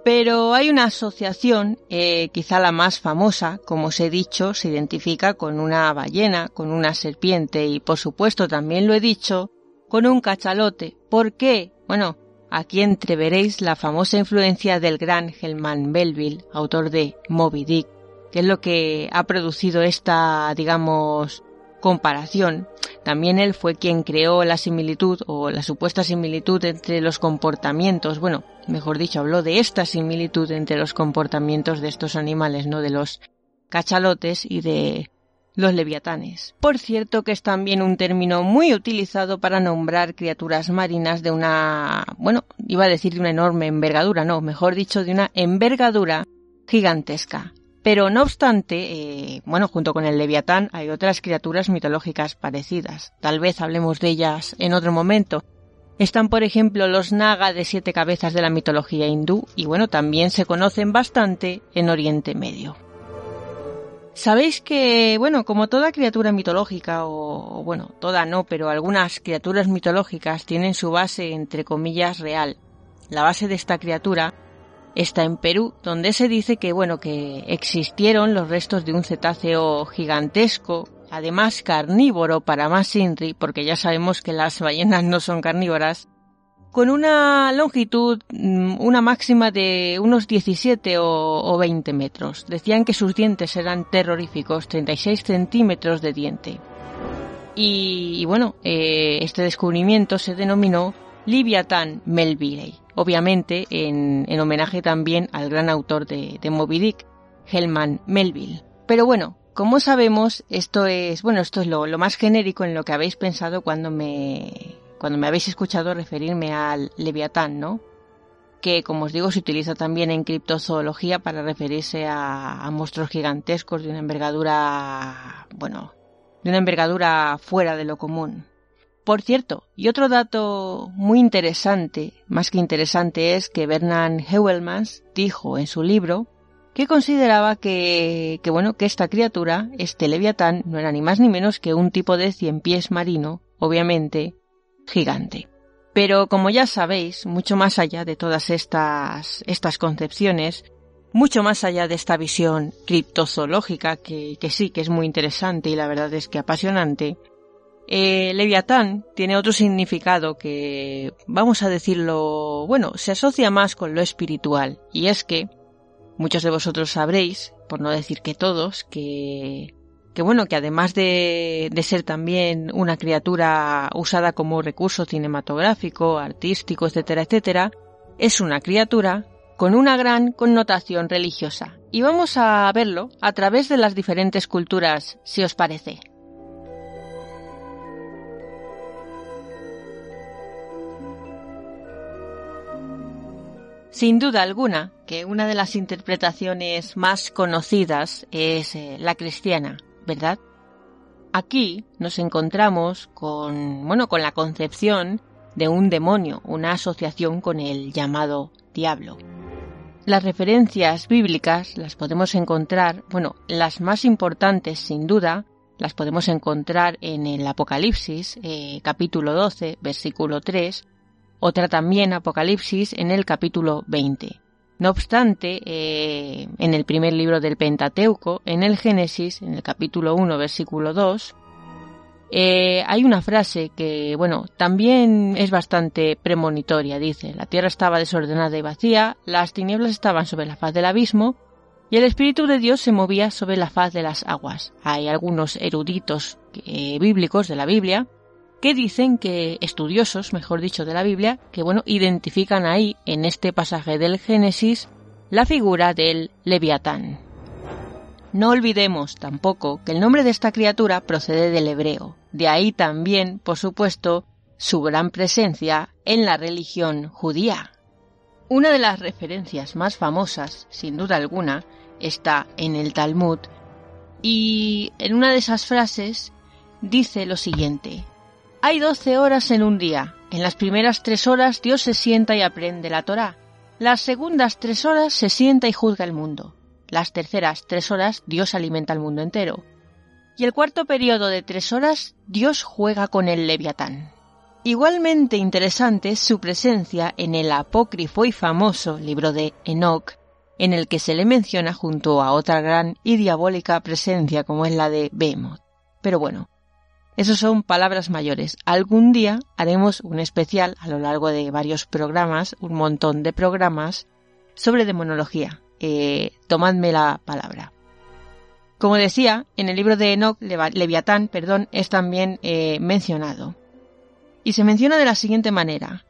Pero hay una asociación, eh, quizá la más famosa, como os he dicho, se identifica con una ballena, con una serpiente y por supuesto también lo he dicho, con un cachalote. ¿Por qué? Bueno, aquí entreveréis la famosa influencia del gran Helman Melville, autor de Moby Dick, que es lo que ha producido esta, digamos, comparación también él fue quien creó la similitud o la supuesta similitud entre los comportamientos, bueno, mejor dicho, habló de esta similitud entre los comportamientos de estos animales, no de los cachalotes y de los leviatanes. Por cierto que es también un término muy utilizado para nombrar criaturas marinas de una, bueno, iba a decir de una enorme envergadura, no, mejor dicho, de una envergadura gigantesca. Pero no obstante, eh, bueno, junto con el leviatán hay otras criaturas mitológicas parecidas. Tal vez hablemos de ellas en otro momento. Están, por ejemplo, los naga de siete cabezas de la mitología hindú y bueno, también se conocen bastante en Oriente Medio. Sabéis que, bueno, como toda criatura mitológica, o, bueno, toda no, pero algunas criaturas mitológicas tienen su base, entre comillas, real. La base de esta criatura está en Perú, donde se dice que, bueno, que existieron los restos de un cetáceo gigantesco, además carnívoro para más Inri, porque ya sabemos que las ballenas no son carnívoras, con una longitud, mm, una máxima de unos 17 o, 20 metros. Decían que sus dientes eran terroríficos, 36 centímetros de diente. Y, bueno, eh, este descubrimiento se denominó Liviatán Melville obviamente en, homenaje también al gran autor de, Moby Dick, Helman Melville. Pero bueno, como sabemos, esto es, bueno, esto es lo, más genérico en lo que habéis pensado cuando me, cuando me habéis escuchado referirme al Leviatán, ¿no? Que, como os digo, se utiliza también en criptozoología para referirse a, a monstruos gigantescos de una envergadura, bueno, de una envergadura fuera de lo común. Por cierto, y otro dato muy interesante, más que interesante, es que Bernard Heuvelmans dijo en su libro que consideraba que, que bueno, que esta criatura, este leviatán, no era ni más ni menos que un tipo de cien pies marino, obviamente, gigante. Pero como ya sabéis, mucho más allá de todas estas, estas concepciones, mucho más allá de esta visión criptozoológica, que, que sí que es muy interesante y la verdad es que apasionante, eh, Leviatán tiene otro significado que, vamos a decirlo, bueno, se asocia más con lo espiritual, y es que muchos de vosotros sabréis, por no decir que todos, que, que bueno, que además de, de ser también una criatura usada como recurso cinematográfico, artístico, etcétera, etcétera, es una criatura con una gran connotación religiosa. Y vamos a verlo a través de las diferentes culturas, si os parece. Sin duda alguna que una de las interpretaciones más conocidas es eh, la cristiana, ¿verdad? Aquí nos encontramos con, bueno, con la concepción de un demonio, una asociación con el llamado diablo. las referencias bíblicas las podemos encontrar, bueno, las más importantes sin duda, las podemos encontrar en el Apocalipsis, eh, capítulo 12, versículo 3, otra también Apocalipsis en el capítulo 20. No obstante, eh, en el primer libro del Pentateuco, en el Génesis, en el capítulo 1, versículo 2, eh, hay una frase que, bueno, también es bastante premonitoria. Dice, la tierra estaba desordenada y vacía, las tinieblas estaban sobre la faz del abismo, y el Espíritu de Dios se movía sobre la faz de las aguas. Hay algunos eruditos eh, bíblicos de la Biblia que dicen que, estudiosos, mejor dicho, de la Biblia, que bueno, identifican ahí, en este pasaje del Génesis, la figura del Leviatán. No olvidemos tampoco que el nombre de esta criatura procede del hebreo, de ahí también, por supuesto, su gran presencia en la religión judía. Una de las referencias más famosas, sin duda alguna, está en el Talmud, y en una de esas frases dice lo siguiente, hay doce horas en un día. En las primeras tres horas Dios se sienta y aprende la Torá. Las segundas tres horas se sienta y juzga el mundo. Las terceras tres horas Dios alimenta al mundo entero. Y el cuarto periodo de tres horas Dios juega con el leviatán. Igualmente interesante es su presencia en el apócrifo y famoso libro de Enoch, en el que se le menciona junto a otra gran y diabólica presencia como es la de Behemoth. Pero bueno, esos son palabras mayores. Algún día haremos un especial a lo largo de varios programas, un montón de programas, sobre demonología. Eh, tomadme la palabra. Como decía, en el libro de Enoch, Leviatán, perdón, es también eh, mencionado. Y se menciona de la siguiente manera.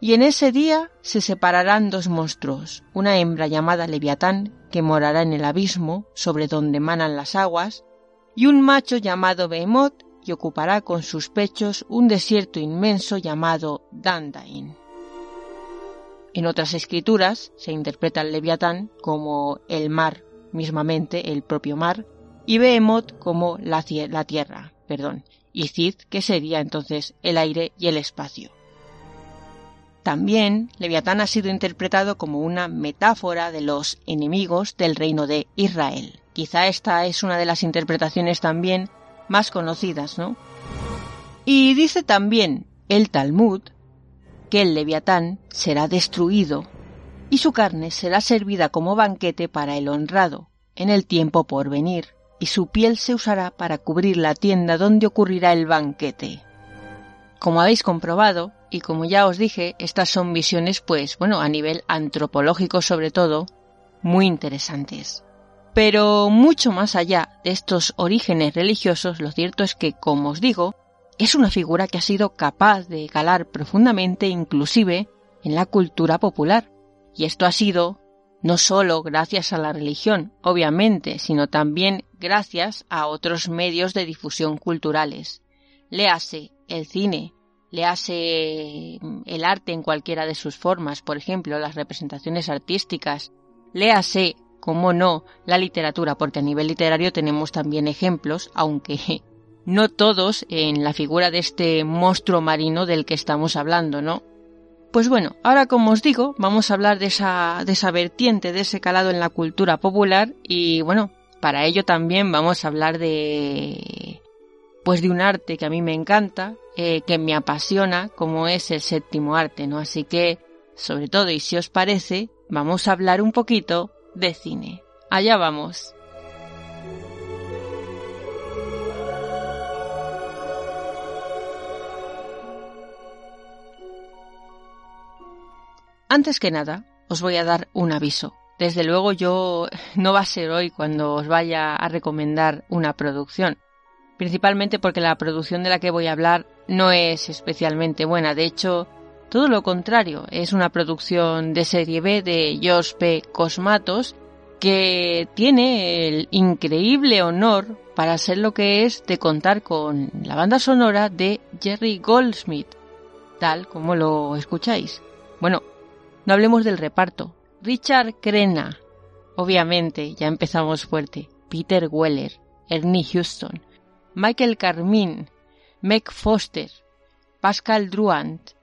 Y en ese día se separarán dos monstruos, una hembra llamada Leviatán, que morará en el abismo, sobre donde manan las aguas, y un macho llamado Behemoth, y ocupará con sus pechos un desierto inmenso llamado Dandain. En otras escrituras se interpreta el Leviatán como el mar, mismamente el propio mar, y Behemoth como la, tierra, perdón, y Cid, que sería entonces el aire y el espacio. También Leviatán ha sido interpretado como una metáfora de los enemigos del reino de Israel. Quizá esta es una de las interpretaciones también más conocidas, ¿no? Y dice también el Talmud que el leviatán será destruido y su carne será servida como banquete para el honrado en el tiempo por venir, y su piel se usará para cubrir la tienda donde ocurrirá el banquete. Como habéis comprobado, y como ya os dije, estas son visiones, pues, bueno, a nivel antropológico sobre todo, muy interesantes. Pero mucho más allá de estos orígenes religiosos, lo cierto es que, como os digo, es una figura que ha sido capaz de calar profundamente inclusive en la cultura popular. Y esto ha sido no solo gracias a la religión, obviamente, sino también gracias a otros medios de difusión culturales. Léase el cine, léase mm, el arte en cualquiera de sus formas, por ejemplo, las representaciones artísticas, léase como no, la literatura, porque a nivel literario tenemos también ejemplos, aunque no todos en la figura de este monstruo marino del que estamos hablando, ¿no? Pues bueno, ahora como os digo, vamos a hablar de esa, de esa vertiente, de ese calado en la cultura popular y bueno, para ello también vamos a hablar de pues de un arte que a mí me encanta, eh, que me apasiona, como es el séptimo arte, ¿no? Así que, sobre todo, y si os parece, vamos a hablar un poquito de cine. Allá vamos. Antes que nada, os voy a dar un aviso. Desde luego yo no va a ser hoy cuando os vaya a recomendar una producción, principalmente porque la producción de la que voy a hablar no es especialmente buena. De hecho, todo lo contrario, es una producción de serie B de Josh P. Cosmatos que tiene el increíble honor para ser lo que es de contar con la banda sonora de Jerry Goldsmith, tal como lo escucháis. Bueno, no hablemos del reparto. Richard Crenna, obviamente, ya empezamos fuerte. Peter Weller, Ernie Houston, Michael Carmine, Meg Foster, Pascal Druant,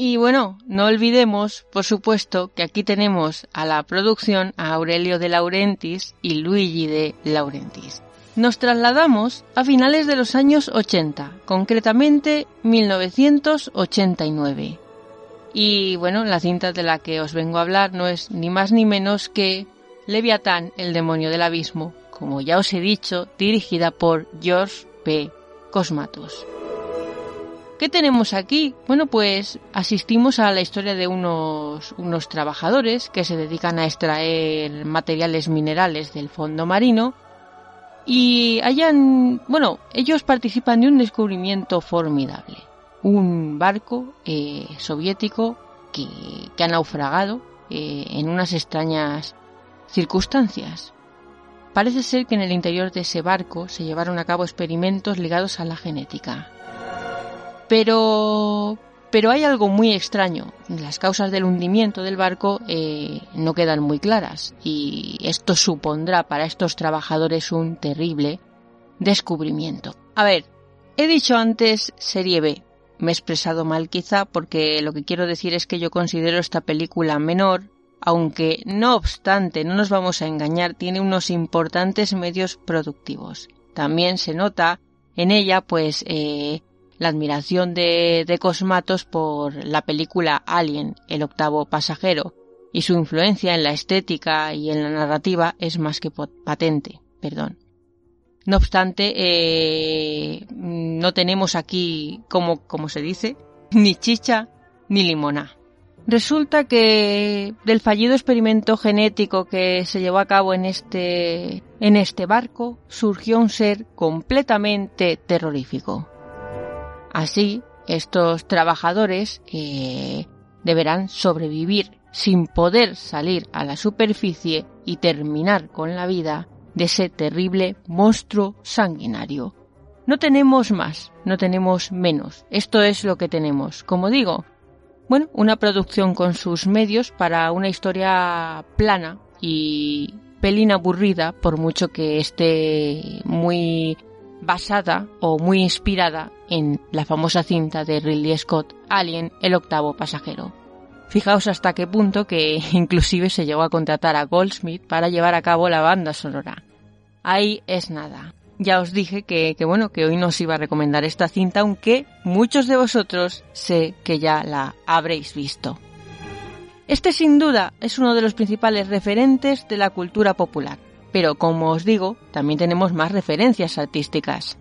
Y bueno, no olvidemos, por supuesto, que aquí tenemos a la producción a Aurelio de Laurentis y Luigi de Laurentis. Nos trasladamos a finales de los años 80, concretamente 1989. Y bueno, la cinta de la que os vengo a hablar no es ni más ni menos que Leviatán, el demonio del abismo, como ya os he dicho, dirigida por George P. Cosmatos. ¿Qué tenemos aquí? Bueno, pues asistimos a la historia de unos, unos trabajadores que se dedican a extraer materiales minerales del fondo marino y hayan, bueno, ellos participan de un descubrimiento formidable. Un barco eh, soviético que, que, ha naufragado eh, en unas extrañas circunstancias. Parece ser que en el interior de ese barco se llevaron a cabo experimentos ligados a la genética. Pero, pero hay algo muy extraño. Las causas del hundimiento del barco eh, no quedan muy claras y esto supondrá para estos trabajadores un terrible descubrimiento. A ver, he dicho antes serie B. Me he expresado mal quizá porque lo que quiero decir es que yo considero esta película menor, aunque no obstante, no nos vamos a engañar, tiene unos importantes medios productivos. También se nota en ella pues eh, la admiración de, de Cosmatos por la película Alien, el octavo pasajero, y su influencia en la estética y en la narrativa es más que patente. Perdón. No obstante, eh, no tenemos aquí, como, como se dice, ni chicha ni limona. Resulta que del fallido experimento genético que se llevó a cabo en este, en este barco surgió un ser completamente terrorífico. Así, estos trabajadores eh, deberán sobrevivir sin poder salir a la superficie y terminar con la vida de ese terrible monstruo sanguinario. No tenemos más, no tenemos menos. Esto es lo que tenemos. Como digo, bueno, una producción con sus medios para una historia plana y pelín aburrida, por mucho que esté muy basada o muy inspirada en la famosa cinta de Ridley Scott, Alien, el octavo pasajero. Fijaos hasta qué punto que inclusive se llegó a contratar a Goldsmith para llevar a cabo la banda sonora. Ahí es nada. Ya os dije que, que bueno, que hoy no os iba a recomendar esta cinta, aunque muchos de vosotros sé que ya la habréis visto. Este sin duda es uno de los principales referentes de la cultura popular pero como os digo, también tenemos más referencias artísticas.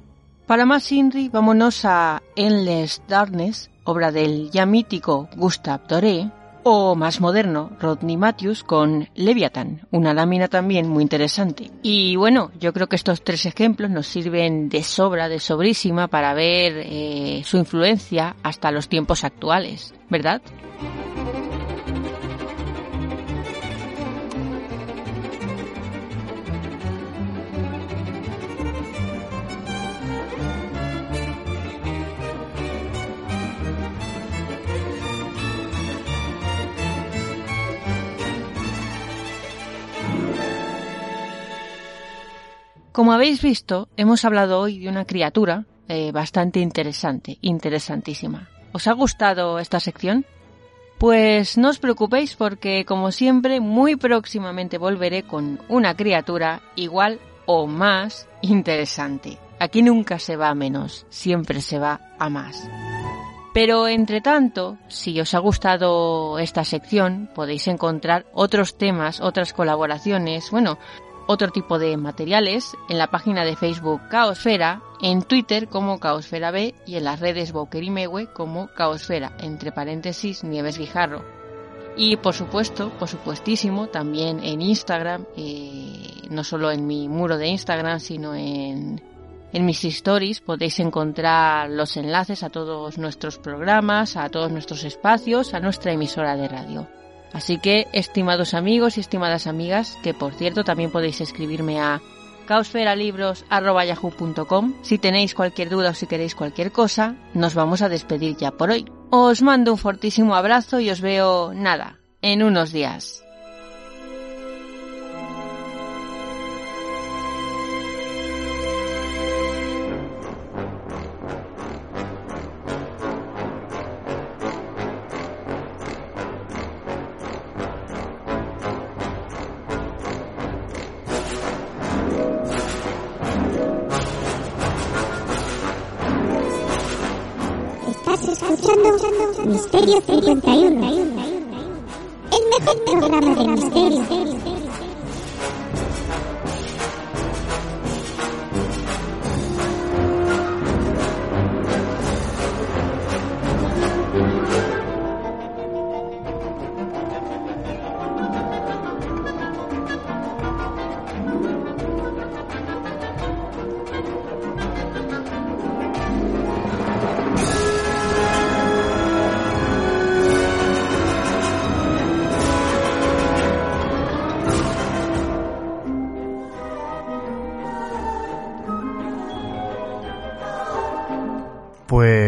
Para más Inri, vámonos a Endless Darkness, obra del ya mítico Gustave Doré, o más moderno, Rodney Matthews con Leviathan, una lámina también muy interesante. Y bueno, yo creo que estos tres ejemplos nos sirven de sobra, de sobrísima, para ver eh, su influencia hasta los tiempos actuales, ¿verdad? Como habéis visto, hemos hablado hoy de una criatura eh, bastante interesante, interesantísima. ¿Os ha gustado esta sección? Pues no os preocupéis porque, como siempre, muy próximamente volveré con una criatura igual o más interesante. Aquí nunca se va a menos, siempre se va a más. Pero entre tanto, si os ha gustado esta sección, podéis encontrar otros temas, otras colaboraciones, bueno, otro tipo de materiales en la página de Facebook Caosfera, en Twitter como Caosfera B y en las redes Boker y Mewe como Caosfera, entre paréntesis Nieves Guijarro. Y por supuesto, por supuestísimo, también en Instagram, eh, no solo en mi muro de Instagram, sino en, en mis stories podéis encontrar los enlaces a todos nuestros programas, a todos nuestros espacios, a nuestra emisora de radio. Así que, estimados amigos y estimadas amigas, que por cierto también podéis escribirme a caosferalibros.yahoo.com si tenéis cualquier duda o si queréis cualquier cosa, nos vamos a despedir ya por hoy. Os mando un fortísimo abrazo y os veo nada, en unos días.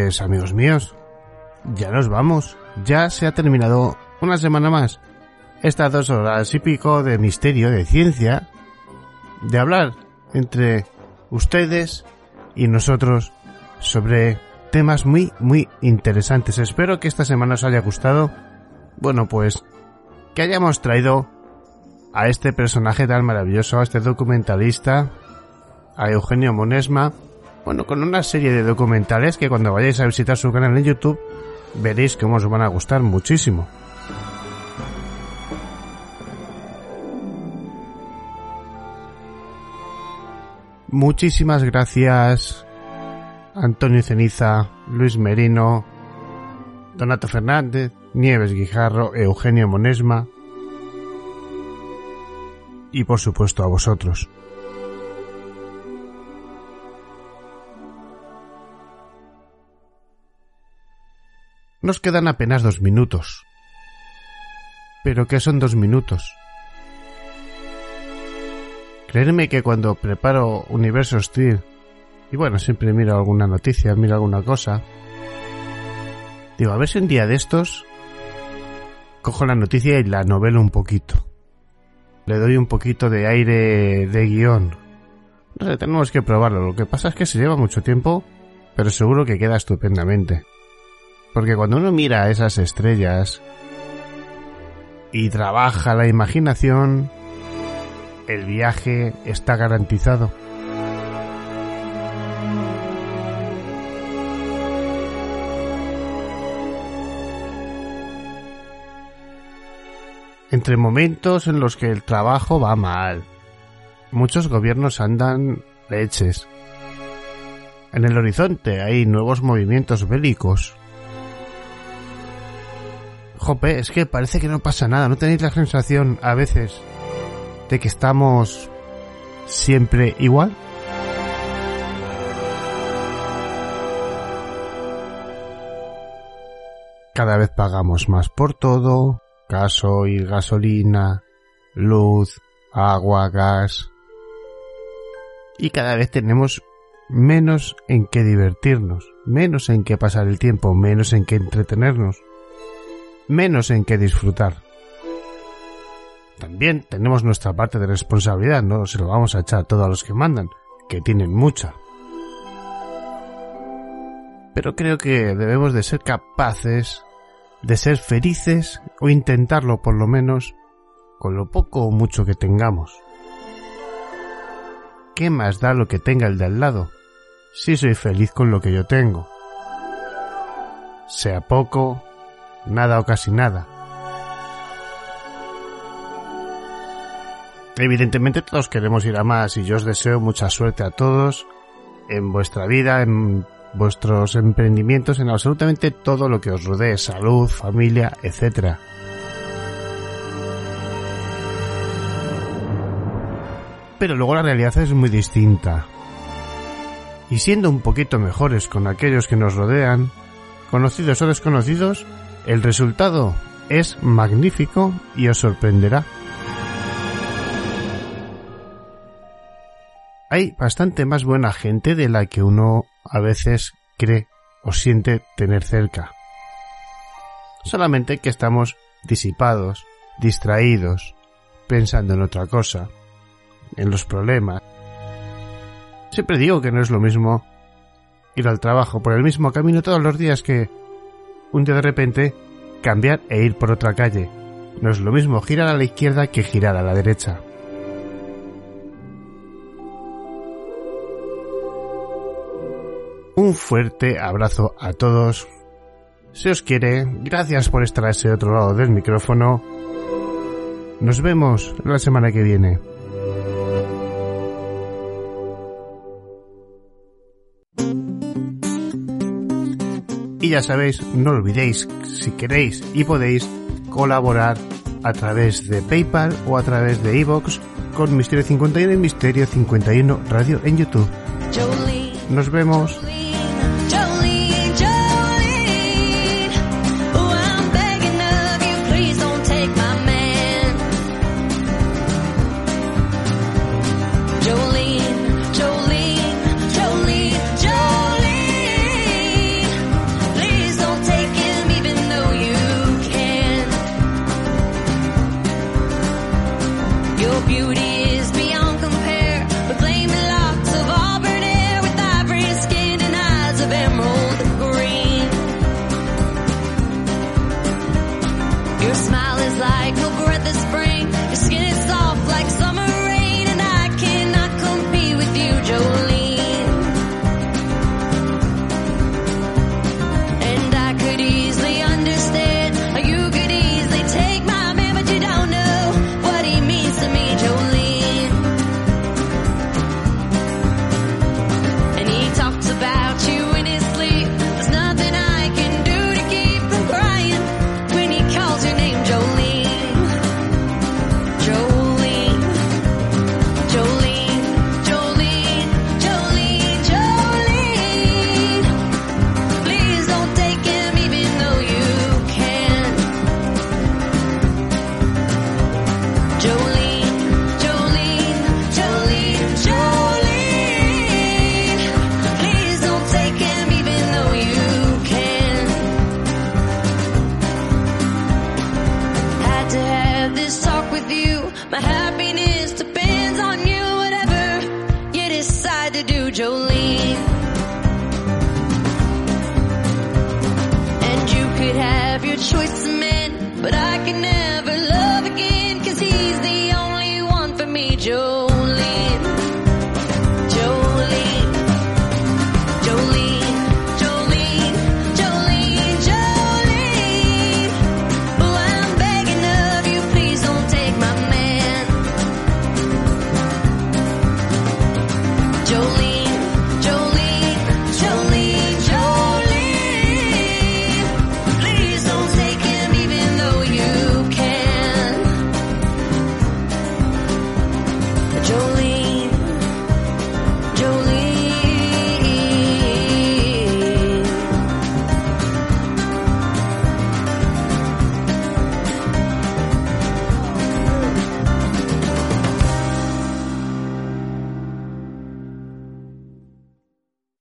Pues amigos míos, ya nos vamos. Ya se ha terminado una semana más. Estas dos horas y pico de misterio, de ciencia, de hablar entre ustedes y nosotros sobre temas muy, muy interesantes. Espero que esta semana os haya gustado. Bueno, pues que hayamos traído a este personaje tan maravilloso, a este documentalista, a Eugenio Monesma, bueno, con una serie de documentales que cuando vayáis a visitar su canal en YouTube veréis cómo os van a gustar muchísimo. Muchísimas gracias Antonio Ceniza, Luis Merino, Donato Fernández, Nieves Guijarro, Eugenio Monesma y por supuesto a vosotros. Nos quedan apenas dos minutos. ¿Pero qué son dos minutos? Creedme que cuando preparo Universo Steel, y bueno, siempre miro alguna noticia, miro alguna cosa, digo, a ver si un día de estos cojo la noticia y la novelo un poquito. Le doy un poquito de aire de guion. No sé, tenemos que probarlo. Lo que pasa es que se lleva mucho tiempo, pero seguro que queda estupendamente. Porque cuando uno mira esas estrellas y trabaja la imaginación, el viaje está garantizado. Entre momentos en los que el trabajo va mal, muchos gobiernos andan leches. En el horizonte hay nuevos movimientos bélicos Jope, es que parece que no pasa nada. ¿No tenéis la sensación a veces de que estamos siempre igual? Cada vez pagamos más por todo, gasoil, gasolina, luz, agua, gas. Y cada vez tenemos menos en qué divertirnos, menos en qué pasar el tiempo, menos en qué entretenernos menos en qué disfrutar. También tenemos nuestra parte de responsabilidad, no se lo vamos a echar a todos los que mandan, que tienen mucha. Pero creo que debemos de ser capaces de ser felices o intentarlo por lo menos con lo poco o mucho que tengamos. ¿Qué más da lo que tenga el de al lado si soy feliz con lo que yo tengo? Sea poco, nada o casi nada. Evidentemente todos queremos ir a más y yo os deseo mucha suerte a todos en vuestra vida, en vuestros emprendimientos, en absolutamente todo lo que os rodee, salud, familia, etc. Pero luego la realidad es muy distinta. Y siendo un poquito mejores con aquellos que nos rodean, conocidos o desconocidos, el resultado es magnífico y os sorprenderá. Hay bastante más buena gente de la que uno a veces cree o siente tener cerca. Solamente que estamos disipados, distraídos, pensando en otra cosa, en los problemas. Siempre digo que no es lo mismo ir al trabajo por el mismo camino todos los días que un día de repente cambiar e ir por otra calle. No es lo mismo girar a la izquierda que girar a la derecha. Un fuerte abrazo a todos. Se os quiere, gracias por estar a ese otro lado del micrófono. Nos vemos la semana que viene. Y ya sabéis, no olvidéis, si queréis y podéis, colaborar a través de PayPal o a través de iVoox con Misterio 51 y Misterio 51 Radio en YouTube. Nos vemos.